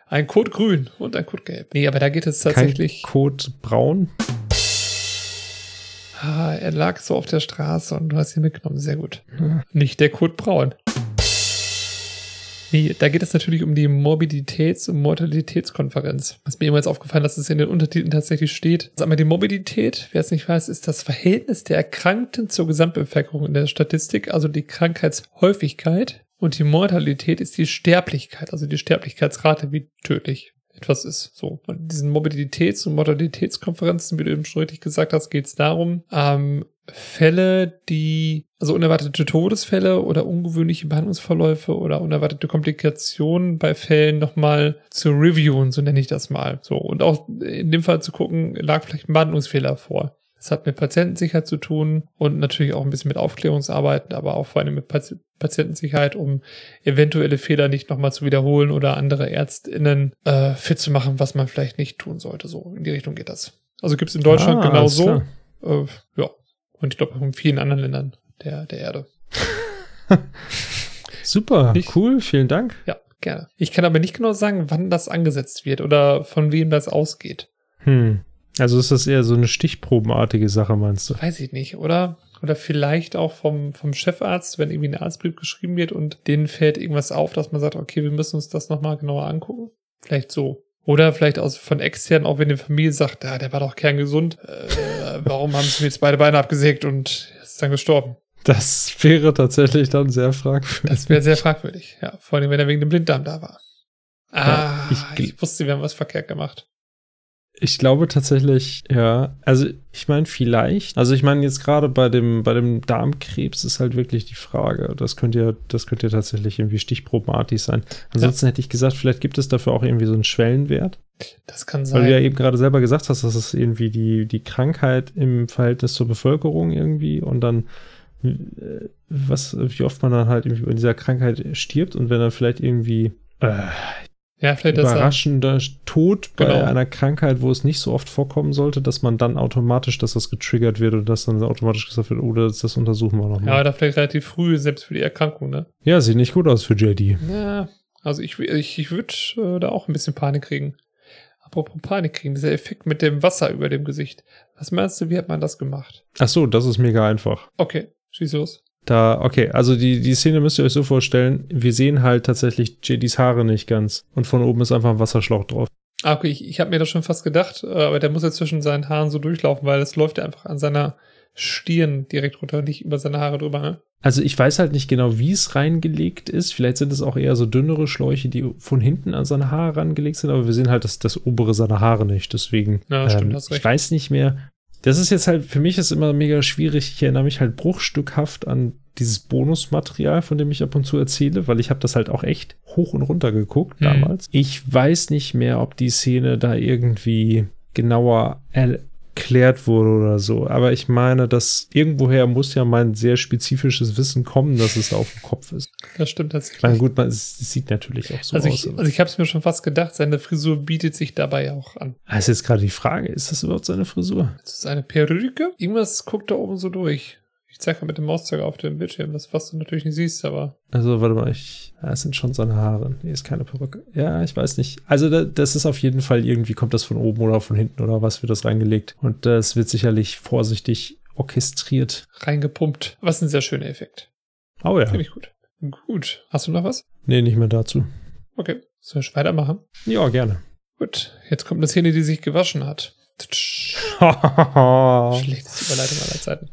Ein Code grün und ein Code gelb. Nee, aber da geht es Kein tatsächlich. Code braun. Ah, er lag so auf der Straße und du hast ihn mitgenommen. Sehr gut. Nicht der Code braun. Nee, da geht es natürlich um die Morbiditäts- und Mortalitätskonferenz. Was mir jemals aufgefallen, dass es in den Untertiteln tatsächlich steht. Sag mal, die Morbidität, wer es nicht weiß, ist das Verhältnis der Erkrankten zur Gesamtbevölkerung in der Statistik, also die Krankheitshäufigkeit. Und die Mortalität ist die Sterblichkeit, also die Sterblichkeitsrate, wie tödlich etwas ist. So. Und diesen Morbiditäts- und Mortalitätskonferenzen, wie du eben schon richtig gesagt hast, geht es darum, ähm, Fälle, die, also unerwartete Todesfälle oder ungewöhnliche Behandlungsverläufe oder unerwartete Komplikationen bei Fällen nochmal zu reviewen, so nenne ich das mal. So. Und auch in dem Fall zu gucken, lag vielleicht ein Behandlungsfehler vor. Das hat mit Patientensicherheit zu tun und natürlich auch ein bisschen mit Aufklärungsarbeiten, aber auch vor allem mit Pati- Patientensicherheit, um eventuelle Fehler nicht nochmal zu wiederholen oder andere ÄrztInnen äh, fit zu machen, was man vielleicht nicht tun sollte. So in die Richtung geht das. Also gibt es in Deutschland Ah, genau so. Äh, ja. Und ich glaube auch in vielen anderen Ländern der, der Erde. Super, Nicht- cool, vielen Dank. Ja, gerne. Ich kann aber nicht genau sagen, wann das angesetzt wird oder von wem das ausgeht. Hm. Also ist das eher so eine stichprobenartige Sache, meinst du? Weiß ich nicht, oder? Oder vielleicht auch vom, vom Chefarzt, wenn irgendwie ein Arztbrief geschrieben wird und denen fällt irgendwas auf, dass man sagt, okay, wir müssen uns das nochmal genauer angucken. Vielleicht so. Oder vielleicht aus, von extern, auch wenn die Familie sagt, ja, der war doch kerngesund. Äh, warum haben sie mir jetzt beide Beine abgesägt und ist dann gestorben? Das wäre tatsächlich dann sehr fragwürdig. Das wäre sehr fragwürdig. Ja, vor allem, wenn er wegen dem Blinddarm da war. Ah, ich ich, gl- wusste, wir haben was verkehrt gemacht. Ich glaube tatsächlich, ja. Also ich meine vielleicht. Also ich meine jetzt gerade bei dem bei dem Darmkrebs ist halt wirklich die Frage. Das könnte ja das könnte ja tatsächlich irgendwie stichprobenartig sein. Ansonsten hätte ich gesagt, vielleicht gibt es dafür auch irgendwie so einen Schwellenwert, Das kann weil du ja sein. eben gerade selber gesagt hast, dass es irgendwie die die Krankheit im Verhältnis zur Bevölkerung irgendwie und dann äh, was wie oft man dann halt irgendwie in dieser Krankheit stirbt und wenn dann vielleicht irgendwie äh, Ja, vielleicht überraschender Tod bei Genau. einer Krankheit, wo es nicht so oft vorkommen sollte, dass man dann automatisch, dass das getriggert wird und dass dann automatisch gesagt wird, oder das, das untersuchen wir Ja, nochmal. oder vielleicht relativ früh, selbst für die Erkrankung, ne? Ja, sieht nicht gut aus für JD. Ja, Also ich, ich, ich würde äh, da auch ein bisschen Panik kriegen. Apropos Panik kriegen, dieser Effekt mit dem Wasser über dem Gesicht. Was meinst du, wie hat man das gemacht? Ach so, das ist mega einfach. Okay, schieß los. Da, okay, also die, die Szene müsst ihr euch so vorstellen, wir sehen halt tatsächlich JDs Haare nicht ganz. Und von oben ist einfach ein Wasserschlauch drauf. Ah, okay, ich, ich habe mir das schon fast gedacht, äh, aber der muss ja zwischen seinen Haaren so durchlaufen, weil es läuft ja einfach an seiner Stirn direkt runter und nicht über seine Haare drüber, ne? Also ich weiß halt nicht genau, wie es reingelegt ist. Vielleicht sind es auch eher so dünnere Schläuche, die von hinten an seine Haare rangelegt sind, aber wir sehen halt das, das obere seiner Haare nicht. Deswegen, Ja, stimmt, ähm, ich weiß nicht mehr. Das ist jetzt halt, für mich ist immer mega schwierig. Ich erinnere mich halt bruchstückhaft an dieses Bonusmaterial, von dem ich ab und zu erzähle, weil ich habe das halt auch echt hoch und runter geguckt Mhm. damals. Ich weiß nicht mehr, ob die Szene da irgendwie genauer erklärt wurde oder so. Aber ich meine, dass irgendwoher muss ja mein sehr spezifisches Wissen kommen, dass es da auf dem Kopf ist. Das stimmt Ich tatsächlich. meine, gut, man, es, es sieht natürlich auch so also aus. ich, also ich habe es mir schon fast gedacht, seine Frisur bietet sich dabei auch an. Ah, ist jetzt gerade die Frage, ist das überhaupt seine Frisur? Das ist eine Perücke. Irgendwas guckt da oben so durch. Ich zeige mal mit dem Mauszeiger auf dem Bildschirm, das was du natürlich nicht siehst, aber Also, warte mal, ich, ja, es sind schon seine Haare. Nee, ist keine Perücke. Ja, ich weiß nicht. Also, da, das ist auf jeden Fall irgendwie, kommt das von oben oder von hinten oder was wird das reingelegt. Und das wird sicherlich vorsichtig orchestriert. reingepumpt. Was ein sehr schöner Effekt. Oh ja. Finde ich gut. Gut. Hast du noch was? Nee, nicht mehr dazu. Okay. Soll ich weitermachen? Ja, gerne. Gut. Jetzt kommt eine Szene, die sich gewaschen hat. Schlechteste Überleitung aller Zeiten.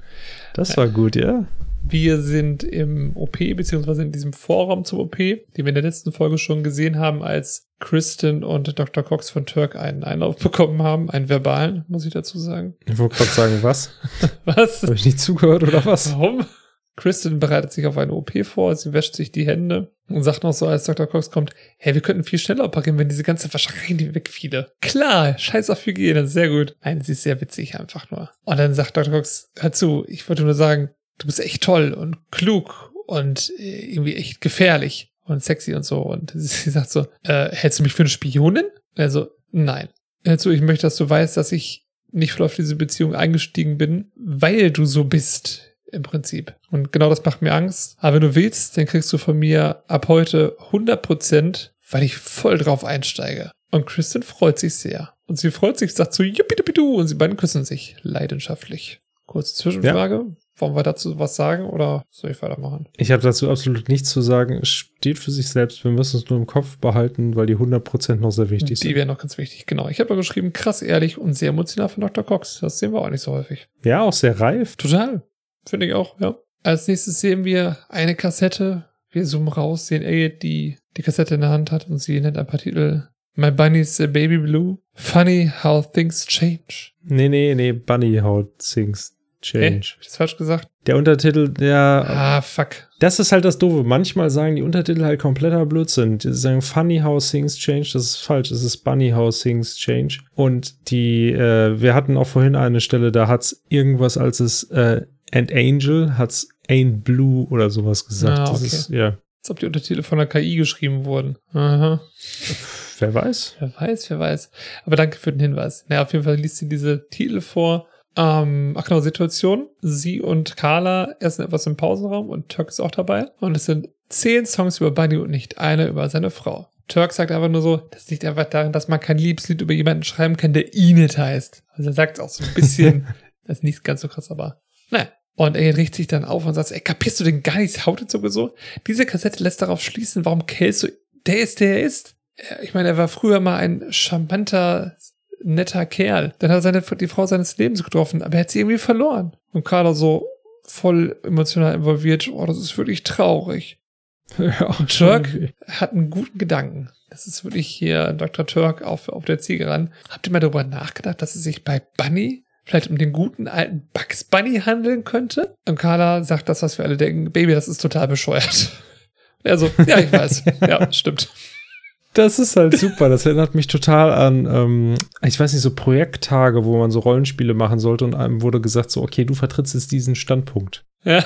War gut, ja? Wir sind im OP, beziehungsweise in diesem Vorraum zum OP, die wir in der letzten Folge schon gesehen haben, als Kristen und Dr. Cox von Turk einen Einlauf bekommen haben. Einen verbalen, muss ich dazu sagen. Ich wollte gerade sagen, was? Was? Habe ich nicht zugehört oder was? Warum? Kristen bereitet sich auf eine OP vor, sie wäscht sich die Hände und sagt noch so, als Dr. Cox kommt, hey, wir könnten viel schneller operieren, wenn diese ganze Wascherei die wegfiele. Klar, scheiß auf Hygiene, sehr gut. Nein, sie ist sehr witzig einfach nur. Und dann sagt Dr. Cox, hör zu, ich wollte nur sagen, du bist echt toll und klug und äh, irgendwie echt gefährlich und sexy und so. Und sie sagt so, äh, hältst du mich für eine Spionin? Also, nein. Hör zu, ich möchte, dass du weißt, dass ich nicht voll auf diese Beziehung eingestiegen bin, weil du so bist im Prinzip. Und genau das macht mir Angst. Aber wenn du willst, dann kriegst du von mir ab heute 100%, weil ich voll drauf einsteige. Und Kristen freut sich sehr. Und sie freut sich, sagt so, juppidupidu, und sie beiden küssen sich leidenschaftlich. Kurze Zwischenfrage. Wollen wir dazu was sagen oder soll ich weitermachen? Ich habe dazu absolut nichts zu sagen. Es steht für sich selbst. Wir müssen es nur im Kopf behalten, weil die 100% noch sehr wichtig Die sind. wäre noch ganz wichtig. Genau. Ich habe geschrieben, krass ehrlich und sehr emotional von Dr. Cox. Das sehen wir auch nicht so häufig. Ja, auch sehr reif. Total. Finde ich auch, ja. Als nächstes sehen wir eine Kassette. Wir zoomen raus, sehen Elliot, die die Kassette in der Hand hat und sie nennt ein paar Titel. My Bunny's a Baby Blue. Funny how things change. Nee, nee, nee, Bunny How Things? Change. Hab ich das falsch gesagt? Der Untertitel, der, Ah, fuck. das ist halt das Doofe. Manchmal sagen die Untertitel halt kompletter Blödsinn. Die sagen Funny How Things Change, das ist falsch. Es ist Bunny How Things Change. Und die, äh, wir hatten auch vorhin eine Stelle, da hat's irgendwas als es, äh, And Angel hat's Ain't Blue oder sowas gesagt. Ah, Das okay. ist, ja, Als ob die Untertitel von der KI geschrieben wurden. Aha. wer weiß. Wer weiß, wer weiß. Aber danke für den Hinweis. Na, auf jeden Fall liest sie diese Titel vor. Ähm, ach genau, Situation. Sie und Carla essen etwas im Pausenraum und Turk ist auch dabei. Und es sind zehn Songs über Bunny und nicht einer über seine Frau. Turk sagt einfach nur so, das liegt einfach daran, dass man kein Liebeslied über jemanden schreiben kann, der Enid heißt. Also er sagt es auch so ein bisschen, das ist nicht ganz so krass, aber naja. Und er riecht sich dann auf und sagt, ey, kapierst du denn gar nichts, haut jetzt sowieso? Diese Kassette lässt darauf schließen, warum du, der ist, der er ist. Ich meine, er war früher mal ein charmanter, netter Kerl. Dann hat er seine, die Frau seines Lebens getroffen, aber er hat sie irgendwie verloren. Und Carla so voll emotional involviert, oh, das ist wirklich traurig. Ja, Turk hat einen guten Gedanken. Das ist wirklich hier Dr. Turk auf, auf der Ziege ran. Habt ihr mal darüber nachgedacht, dass es sich bei Bunny vielleicht um den guten alten Bugs Bunny handeln könnte? Und Carla sagt das, was wir alle denken. Baby, das ist total bescheuert. Also, ja, ich weiß. ja, stimmt. Das ist halt super. Das erinnert mich total an, ähm, ich weiß nicht, so Projekttage, wo man so Rollenspiele machen sollte und einem wurde gesagt, so, okay, du vertrittst jetzt diesen Standpunkt. Ja.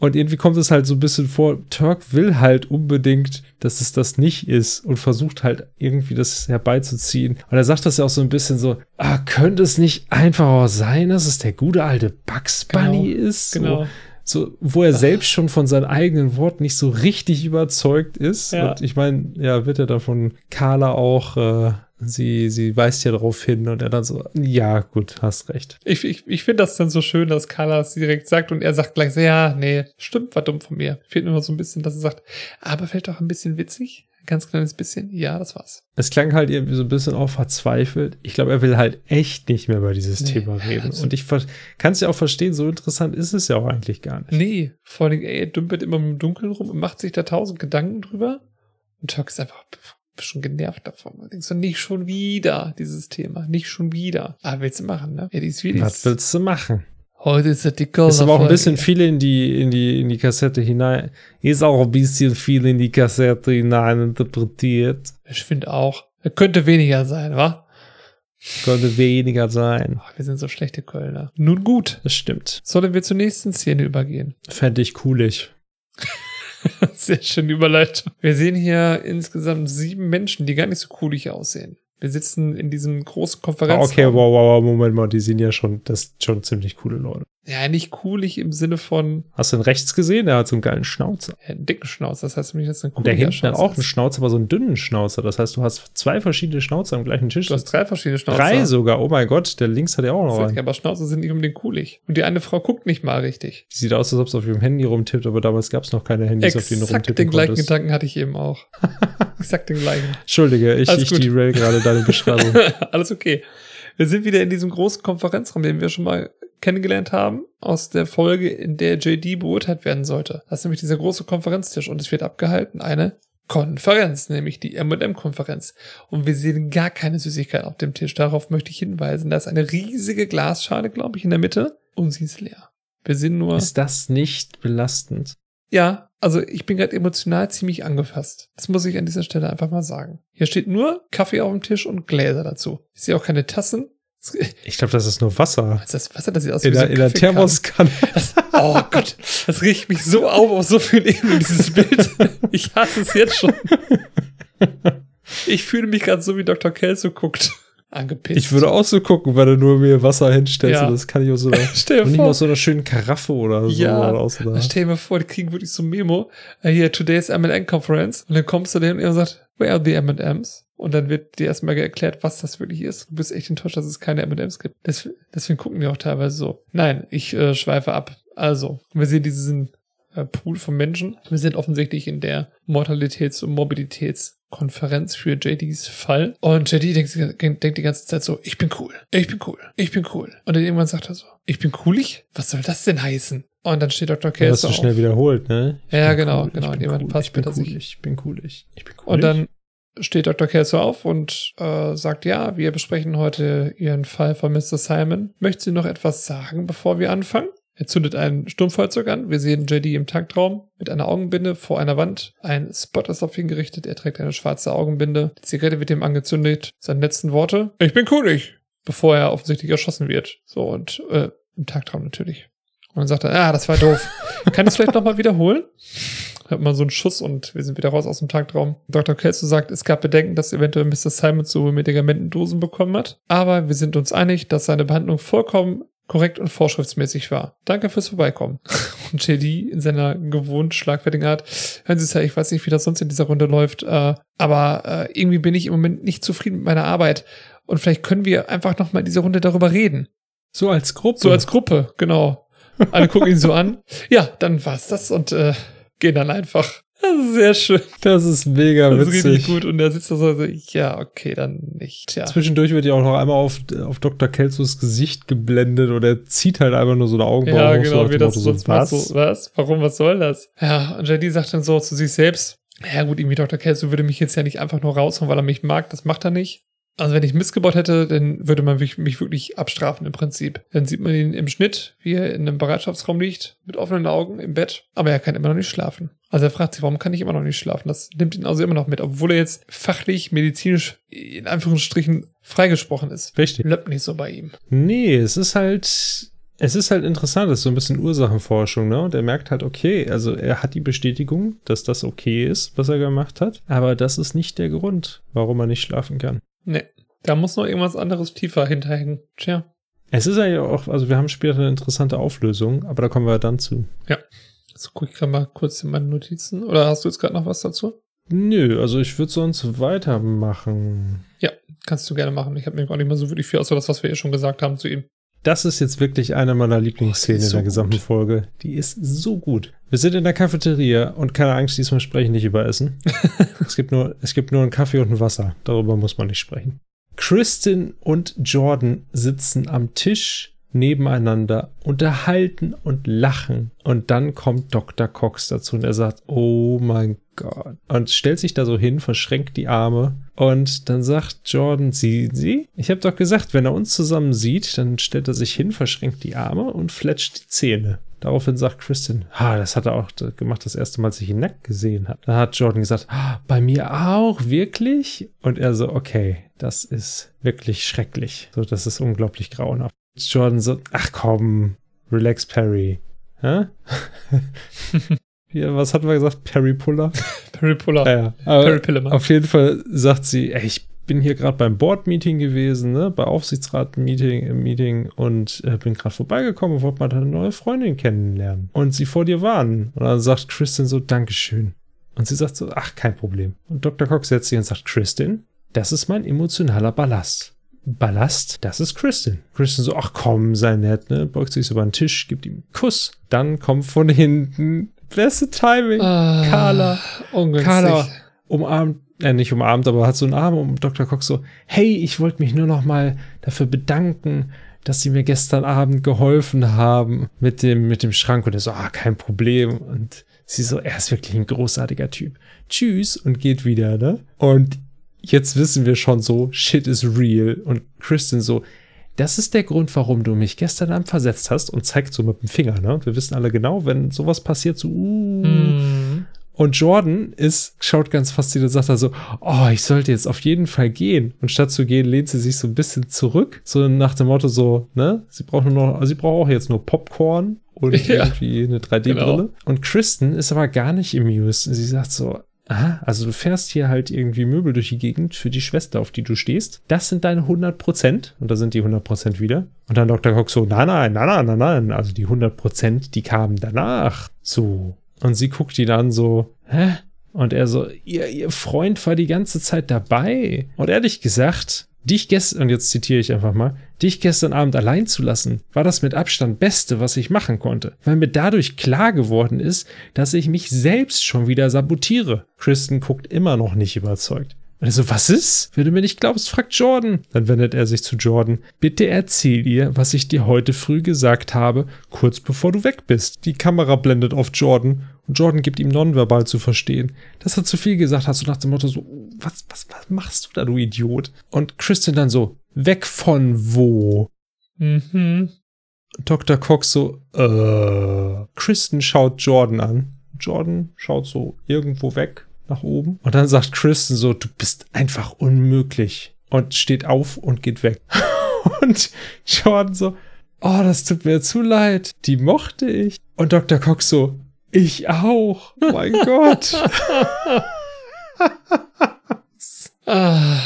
Und irgendwie kommt es halt so ein bisschen vor, Turk will halt unbedingt, dass es das nicht ist und versucht halt irgendwie das herbeizuziehen. Und er sagt das ja auch so ein bisschen so, ah, könnte es nicht einfach auch sein, dass es der gute alte Bugs Bunny ist? So, Genau. so, wo er selbst schon von seinen eigenen Worten nicht so richtig überzeugt ist. Ja. Und ich meine, ja, wird er dann von Carla auch, äh, sie, sie weist ja darauf hin und er dann so, ja, gut, hast recht. Ich, ich, ich finde das dann so schön, dass Carla es direkt sagt und er sagt gleich so, ja, nee, stimmt, war dumm von mir. Fehlt nur noch so ein bisschen, dass er sagt, aber vielleicht auch ein bisschen witzig. Ein ganz kleines bisschen. Ja, das war's. Es klang halt irgendwie so ein bisschen auch verzweifelt. Ich glaube, er will halt echt nicht mehr über dieses Nee, Thema reden. also- und ich kann es ja auch verstehen, so interessant ist es ja auch eigentlich gar nicht. Nee, vor allem, ey, er dümpelt immer im Dunkeln rum und macht sich da tausend Gedanken drüber. Und Turk ist einfach schon genervt davon. Denkt so, nicht schon wieder dieses Thema. Nicht schon wieder. Aber willst du machen, ne? Ja, die ist Was willst du machen? Heute ist das die Ist aber auch ein bisschen viel in die, in die, in die Kassette hinein. Ist auch ein bisschen viel in die Kassette hinein interpretiert. Ich finde auch. Könnte weniger sein, wa? Könnte weniger sein. Ach, wir sind so schlechte Kölner. Nun gut. Das stimmt. Sollen wir zur nächsten Szene übergehen? Fände ich coolig. Sehr schöne Überleitung. Wir sehen hier insgesamt sieben Menschen, die gar nicht so coolig aussehen. Wir sitzen in diesem großen Ah, Konferenzraum. okay, wow, wow, wow, Moment mal, die sind ja schon, das sind schon ziemlich coole Leute. Ja, nicht coolig im Sinne von Hast du den rechts gesehen? Der hat so einen geilen Schnauzer. ja, einen dicken Schnauzer. Das heißt nämlich, dass ein Und der hinten hat auch einen. Schnauzer, aber so einen dünnen Schnauzer. Das heißt, du hast zwei verschiedene Schnauzer am gleichen Tisch. Du hast drei verschiedene Schnauzer. Drei sogar. Oh mein Gott, der links hat ja auch noch einen. Aber Schnauzer sind nicht unbedingt coolig. Und die eine Frau guckt nicht mal richtig. Die sieht aus, als ob sie auf ihrem Handy rumtippt, aber damals gab es noch keine Handys, auf denen Exakt rumtippen den gleichen konntest. Gedanken hatte ich eben auch. Exakt den gleichen. Entschuldige, ich, Alles ich derail gerade deine Beschreibung. Alles okay. Wir sind wieder in diesem großen Konferenzraum, den wir schon mal kennengelernt haben, aus der Folge, in der JD beurteilt werden sollte. Das ist nämlich dieser große Konferenztisch und es wird abgehalten eine Konferenz, nämlich die M&M-Konferenz. Und wir sehen gar keine Süßigkeit auf dem Tisch. Darauf möchte ich hinweisen. Da ist eine riesige Glasschale, glaube ich, in der Mitte und sie ist leer. Wir sehen nur... Ist das nicht belastend? Ja, also ich bin gerade emotional ziemlich angefasst. Das muss ich an dieser Stelle einfach mal sagen. Hier steht nur Kaffee auf dem Tisch und Gläser dazu. Ich sehe auch keine Tassen. Ich glaube, das ist nur Wasser. Was ist das Wasser? Das sieht aus In wie so der, in der. Thermoskanne. Das, oh Gott, das riecht mich so auf auf so vielen Ebenen, dieses Bild. Ich hasse es jetzt schon. Ich fühle mich gerade so, wie Dr. Kelso guckt. Angepisst. Ich würde auch so gucken, wenn du nur mir Wasser hinstellst. Ja. Das kann ich aus so einer, Stell und nicht aus so einer schönen Karaffe oder so. Ja. Oder aus einer, stell dir mal vor, die kriegen wirklich so ein Memo. Äh, hier, today's M&M Conference. Und dann kommst du dahin und er sagt, where are the M&Ms? Und dann wird dir erstmal erklärt, was das wirklich ist. Du bist echt enttäuscht, dass es keine M&Ms gibt. Des, deswegen gucken die auch teilweise so. Nein, ich äh, schweife ab. Also, wir sehen diesen äh, Pool von Menschen. Wir sind offensichtlich in der Mortalitäts- und Mobilitätskonferenz für JDs Fall. Und JD denkt, denkt die ganze Zeit so, ich bin cool, ich bin cool, ich bin cool. Und dann irgendwann sagt er so, ich bin coolig? Was soll das denn heißen? Und dann steht Dr. Du hast Kelso du schnell auf. wiederholt, ne? Ich Ja, genau, cool, genau. Ich bin Jemand cool, passt ich bin hinter cool, sich. ich bin cool, ich ich bin cool. Und dann steht Dr. Kelso auf und äh, sagt, ja, wir besprechen heute Ihren Fall von Mr. Simon. Möchten Sie noch etwas sagen, bevor wir anfangen? Er zündet ein Sturmfeuerzeug an. Wir sehen JD im Tanktraum mit einer Augenbinde vor einer Wand. Ein Spot ist auf ihn gerichtet. Er trägt eine schwarze Augenbinde. Die Zigarette wird ihm angezündet. Seine letzten Worte. Ich bin cool, Bevor er offensichtlich erschossen wird. So, und äh, im Tagtraum natürlich. Und dann sagt er, ah, das war doof. Kann ich es vielleicht nochmal wiederholen? Hat man so einen Schuss und wir sind wieder raus aus dem Tagtraum. Dr. Kelso sagt, es gab Bedenken, dass eventuell Mr. Simon zu Medikamentendosen bekommen hat. Aber wir sind uns einig, dass seine Behandlung vollkommen korrekt und vorschriftsmäßig war. Danke fürs Vorbeikommen. Und JD in seiner gewohnt schlagfertigen Art, hören Sie es ja, ich weiß nicht, wie das sonst in dieser Runde läuft, äh, aber äh, irgendwie bin ich im Moment nicht zufrieden mit meiner Arbeit. Und vielleicht können wir einfach nochmal in dieser Runde darüber reden. so als Gruppe. So als Gruppe, genau. Alle gucken ihn so an. Ja, dann war's das und äh, gehen dann einfach. Das ist sehr schön. das ist mega Das ist witzig. richtig gut. Und er sitzt da so, so, ja, okay, dann nicht. Ja. Zwischendurch wird ja auch noch einmal auf, auf Dr. Kelsos Gesicht geblendet und er zieht halt einfach nur so eine Augenbraue Ja, hoch, so genau, nach wie das macht. was? So, was? Warum, was soll das? Ja, und JD sagt dann so zu sich selbst, ja gut, irgendwie Dr. Kelso würde mich jetzt ja nicht einfach nur raushauen, weil er mich mag. Das macht er nicht. Also wenn ich Mist gebaut hätte, dann würde man mich, mich wirklich abstrafen im Prinzip. Dann sieht man ihn im Schnitt, wie er in einem Bereitschaftsraum liegt, mit offenen Augen im Bett. Aber er kann immer noch nicht schlafen. Also er fragt sich, warum kann ich immer noch nicht schlafen? Das nimmt ihn also immer noch mit, obwohl er jetzt fachlich, medizinisch, in Anführungsstrichen, freigesprochen ist. Richtig. Bleibt nicht so bei ihm. Nee, es ist halt, es ist halt interessant, es ist so ein bisschen Ursachenforschung, ne? Und er merkt halt, okay, also er hat die Bestätigung, dass das okay ist, was er gemacht hat, aber das ist nicht der Grund, warum er nicht schlafen kann. Nee, da muss noch irgendwas anderes tiefer hinterhängen. Tja. Es ist ja auch, also wir haben später eine interessante Auflösung, aber da kommen wir dann zu. So gucke ich gerade mal kurz in meine Notizen. Oder hast du jetzt gerade noch was dazu? Nö, also ich würde sonst weitermachen. Kannst du gerne machen. Ich habe nämlich auch nicht mehr so wirklich viel, außer das, was wir ja schon gesagt haben zu ihm. Das ist jetzt wirklich eine meiner Lieblingsszenen Oh, ist in der so gesamten gut. Folge. Die ist so gut. Wir sind in der Cafeteria und keine Angst, diesmal sprechen nicht über Essen. es, gibt nur, es gibt nur einen Kaffee und ein Wasser. Darüber muss man nicht sprechen. Kristen und Jordan sitzen am Tisch nebeneinander, unterhalten und lachen. Und dann kommt Dr. Cox dazu und er sagt, oh mein Gott. Und stellt sich da so hin, verschränkt die Arme. Und dann sagt Jordan, Sie, Sie? Ich habe doch gesagt, wenn er uns zusammen sieht, dann stellt er sich hin, verschränkt die Arme und fletscht die Zähne. Daraufhin sagt Kristen, ah, das hat er auch gemacht, das erste Mal, als ich ihn nackt gesehen habe. Da hat Jordan gesagt, ah, bei mir auch, wirklich? Und er so, okay, das ist wirklich schrecklich. So, das ist unglaublich grauenhaft. Jordan so, ach komm, relax, Perry. Hä? ja, was hat man gesagt? Perry Puller? Perry Puller. Ja, ja. Perry Pillemann. auf jeden Fall sagt sie, ey, ich bin hier gerade beim Board-Meeting gewesen, ne, bei Aufsichtsrat-Meeting im Meeting und äh, bin gerade vorbeigekommen und wollte mal deine neue Freundin kennenlernen. Und sie vor dir warnen. Und dann sagt Kristen so, Dankeschön. Und sie sagt so, ach, kein Problem. Und Dr. Cox setzt sich und sagt, Kristen, das ist mein emotionaler Ballast. Ballast, das ist Kristen. Kristen so, ach komm, sei nett, ne? Beugt sich so über den Tisch, gibt ihm einen Kuss. Dann kommt von hinten, beste Timing, Ah, Carla. Ungünstig. Carla umarmt, äh, nicht umarmt, aber hat so einen Arm um Dr. Cox so, hey, ich wollte mich nur noch mal dafür bedanken, dass sie mir gestern Abend geholfen haben mit dem, mit dem Schrank. Und er so, ah, kein Problem. Und sie so, er ist wirklich ein großartiger Typ. Tschüss und geht wieder, ne? Und jetzt wissen wir schon so, shit is real. Und Kristen so, das ist der Grund, warum du mich gestern Abend versetzt hast und zeigt so mit dem Finger, ne? Und wir wissen alle genau, wenn sowas passiert, so, uh, Hm. und Jordan ist, schaut ganz fasziniert und sagt also, oh, ich sollte jetzt auf jeden Fall gehen. Und statt zu gehen, lehnt sie sich so ein bisschen zurück. So nach dem Motto so, ne, sie braucht nur noch, also sie braucht auch jetzt nur Popcorn und Ja. irgendwie eine 3D-Brille. Genau. Und Kristen ist aber gar nicht amused. Sie sagt so, aha, also du fährst hier halt irgendwie Möbel durch die Gegend für die Schwester, auf die du stehst. Das sind deine 100 Prozent. Und da sind die 100 Prozent wieder. Und dann Dr. Cox so, nein, nein, nein, nein, nein, nein. Also die 100 Prozent, die kamen danach. So. Und sie guckt ihn an so, hä? Und er so, ihr, ihr Freund war die ganze Zeit dabei. Und ehrlich gesagt, dich gestern, und jetzt zitiere ich einfach mal, dich gestern Abend allein zu lassen, war das mit Abstand Beste, was ich machen konnte. Weil mir dadurch klar geworden ist, dass ich mich selbst schon wieder sabotiere. Kristen guckt immer noch nicht überzeugt. Und er so, was ist? Wenn du mir nicht glaubst, fragt Jordan. Dann wendet er sich zu Jordan. Bitte erzähl ihr, was ich dir heute früh gesagt habe, kurz bevor du weg bist. Die Kamera blendet auf Jordan und Jordan gibt ihm nonverbal zu verstehen, dass er zu viel gesagt hat, so nach dem Motto so, was, was, was machst du da, du Idiot? Und Christian dann so, weg von wo? Mhm. Dr. Cox so, äh, Kristen schaut Jordan an. Jordan schaut so irgendwo weg nach oben. Und dann sagt Kristen so, du bist einfach unmöglich. Und steht auf und geht weg. und Jordan so, oh, das tut mir zu leid. Die mochte ich. Und Dr. Cox so, ich auch. Mein Gott. Ah,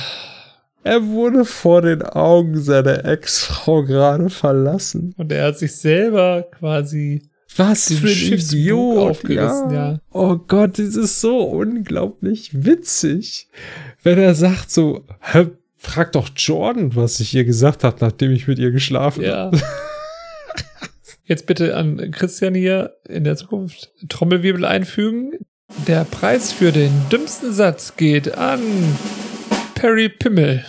Er wurde vor den Augen seiner Ex-Frau gerade verlassen. und er hat sich selber quasi Was für ein Schiffsbug aufgerissen, ja. Oh Gott, das ist so unglaublich witzig. Wenn er sagt so, Hä, frag doch Jordan, was ich ihr gesagt habe, nachdem ich mit ihr geschlafen habe. Ja. Jetzt bitte an Christian hier in der Zukunft Trommelwirbel einfügen. Der Preis für den dümmsten Satz geht an Perry Pimmel.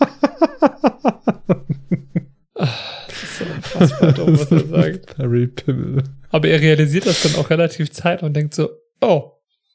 So unfassbar dumm, was er sagt. Perry Pimmel. Aber er realisiert das dann auch relativ zeit und denkt so, oh,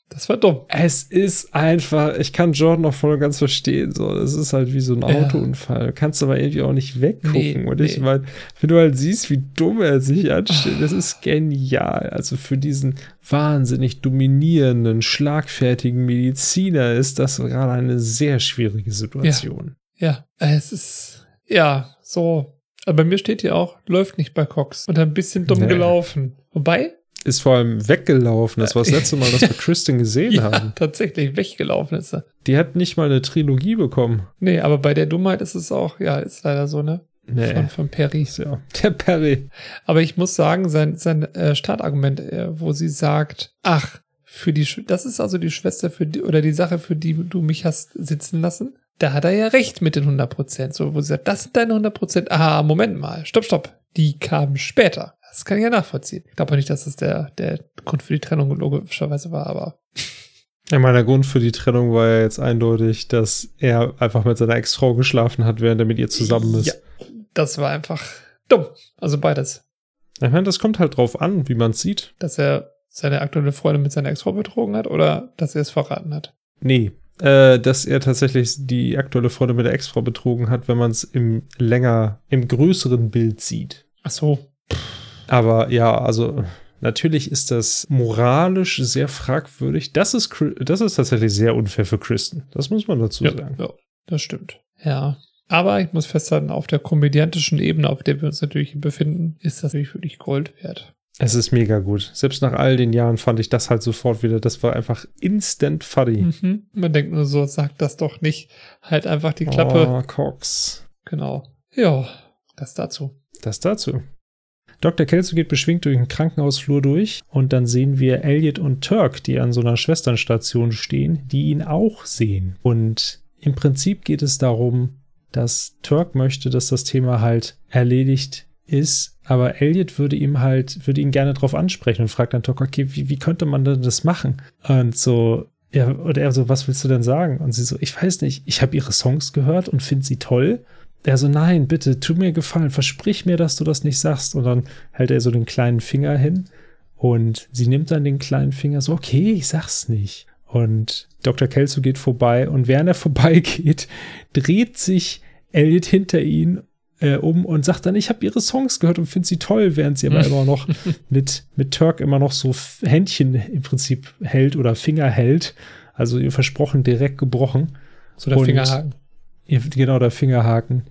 das war dumm. Es ist einfach, ich kann Jordan auch voll und ganz verstehen. So, das ist halt wie so ein Ja. Autounfall. Du kannst aber irgendwie auch nicht weggucken. Nee, und ich nee. meine, wenn du halt siehst, wie dumm er sich anstellt, das ist genial. Also für diesen wahnsinnig dominierenden, schlagfertigen Mediziner ist das gerade eine sehr schwierige Situation. Ja, es ist, ja, so. Aber bei mir steht hier auch, läuft nicht bei Cox. Und ein bisschen dumm Nee. gelaufen. Wobei, Ist vor allem weggelaufen. Das war das letzte Mal, dass wir Kristen gesehen ja, haben. tatsächlich weggelaufen ist er. Die hat nicht mal eine Trilogie bekommen. Nee, aber bei der Dummheit ist es auch, ja, ist leider so, ne? Nee. von, von Perry. Ja, der Perry. Aber ich muss sagen, sein, sein äh, Startargument, äh, wo sie sagt, ach, für die, das ist also die Schwester für die, oder die Sache, für die du mich hast sitzen lassen. Da hat er ja recht mit den 100 Prozent. So, wo sie sagt, das sind deine 100 Prozent. Ah, Moment mal. Stopp, stopp. Die kamen später. Das kann ich ja nachvollziehen. Ich glaube auch nicht, dass das der, der Grund für die Trennung logischerweise war, aber Ja, mein der Grund für die Trennung war ja jetzt eindeutig, dass er einfach mit seiner Ex-Frau geschlafen hat, während er mit ihr zusammen ist. Ja, das war einfach dumm. Also beides. Ich meine, das kommt halt drauf an, wie man es sieht. Dass er seine aktuelle Freundin mit seiner Ex-Frau betrogen hat oder dass er es verraten hat. Nee, äh, dass er tatsächlich die aktuelle Freundin mit der Ex-Frau betrogen hat, wenn man es im länger, im größeren Bild sieht. Ach so. Aber ja, also natürlich ist das moralisch sehr fragwürdig. Das ist, das ist tatsächlich sehr unfair für Kristen. Das muss man dazu Ja, sagen. ja, das stimmt. Ja. Aber ich muss festhalten, auf der komödiantischen Ebene, auf der wir uns natürlich befinden, ist das natürlich wirklich Gold wert. Es ist mega gut. Selbst nach all den Jahren fand ich das halt sofort wieder. Das war einfach instant funny. Mhm. Man denkt nur so, sagt das doch nicht. Halt einfach die Klappe. Oh, Cox. Genau. Ja, das dazu. Das dazu. Dr. Kelso geht beschwingt durch den Krankenhausflur durch und dann sehen wir Elliot und Turk, die an so einer Schwesternstation stehen, die ihn auch sehen. Und im Prinzip geht es darum, dass Turk möchte, dass das Thema halt erledigt ist, aber Elliot würde ihm halt, würde ihn gerne drauf ansprechen und fragt dann Turk, okay, wie, wie könnte man denn das machen? Und so, ja, oder er so, was willst du denn sagen? Und sie so, ich weiß nicht, ich habe ihre Songs gehört und finde sie toll. Er so, nein, bitte, tu mir gefallen, versprich mir, dass du das nicht sagst. Und dann hält er so den kleinen Finger hin und sie nimmt dann den kleinen Finger so, okay, ich sag's nicht. Und Dr. Kelso geht vorbei und während er vorbeigeht, dreht sich Elliot hinter ihn äh, um und sagt dann, ich habe ihre Songs gehört und finde sie toll, während sie aber immer noch mit, mit Turk immer noch so Händchen im Prinzip hält oder Finger hält. Also ihr versprochen direkt gebrochen. So der Und- Fingerhaken. Ihr- Genau, der Fingerhaken.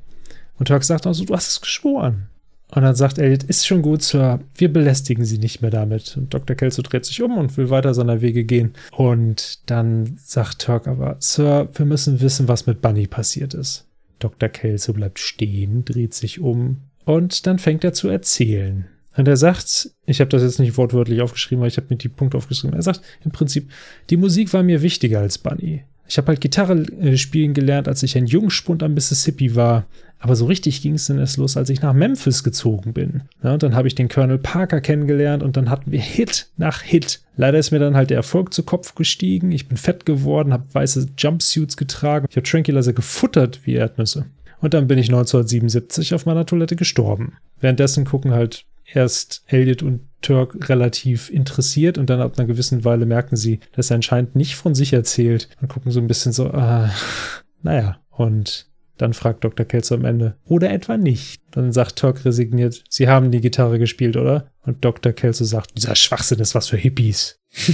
Und Turk sagt also, du hast es geschworen. Und dann sagt Elliot, ist schon gut, Sir, wir belästigen sie nicht mehr damit. Und Dr. Kelso dreht sich um und will weiter seiner Wege gehen. Und dann sagt Turk aber, Sir, wir müssen wissen, was mit Bunny passiert ist. Dr. Kelso bleibt stehen, dreht sich um und dann fängt er zu erzählen. Und er sagt, ich habe das jetzt nicht wortwörtlich aufgeschrieben, aber ich habe mir die Punkte aufgeschrieben. Er sagt im Prinzip, die Musik war mir wichtiger als Bunny. Ich habe halt Gitarre äh, spielen gelernt, als ich ein Jungspund am Mississippi war. Aber so richtig ging es dann erst los, als ich nach Memphis gezogen bin. Ja, und dann habe ich den Colonel Parker kennengelernt und dann hatten wir Hit nach Hit. Leider ist mir dann halt der Erfolg zu Kopf gestiegen. Ich bin fett geworden, habe weiße Jumpsuits getragen. Ich habe Tranquilizer gefuttert wie Erdnüsse. Und dann bin ich 1977 auf meiner Toilette gestorben. Währenddessen gucken halt erst Elliot und Turk relativ interessiert und dann ab einer gewissen Weile merken sie, dass er anscheinend nicht von sich erzählt und gucken so ein bisschen so, ah, naja. Und dann fragt Dr. Kelso am Ende, oder etwa nicht. Dann sagt Turk resigniert, sie haben die Gitarre gespielt, oder? Und Dr. Kelso sagt, dieser Schwachsinn ist was für Hippies.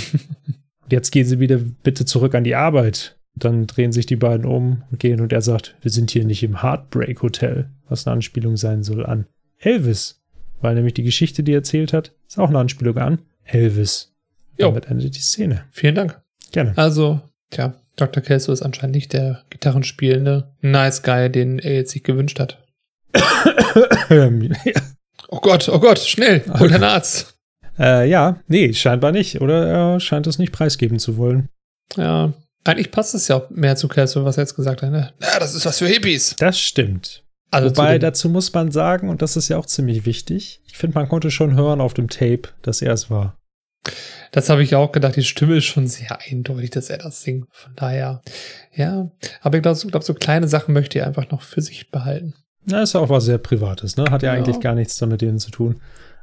und jetzt gehen sie wieder bitte zurück an die Arbeit. Dann drehen sich die beiden um und gehen und er sagt, wir sind hier nicht im Heartbreak Hotel, was eine Anspielung sein soll an Elvis. Weil nämlich die Geschichte, die er erzählt hat, ist auch eine Anspielung an Elvis. Jo. Damit endet die Szene. Vielen Dank. Gerne. Also, tja, Dr. Kelso ist anscheinend nicht der gitarrenspielende Nice Guy, den er jetzt sich gewünscht hat. Oh Gott, oh Gott, schnell, hol deinen Arzt. äh, ja, nee, scheinbar nicht. Oder er scheint es nicht preisgeben zu wollen. Ja, eigentlich passt es ja auch mehr zu Kelso, was er jetzt gesagt hat. Ne? Ja, das ist was für Hippies. Das stimmt. Also Wobei, dazu muss man sagen, und das ist ja auch ziemlich wichtig, ich finde, man konnte schon hören auf dem Tape, dass er es war. Das habe ich auch gedacht. Die Stimme ist schon sehr eindeutig, dass er das singt. Von daher, ja. Aber ich glaube, so, glaub, so kleine Sachen möchte er einfach noch für sich behalten. Na, ist ja auch was sehr Privates, ne? Hat ja, Ja. eigentlich gar nichts damit denen zu tun.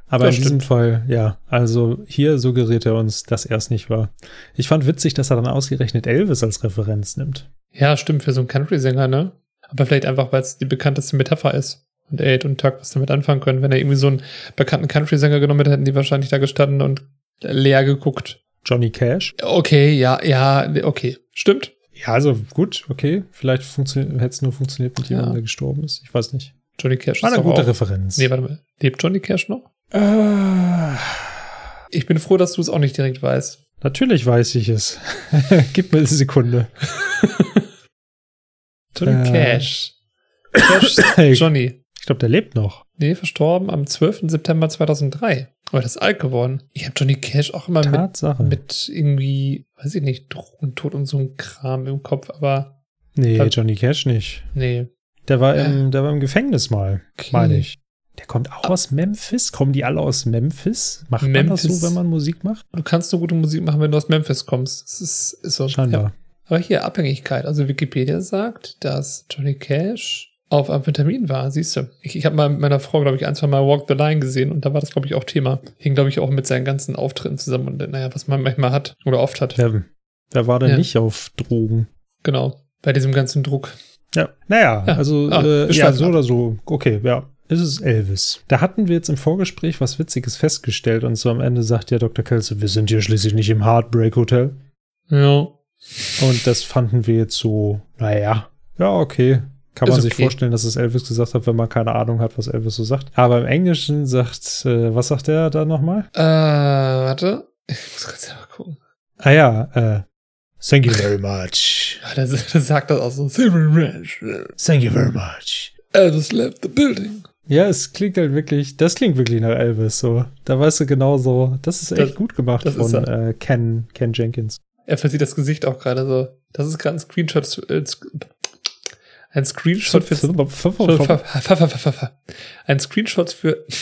Aber Das in diesem Fall, ja, also hier suggeriert er uns, dass er es nicht war. Ich fand witzig, dass er dann ausgerechnet Elvis als Referenz nimmt. Ja, stimmt, für so einen Country-Sänger, ne? Aber vielleicht einfach, weil es die bekannteste Metapher ist. Und Aid und Tuck was damit anfangen können. Wenn er irgendwie so einen bekannten Country-Sänger genommen hätte, hätten die wahrscheinlich da gestanden und leer geguckt. Johnny Cash. Okay, ja, ja, okay. Stimmt. Ja, also gut, okay. Vielleicht hätte es nur funktioniert mit jemandem, Ja. der gestorben ist. Ich weiß nicht. Johnny Cash War ist eine gute auch, Referenz. Nee, warte mal. Lebt Johnny Cash noch? Äh, Ich bin froh, dass du es auch nicht direkt weißt. natürlich weiß ich es. Gib mir eine Sekunde. Johnny Äh. Cash. Cash. Johnny. Ich glaube, der lebt noch. Nee, verstorben am 12. September 2003. Aber das ist alt geworden. Ich habe Johnny Cash auch immer mit, Tatsache. mit irgendwie, weiß ich nicht, Drogentod und so ein Kram im Kopf, aber nee, Ver- Johnny Cash nicht. nee. Der war im, der war im Gefängnis mal, Okay. meine ich. Der kommt auch aus Memphis. Kommen die alle aus Memphis? Macht man das Memphis. so, wenn man Musik macht? Du kannst nur gute Musik machen, wenn du aus Memphis kommst. Das ist, ist so. Ja. Aber hier Abhängigkeit. Also Wikipedia sagt, dass Johnny Cash auf Amphetamin war. Siehst du. Ich, ich habe mal mit meiner Frau, glaube ich, ein, zwei Mal Walk the Line gesehen und da war das, glaube ich, auch Thema. Hing, glaube ich, auch mit seinen ganzen Auftritten zusammen und naja, was man manchmal hat oder oft hat. Wer, wer war denn Ja. nicht auf Drogen? Genau. Bei diesem ganzen Druck. Ja, naja, Ja. also Ah, äh, ja, so ab. oder so. Okay, ja. Es ist Elvis. Da hatten wir jetzt im Vorgespräch was Witziges festgestellt und so am Ende sagt ja Dr. Kelso, wir sind hier schließlich nicht im Heartbreak Hotel. Ja. Und das fanden wir jetzt so, naja, ja, okay. Kann man sich okay. vorstellen, dass es Elvis gesagt hat, wenn man keine Ahnung hat, was Elvis so sagt. Aber im Englischen sagt, äh, was sagt er da nochmal? Äh, warte. Ich muss kurz selber gucken. Ah ja, äh, thank you very much. Der, der sagt das auch so. Silver Ranch. Thank you very much. Elvis left the building. Ja, es klingt halt wirklich, das klingt wirklich nach Elvis, so. Da weißt du genau so, das ist echt Das- gut gemacht das von äh, Ken, Ken Jenkins. Er versieht das Gesicht auch gerade so. Das ist gerade ein Screenshot. Äh, ein Screenshot für. Ein Screenshot für.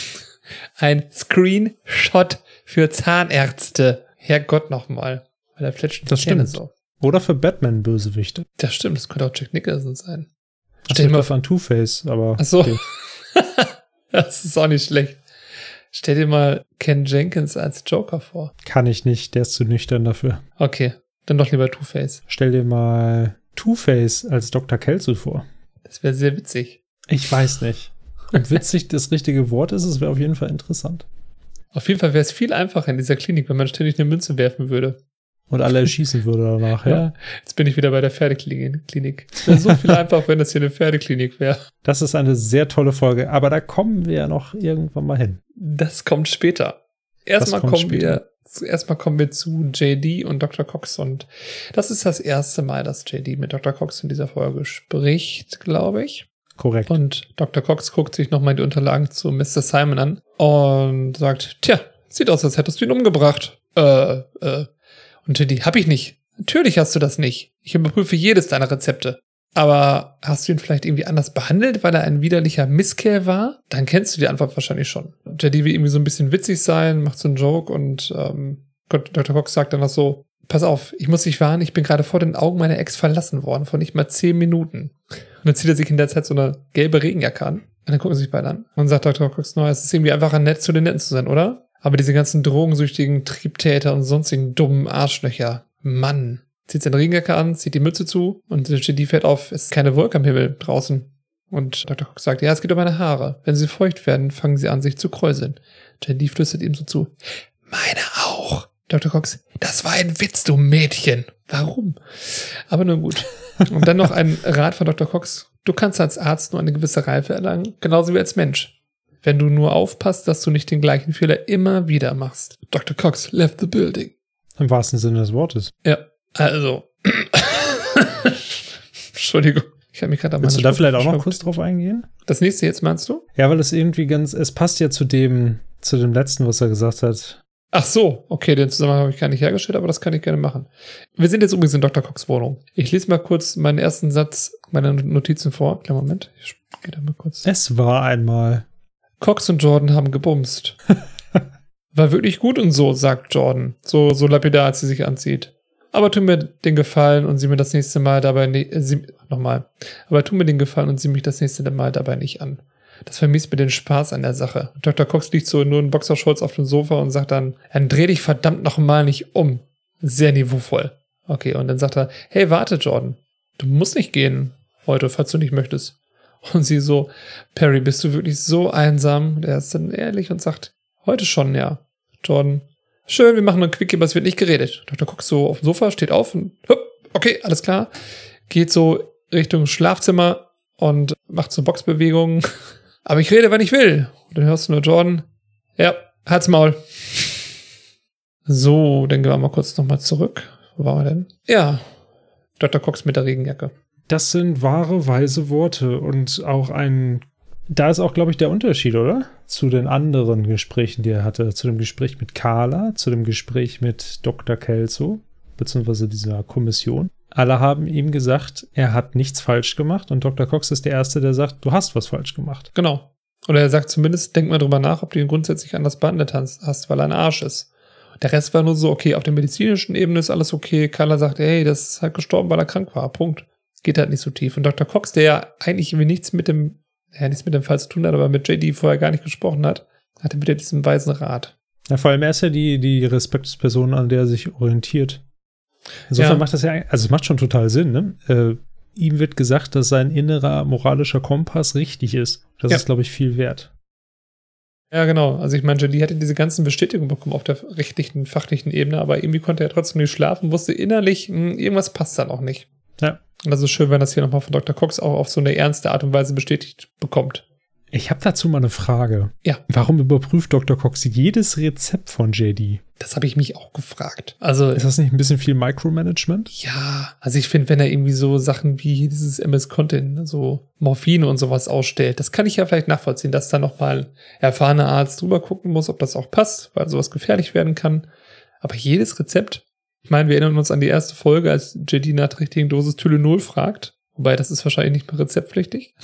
Ein Screenshot für Zahnärzte. Herrgott nochmal. Weil er fletscht die Das Zähne stimmt. so. Oder für Batman-Bösewichte. Das stimmt, das könnte auch Jack Nicholson sein. Das Stell mal an Two-Face, aber. Ach so. okay. das ist auch nicht schlecht. Stell dir mal Ken Jenkins als Joker vor. Kann ich nicht, der ist zu nüchtern dafür. Okay, dann doch lieber Two-Face. Stell dir mal Two-Face als Dr. Kelso vor. Das wäre sehr witzig. Ich weiß nicht. Ob witzig das richtige Wort ist, es wäre auf jeden Fall interessant. Auf jeden Fall wäre es viel einfacher in dieser Klinik, wenn man ständig eine Münze werfen würde. Und alle erschießen würde danach, ja. Ja. Jetzt bin ich wieder bei der Pferdeklinik. Klinik. Es wäre so viel einfacher, wenn das hier eine Pferdeklinik wäre. Das ist eine sehr tolle Folge, aber da kommen wir ja noch irgendwann mal hin. Das kommt später. Erstmal kommt kommen später. wir, erstmal kommen wir zu JD und Dr. Cox und das ist das erste Mal, dass JD mit Dr. Cox in dieser Folge spricht, glaube ich. Korrekt. Und Dr. Cox guckt sich nochmal die Unterlagen zu Mr. Simon an und sagt, tja, sieht aus, als hättest du ihn umgebracht. Äh, äh. Und JD, hab ich nicht. Natürlich hast du das nicht. Ich überprüfe jedes deiner Rezepte. Aber hast du ihn vielleicht irgendwie anders behandelt, weil er ein widerlicher Misskerl war? Dann kennst du die Antwort wahrscheinlich schon. JD will irgendwie so ein bisschen witzig sein, macht so einen Joke und ähm, Dr. Cox sagt dann noch so, pass auf, ich muss dich warnen, ich bin gerade vor den Augen meiner Ex verlassen worden, vor nicht mal zehn Minuten. Und dann zieht er sich in der Zeit so eine gelbe Regenjacke an. Und dann gucken sie sich beide an. Und sagt Dr. Cox, no, es ist irgendwie einfach nett zu den Netten zu sein, oder? Aber diese ganzen drogensüchtigen Triebtäter und sonstigen dummen Arschlöcher, Mann. Zieht seine Regenjacke an, zieht die Mütze zu und die fährt auf, es ist keine Wolke am Himmel draußen. Und Dr. Cox sagt, ja, es geht um meine Haare. Wenn sie feucht werden, fangen sie an, sich zu kräuseln. JD flüstert ihm so zu, meine auch. Dr. Cox, das war ein Witz, du Mädchen. Warum? Aber nun gut. Und dann noch ein Rat von Dr. Cox. Du kannst als Arzt nur eine gewisse Reife erlangen, genauso wie als Mensch. Wenn du nur aufpasst, dass du nicht den gleichen Fehler immer wieder machst. Dr. Cox left the building. Im wahrsten Sinne des Wortes. Ja, also. Entschuldigung. Ich habe mich gerade an Willst du da vielleicht auch noch kurz drauf eingehen? Das nächste jetzt meinst du? Ja, weil es irgendwie ganz, es passt ja zu dem, zu dem letzten, was er gesagt hat. Ach so, okay, den Zusammenhang habe ich gar nicht hergestellt, aber das kann ich gerne machen. Wir sind jetzt übrigens in Dr. Cox Wohnung. Ich lese mal kurz meinen ersten Satz meiner Notizen vor. Kleinen Moment, ich gehe da mal kurz. Es war einmal. Cox und Jordan haben gebumst. War wirklich gut und so, sagt Jordan. So, so lapidar, als sie sich anzieht. Aber tu mir den Gefallen und sieh mir das nächste Mal dabei nicht, äh, nochmal. Aber tu mir den Gefallen und sieh mich das nächste Mal dabei nicht an. Das vermisst mir den Spaß an der Sache. Dr. Cox liegt so nur in Boxershorts auf dem Sofa und sagt dann, dann dreh dich verdammt nochmal nicht um. Sehr niveauvoll. Okay, und dann sagt er, hey, warte, Jordan. Du musst nicht gehen heute, falls du nicht möchtest. Und sie so, Perry, bist du wirklich so einsam? Und er ist dann ehrlich und sagt, heute schon, ja. Jordan, schön, wir machen einen Quickie, aber es wird nicht geredet. Dr. Cox so auf dem Sofa, steht auf und, hup, okay, alles klar. Geht so Richtung Schlafzimmer und macht so Boxbewegungen. Aber ich rede, wenn ich will. Und dann hörst du nur Jordan, ja, halt's Maul. So, dann gehen wir mal kurz nochmal zurück. Wo waren wir denn? Ja, Dr. Cox mit der Regenjacke. Das sind wahre, weise Worte und auch ein da ist auch, glaube ich, der Unterschied, oder? Zu den anderen Gesprächen, die er hatte. Zu dem Gespräch mit Carla, zu dem Gespräch mit Dr. Kelso, beziehungsweise dieser Kommission. Alle haben ihm gesagt, er hat nichts falsch gemacht und Dr. Cox ist der Erste, der sagt, du hast was falsch gemacht. Genau. Oder er sagt zumindest, denk mal drüber nach, ob du ihn grundsätzlich anders behandelt hast, weil er ein Arsch ist. Der Rest war nur so, okay, auf der medizinischen Ebene ist alles okay. Carla sagt, hey, das ist halt gestorben, weil er krank war. Punkt. Geht halt nicht so tief. Und Dr. Cox, der ja eigentlich irgendwie nichts mit dem ja, nichts mit dem Fall zu tun hat, aber mit JD vorher gar nicht gesprochen hat, hat er wieder diesen weisen Rat. Ja, vor allem er ist ja die, die Respektsperson, an der er sich orientiert. Insofern ja. macht das ja, also es macht schon total Sinn, ne? Äh, ihm wird gesagt, dass sein innerer moralischer Kompass richtig ist. Das ja. ist, glaube ich, viel wert. Ja, genau. Also ich meine, JD hatte diese ganzen Bestätigungen bekommen auf der rechtlichen, fachlichen Ebene, aber irgendwie konnte er trotzdem nicht schlafen, wusste innerlich, mh, hm, irgendwas passt dann auch nicht. Ja. Und das ist schön, wenn das hier nochmal von Dr. Cox auch auf so eine ernste Art und Weise bestätigt bekommt. Ich habe dazu mal eine Frage. Ja. Warum überprüft Dr. Cox jedes Rezept von JD? Das habe ich mich auch gefragt. Also ist das nicht ein bisschen viel Micromanagement? Ja, also ich finde, wenn er irgendwie so Sachen wie dieses MS Content, so Morphine und sowas ausstellt, das kann ich ja vielleicht nachvollziehen, dass da noch mal ein erfahrener Arzt drüber gucken muss, ob das auch passt, weil sowas gefährlich werden kann. Aber jedes Rezept ich meine, wir erinnern uns an die erste Folge, als JD nach der richtigen Dosis Tylenol fragt. Wobei, das ist wahrscheinlich nicht mehr rezeptpflichtig.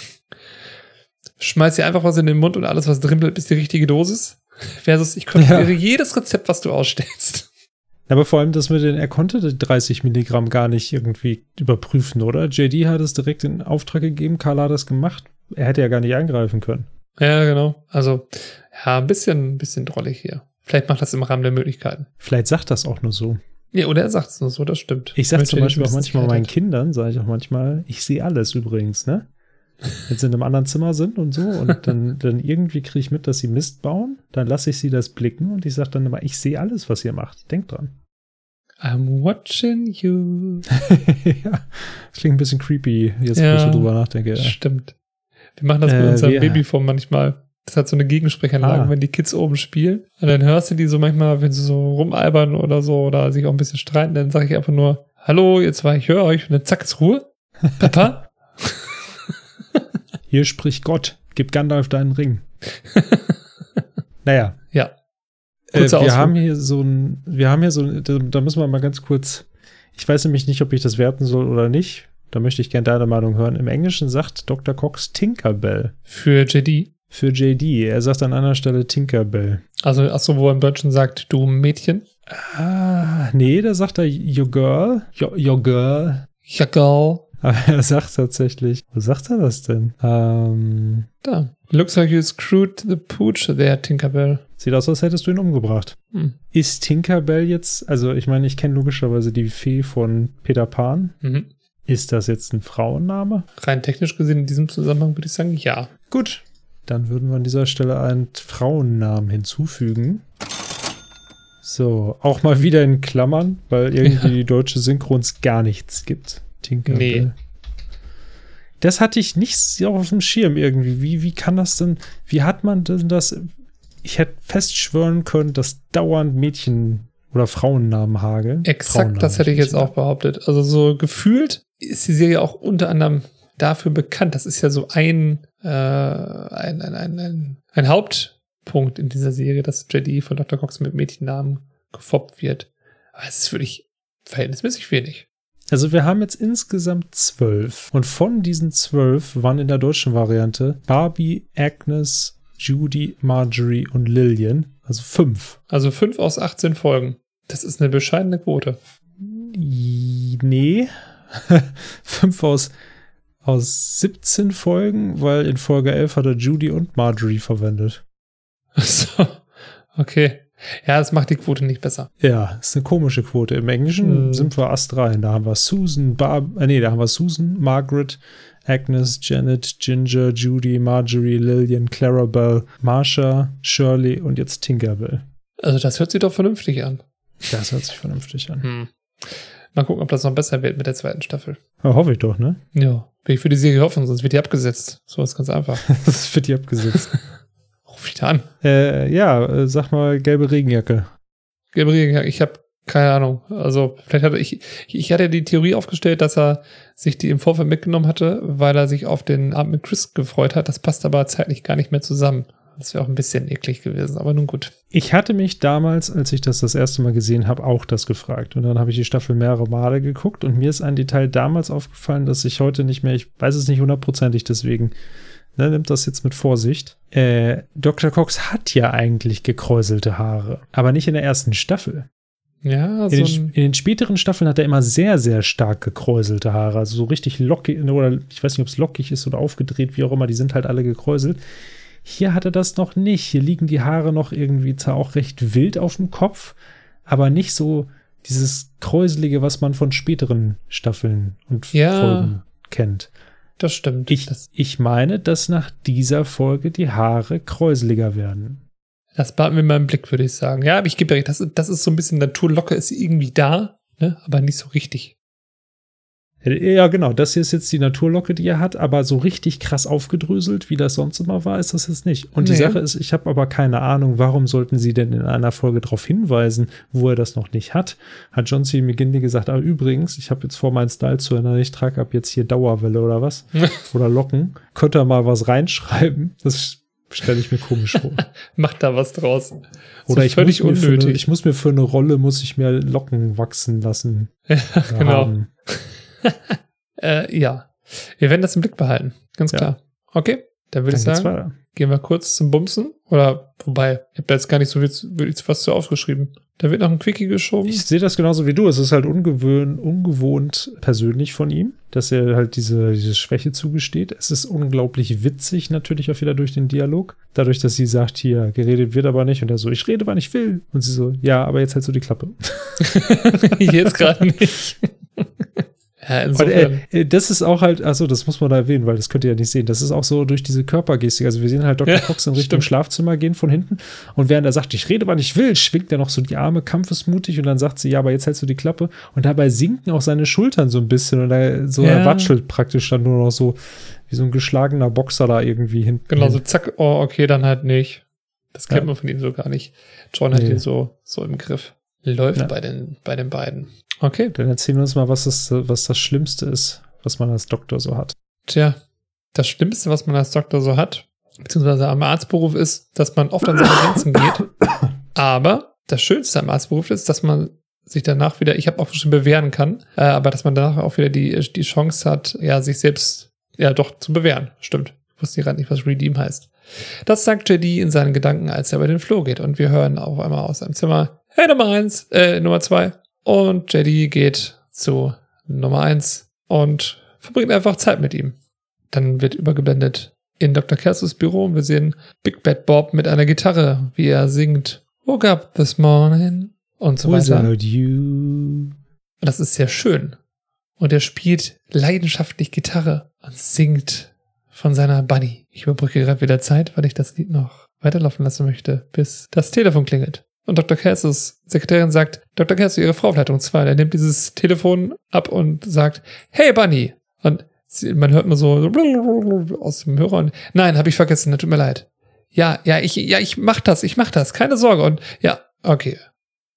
Schmeiß dir einfach was in den Mund und alles, was drin bleibt, ist die richtige Dosis. Versus, ich kontrolliere ja. jedes Rezept, was du ausstellst. Aber vor allem das mit den, er konnte die 30 Milligramm gar nicht irgendwie überprüfen, oder? JD hat es direkt in Auftrag gegeben, Carla hat das gemacht. Er hätte ja gar nicht eingreifen können. Ja, genau. Also, ja, ein bisschen, ein bisschen drollig hier. Vielleicht macht das im Rahmen der Möglichkeiten. Vielleicht sagt das auch nur so. Ja, oder er sagt es nur so, das stimmt. Ich sage zum Beispiel auch manchmal meinen Kindern, sage ich auch manchmal, ich sehe alles übrigens, ne? Wenn sie in einem anderen Zimmer sind und so und dann, dann irgendwie kriege ich mit, dass sie Mist bauen, dann lasse ich sie das blicken und ich sage dann immer, ich sehe alles, was ihr macht. Denkt dran. I'm watching you. ja, das klingt ein bisschen creepy, jetzt ja, wo ich so drüber nachdenke. Stimmt. Wir machen das äh, mit unserem Babyform manchmal. Das hat so eine Gegensprechanlage, ah. wenn die Kids oben spielen. Und dann hörst du die so manchmal, wenn sie so rumalbern oder so oder sich auch ein bisschen streiten, dann sage ich einfach nur, hallo, jetzt war ich höre euch und dann zack, ist Ruhe. Papa? Hier spricht Gott, gib Gandalf deinen Ring. naja. Ja. Äh, wir haben hier so ein, wir haben hier so, da, da müssen wir mal ganz kurz, ich weiß nämlich nicht, ob ich das werten soll oder nicht. Da möchte ich gerne deine Meinung hören. Im Englischen sagt Dr. Cox Tinkerbell. Für JD? Für JD. Er sagt an einer Stelle Tinkerbell. Also, achso, wo er im Deutschen sagt, du Mädchen? Ah, nee, da sagt er your girl. Your, your girl. Your girl. Aber er sagt tatsächlich, wo sagt er das denn? Ähm, da. Looks like you screwed the pooch there, Tinkerbell. Sieht aus, als hättest du ihn umgebracht. Hm. Ist Tinkerbell jetzt, also ich meine, ich kenne logischerweise die Fee von Peter Pan. Mhm. Ist das jetzt ein Frauenname? Rein technisch gesehen in diesem Zusammenhang würde ich sagen, ja. Gut, dann würden wir an dieser Stelle einen Frauennamen hinzufügen. So, auch mal wieder in Klammern, weil irgendwie ja. die deutsche Synchrons gar nichts gibt. Tinkerbell. Nee. Das hatte ich nicht so auf dem Schirm irgendwie. Wie, wie kann das denn, wie hat man denn das? Ich hätte festschwören können, dass dauernd Mädchen oder Frauennamen hageln. Exakt, das hätte ich jetzt auch behauptet. Also so gefühlt ist die Serie auch unter anderem dafür bekannt. Das ist ja so ein, äh, ein, ein, ein, ein, ein Hauptpunkt in dieser Serie, dass JD von Dr. Cox mit Mädchennamen gefoppt wird. Aber es ist wirklich verhältnismäßig wenig. Also wir haben jetzt insgesamt zwölf. Und von diesen zwölf waren in der deutschen Variante Barbie, Agnes, Judy, Marjorie und Lillian. Also fünf. Also fünf aus 18 Folgen. Das ist eine bescheidene Quote. Nee. fünf aus aus 17 Folgen, weil in Folge 11 hat er Judy und Marjorie verwendet. So, okay. Ja, das macht die Quote nicht besser. Ja, ist eine komische Quote. Im Englischen mm. sind wir astrein. Da haben wir Susan, Barb, äh, nee, da haben wir Susan, Margaret, Agnes, Janet, Ginger, Judy, Marjorie, Lillian, Clarabelle, Marsha, Shirley und jetzt Tinkerbell. Also das hört sich doch vernünftig an. Das hört sich vernünftig an. Hm. Mal gucken, ob das noch besser wird mit der zweiten Staffel. Ja, hoffe ich doch, ne? Ja. Will ich für die Serie hoffen, sonst wird die abgesetzt. So ist ganz einfach. das wird die abgesetzt. Ruf ich da an. Äh, ja, äh, sag mal, gelbe Regenjacke. Gelbe Regenjacke. Ich habe Keine Ahnung. Also, vielleicht hatte ich, ich hatte die Theorie aufgestellt, dass er sich die im Vorfeld mitgenommen hatte, weil er sich auf den Abend mit Chris gefreut hat. Das passt aber zeitlich gar nicht mehr zusammen. Das wäre auch ein bisschen eklig gewesen, aber nun gut. Ich hatte mich damals, als ich das das erste Mal gesehen habe, auch das gefragt. Und dann habe ich die Staffel mehrere Male geguckt und mir ist ein Detail damals aufgefallen, dass ich heute nicht mehr, ich weiß es nicht hundertprozentig, deswegen ne, nimmt das jetzt mit Vorsicht. Äh, Dr. Cox hat ja eigentlich gekräuselte Haare, aber nicht in der ersten Staffel. Ja, In, so den, in den späteren Staffeln hat er immer sehr, sehr stark gekräuselte Haare. Also so richtig lockig, oder ich weiß nicht, ob es lockig ist oder aufgedreht, wie auch immer, die sind halt alle gekräuselt. Hier hat er das noch nicht. Hier liegen die Haare noch irgendwie zwar auch recht wild auf dem Kopf, aber nicht so dieses Kräuselige, was man von späteren Staffeln und Ja. Folgen kennt. das stimmt. Ich, das, ich meine, dass nach dieser Folge die Haare kräuseliger werden. das behalten wir mal im Blick, würde ich sagen. Ja, aber ich gebe dir recht, das, das ist so ein bisschen Naturlocke, ist irgendwie da, ne? aber nicht so richtig. Ja, genau. Das hier ist jetzt die Naturlocke, die er hat, aber so richtig krass aufgedröselt, wie das sonst immer war, ist das jetzt nicht. Und die Nee. Sache ist, ich habe aber keine Ahnung, warum sollten sie denn in einer Folge darauf hinweisen, wo er das noch nicht hat? Hat John C. McGinley gesagt, ah, übrigens, ich habe jetzt vor, meinen Style zu ändern, ich trage ab jetzt hier Dauerwelle oder was? oder Locken. Könnte er mal was reinschreiben? Das stelle ich mir komisch vor. Macht da was draus. Oder ich, völlig muss für eine, unnötig. ich muss mir für eine Rolle, muss ich mir Locken wachsen lassen. ja, genau. haben. Äh, ja. Wir werden das im Blick behalten. Ganz Ja. klar. Okay, dann würde ich sagen, weiter. gehen wir kurz zum Bumsen. Oder, wobei, ich habe da jetzt gar nicht so viel, wirklich was zu aufgeschrieben. Da wird noch ein Quickie geschoben. Ich sehe das genauso wie du. Es ist halt ungewöhn, ungewohnt persönlich von ihm, dass er halt diese, diese Schwäche zugesteht. Es ist unglaublich witzig natürlich auch wieder durch den Dialog. Dadurch, dass sie sagt, hier, geredet wird aber nicht. Und er so, ich rede, wann ich will. Und sie so, ja, aber jetzt halt so die Klappe. Jetzt gerade nicht. ja, Und, insofern. äh, äh, das ist auch halt, also das muss man da erwähnen, weil das könnt ihr ja nicht sehen. Das ist auch so durch diese Körpergestik. Also wir sehen halt Dr. Ja, Cox in Richtung stimmt. Schlafzimmer gehen von hinten. Und während er sagt, ich rede, wann ich will, schwingt er noch so die Arme kampfesmutig und dann sagt sie, ja, aber jetzt hältst du die Klappe. Und dabei sinken auch seine Schultern so ein bisschen und er, so Ja. er watschelt praktisch dann nur noch so wie so ein geschlagener Boxer da irgendwie hinten. genau, so zack, oh, okay, dann halt nicht. Das kennt Ja. man von ihm so gar nicht. John hat Nee. ihn so, so im Griff. Läuft bei, den, bei den beiden. Okay, Dann erzählen wir uns mal, was das, was das Schlimmste ist, was man als Doktor so hat. Tja, das Schlimmste, was man als Doktor so hat, beziehungsweise am Arztberuf ist, dass man oft an seine Grenzen geht. Aber das Schönste am Arztberuf ist, dass man sich danach wieder, ich habe auch schon bewähren kann, äh, aber dass man danach auch wieder die, die Chance hat, ja, sich selbst ja doch zu bewähren. Stimmt. Ich wusste gerade nicht, was Redeem heißt. Das sagt JD in seinen Gedanken, als er über den Flur geht. Und wir hören auf einmal aus seinem Zimmer, hey, Nummer eins, äh, Nummer zwei. Und JD geht zu Nummer eins und verbringt einfach Zeit mit ihm. Dann wird übergeblendet in Dr. Kersus Büro und wir sehen Big Bad Bob mit einer Gitarre, wie er singt Woke up this morning und so weiter. Without you. Das ist sehr schön. Und er spielt leidenschaftlich Gitarre und singt von seiner Bunny. Ich überbrücke gerade wieder Zeit, weil ich das Lied noch weiterlaufen lassen möchte, bis das Telefon klingelt. Und Dr. Cassis Sekretärin sagt, Dr. Cassis, Ihre Frau auf Leitung 2. Er nimmt dieses Telefon ab und sagt, hey Bunny. Und man hört nur so aus dem Hörer und nein, habe ich vergessen, tut mir leid. Ja, ja, ich, ja, ich mach das, ich mach das, keine Sorge. Und ja, okay.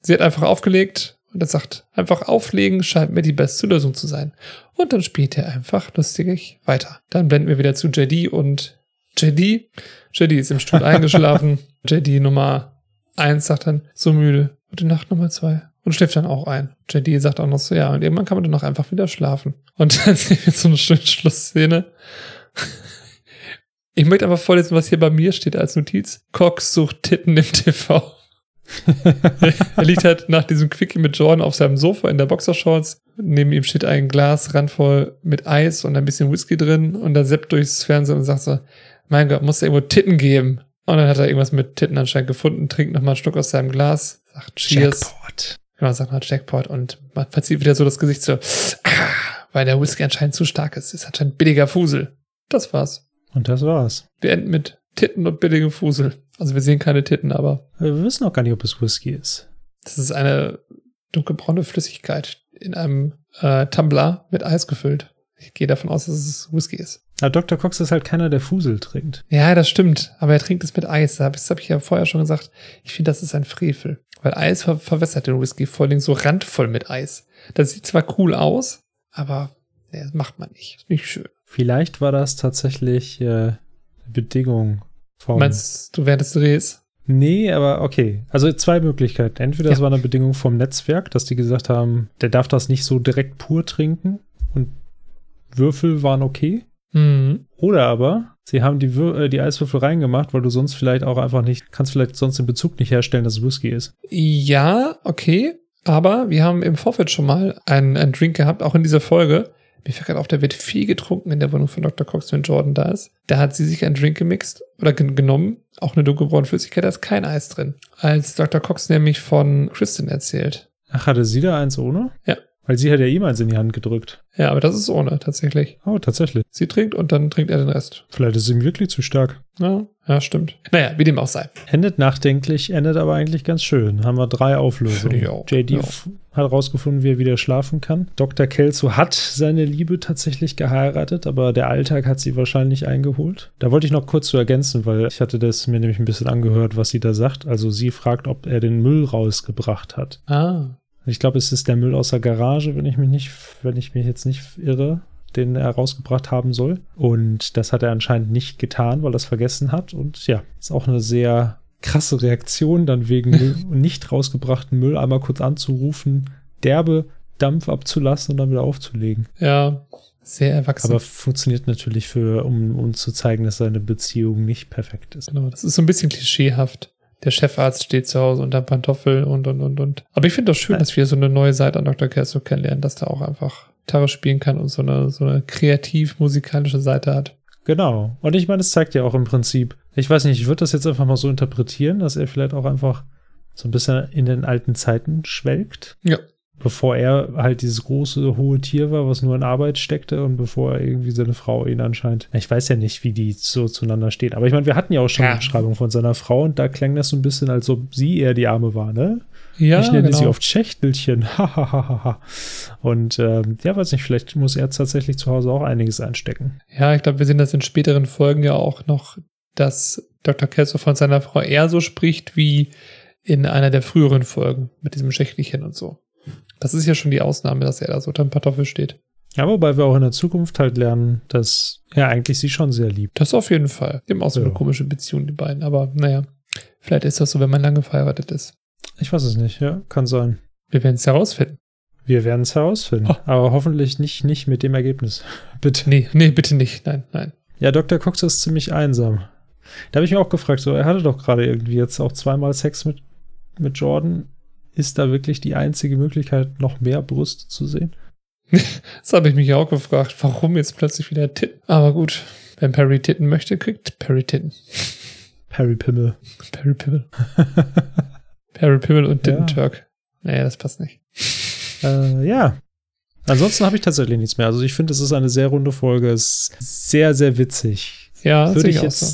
Sie hat einfach aufgelegt und er sagt, einfach auflegen scheint mir die beste Lösung zu sein. Und dann spielt er einfach lustig weiter. Dann blenden wir wieder zu JD und JD, JD ist im Stuhl eingeschlafen. JD Nummer eins sagt dann, so müde. Gute Nacht Nummer zwei. Und schläft dann auch ein. JD sagt auch noch so, ja, und irgendwann kann man dann auch einfach wieder schlafen. Und dann sehen wir so eine schöne Schlussszene. Ich möchte einfach vorlesen, was hier bei mir steht als Notiz. Cox sucht Titten im TV. er liegt halt nach diesem Quickie mit Jordan auf seinem Sofa in der Boxershorts. Neben ihm steht ein Glas randvoll mit Eis und ein bisschen Whisky drin. Und er seppt durchs Fernsehen und sagt so, mein Gott, muss da irgendwo Titten geben. Und dann hat er irgendwas mit Titten anscheinend gefunden, trinkt nochmal einen Schluck aus seinem Glas, sagt Cheers. Jackpot. Genau, sagt mal Jackpot und man verzieht wieder so das Gesicht so, ah, weil der Whisky anscheinend zu stark ist. Ist anscheinend billiger Fusel. Das war's. Und das war's. Wir enden mit Titten und billigem Fusel. Also wir sehen keine Titten, aber Wir wissen auch gar nicht, ob es Whisky ist. das ist eine dunkelbraune Flüssigkeit in einem äh, Tumbler mit Eis gefüllt. Ich gehe davon aus, dass es Whisky ist. Aber Dr. Cox ist halt keiner, der Fusel trinkt. Ja, das stimmt. Aber er trinkt es mit Eis. Das habe ich ja vorher schon gesagt. Ich finde, das ist ein Frevel. Weil Eis ver verwässert den Whisky vor allem so randvoll mit Eis. Das sieht zwar cool aus, aber nee, das macht man nicht. Ist nicht schön. Vielleicht war das tatsächlich äh, Bedingung vom. Meinst du während des Drehs? Nee, aber okay. Also zwei Möglichkeiten. Entweder es Ja. war eine Bedingung vom Netzwerk, dass die gesagt haben, der darf das nicht so direkt pur trinken und Würfel waren okay. Mhm. Oder aber sie haben die, Wür äh, die Eiswürfel reingemacht, weil du sonst vielleicht auch einfach nicht, kannst vielleicht sonst den Bezug nicht herstellen, dass es Whisky ist. Ja, okay. Aber wir haben im Vorfeld schon mal einen, einen Drink gehabt, auch in dieser Folge. Mir fällt gerade auf, da wird viel getrunken in der Wohnung von Dr. Cox, wenn Jordan da ist. Da hat sie sich einen Drink gemixt oder gen genommen, auch eine dunkelbraune Flüssigkeit, da ist kein Eis drin. Als Dr. Cox nämlich von Kristen erzählt. Ach, hatte sie da eins ohne? Ja. Weil sie hat ja ihm eins in die Hand gedrückt. Ja, aber das ist ohne, tatsächlich. Oh, tatsächlich. Sie trinkt und dann trinkt er den Rest. Vielleicht ist es ihm wirklich zu stark. Ja, ja, stimmt. Naja, wie dem auch sei. Endet nachdenklich, endet aber eigentlich ganz schön. Haben wir drei Auflösungen. Auch, JD ja. hat rausgefunden, wie er wieder schlafen kann. Dr. Kelso hat seine Liebe tatsächlich geheiratet, aber der Alltag hat sie wahrscheinlich eingeholt. Da wollte ich noch kurz zu ergänzen, weil ich hatte das mir nämlich ein bisschen angehört, was sie da sagt. Also sie fragt, ob er den Müll rausgebracht hat. Ah. Ich glaube, es ist der Müll aus der Garage, wenn ich mich nicht, wenn ich mich jetzt nicht irre, den er rausgebracht haben soll. Und das hat er anscheinend nicht getan, weil er es vergessen hat. Und ja, ist auch eine sehr krasse Reaktion, dann wegen nicht rausgebrachten Müll einmal kurz anzurufen, derbe Dampf abzulassen und dann wieder aufzulegen. Ja, sehr erwachsen. Aber funktioniert natürlich für, um uns zu zeigen, dass seine Beziehung nicht perfekt ist. Genau, das ist so ein bisschen klischeehaft. Der Chefarzt steht zu Hause unter Pantoffel und, und, und, und. Aber ich finde das schön, Ja. dass wir so eine neue Seite an Dr. Kelso kennenlernen, dass der auch einfach Gitarre spielen kann und so eine, so eine kreativ-musikalische Seite hat. Genau. Und ich meine, es zeigt ja auch im Prinzip, ich weiß nicht, ich würde das jetzt einfach mal so interpretieren, dass er vielleicht auch einfach so ein bisschen in den alten Zeiten schwelgt. Ja. Bevor er halt dieses große, hohe Tier war, was nur in Arbeit steckte und bevor er irgendwie seine Frau ihn anscheinend. Ich weiß ja nicht, wie die so zueinander stehen. Aber ich meine, wir hatten ja auch schon Ja. eine Beschreibung von seiner Frau und da klang das so ein bisschen, als ob sie eher die Arme war, ne? Ja, ich nenne genau. sie oft Schächtelchen. Hahaha. und ähm, ja, weiß nicht, vielleicht muss er tatsächlich zu Hause auch einiges einstecken. Ja, ich glaube, wir sehen das in späteren Folgen ja auch noch, dass Dr. Kelso von seiner Frau eher so spricht wie in einer der früheren Folgen mit diesem Schächtelchen und so. Das ist ja schon die Ausnahme, dass er da so unter dem Pantoffel steht. Ja, wobei wir auch in der Zukunft halt lernen, dass er eigentlich sie schon sehr liebt. Das auf jeden Fall. Die haben auch so Ja. eine komische Beziehung, die beiden. Aber naja, vielleicht ist das so, wenn man lange verheiratet ist. Ich weiß es nicht, ja, kann sein. Wir werden es herausfinden. Wir werden es herausfinden. Oh. Aber hoffentlich nicht, nicht mit dem Ergebnis. Bitte. Nee, nee, bitte nicht. Nein, nein. Ja, Dr. Cox ist ziemlich einsam. Da habe ich mir auch gefragt, so, er hatte doch gerade irgendwie jetzt auch zweimal Sex mit, mit Jordan. Ist da wirklich die einzige Möglichkeit, noch mehr Brüste zu sehen? Das habe ich mich ja auch gefragt. Warum jetzt plötzlich wieder Titten? Aber gut, wenn Perry Titten möchte, kriegt Perry Titten. Perry Pimmel. Perry Pimmel. Perry Pimmel und Ja. Titten Turk. Naja, das passt nicht. Äh, ja. Ansonsten habe ich tatsächlich nichts mehr. Also ich finde, es ist eine sehr runde Folge. Es ist sehr, sehr witzig. Ja, Würde ich ich auch so.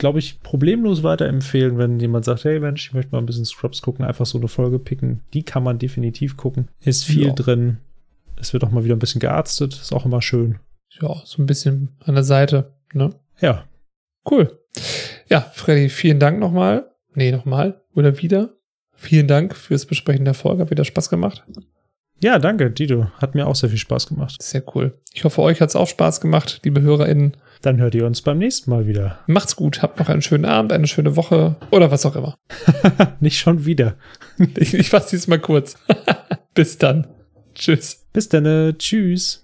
Glaube ich, problemlos weiterempfehlen, wenn jemand sagt, hey Mensch, ich möchte mal ein bisschen Scrubs gucken, einfach so eine Folge picken. Die kann man definitiv gucken. Ist viel Ja. drin. Es wird auch mal wieder ein bisschen gearztet. Ist auch immer schön. Ja, so ein bisschen an der Seite. Ne? Ja. Cool. Ja, Freddy, vielen Dank nochmal. Nee, nochmal. Oder wieder. Vielen Dank fürs Besprechen der Folge. Hat wieder Spaß gemacht. Ja, danke, Dido. Hat mir auch sehr viel Spaß gemacht. Sehr cool. Ich hoffe, euch hat es auch Spaß gemacht, liebe HörerInnen. Dann hört ihr uns beim nächsten Mal wieder. Macht's gut. Habt noch einen schönen Abend, eine schöne Woche oder was auch immer. Nicht schon wieder. Ich, ich fasse diesmal kurz. Bis dann. Tschüss. Bis dann. Tschüss.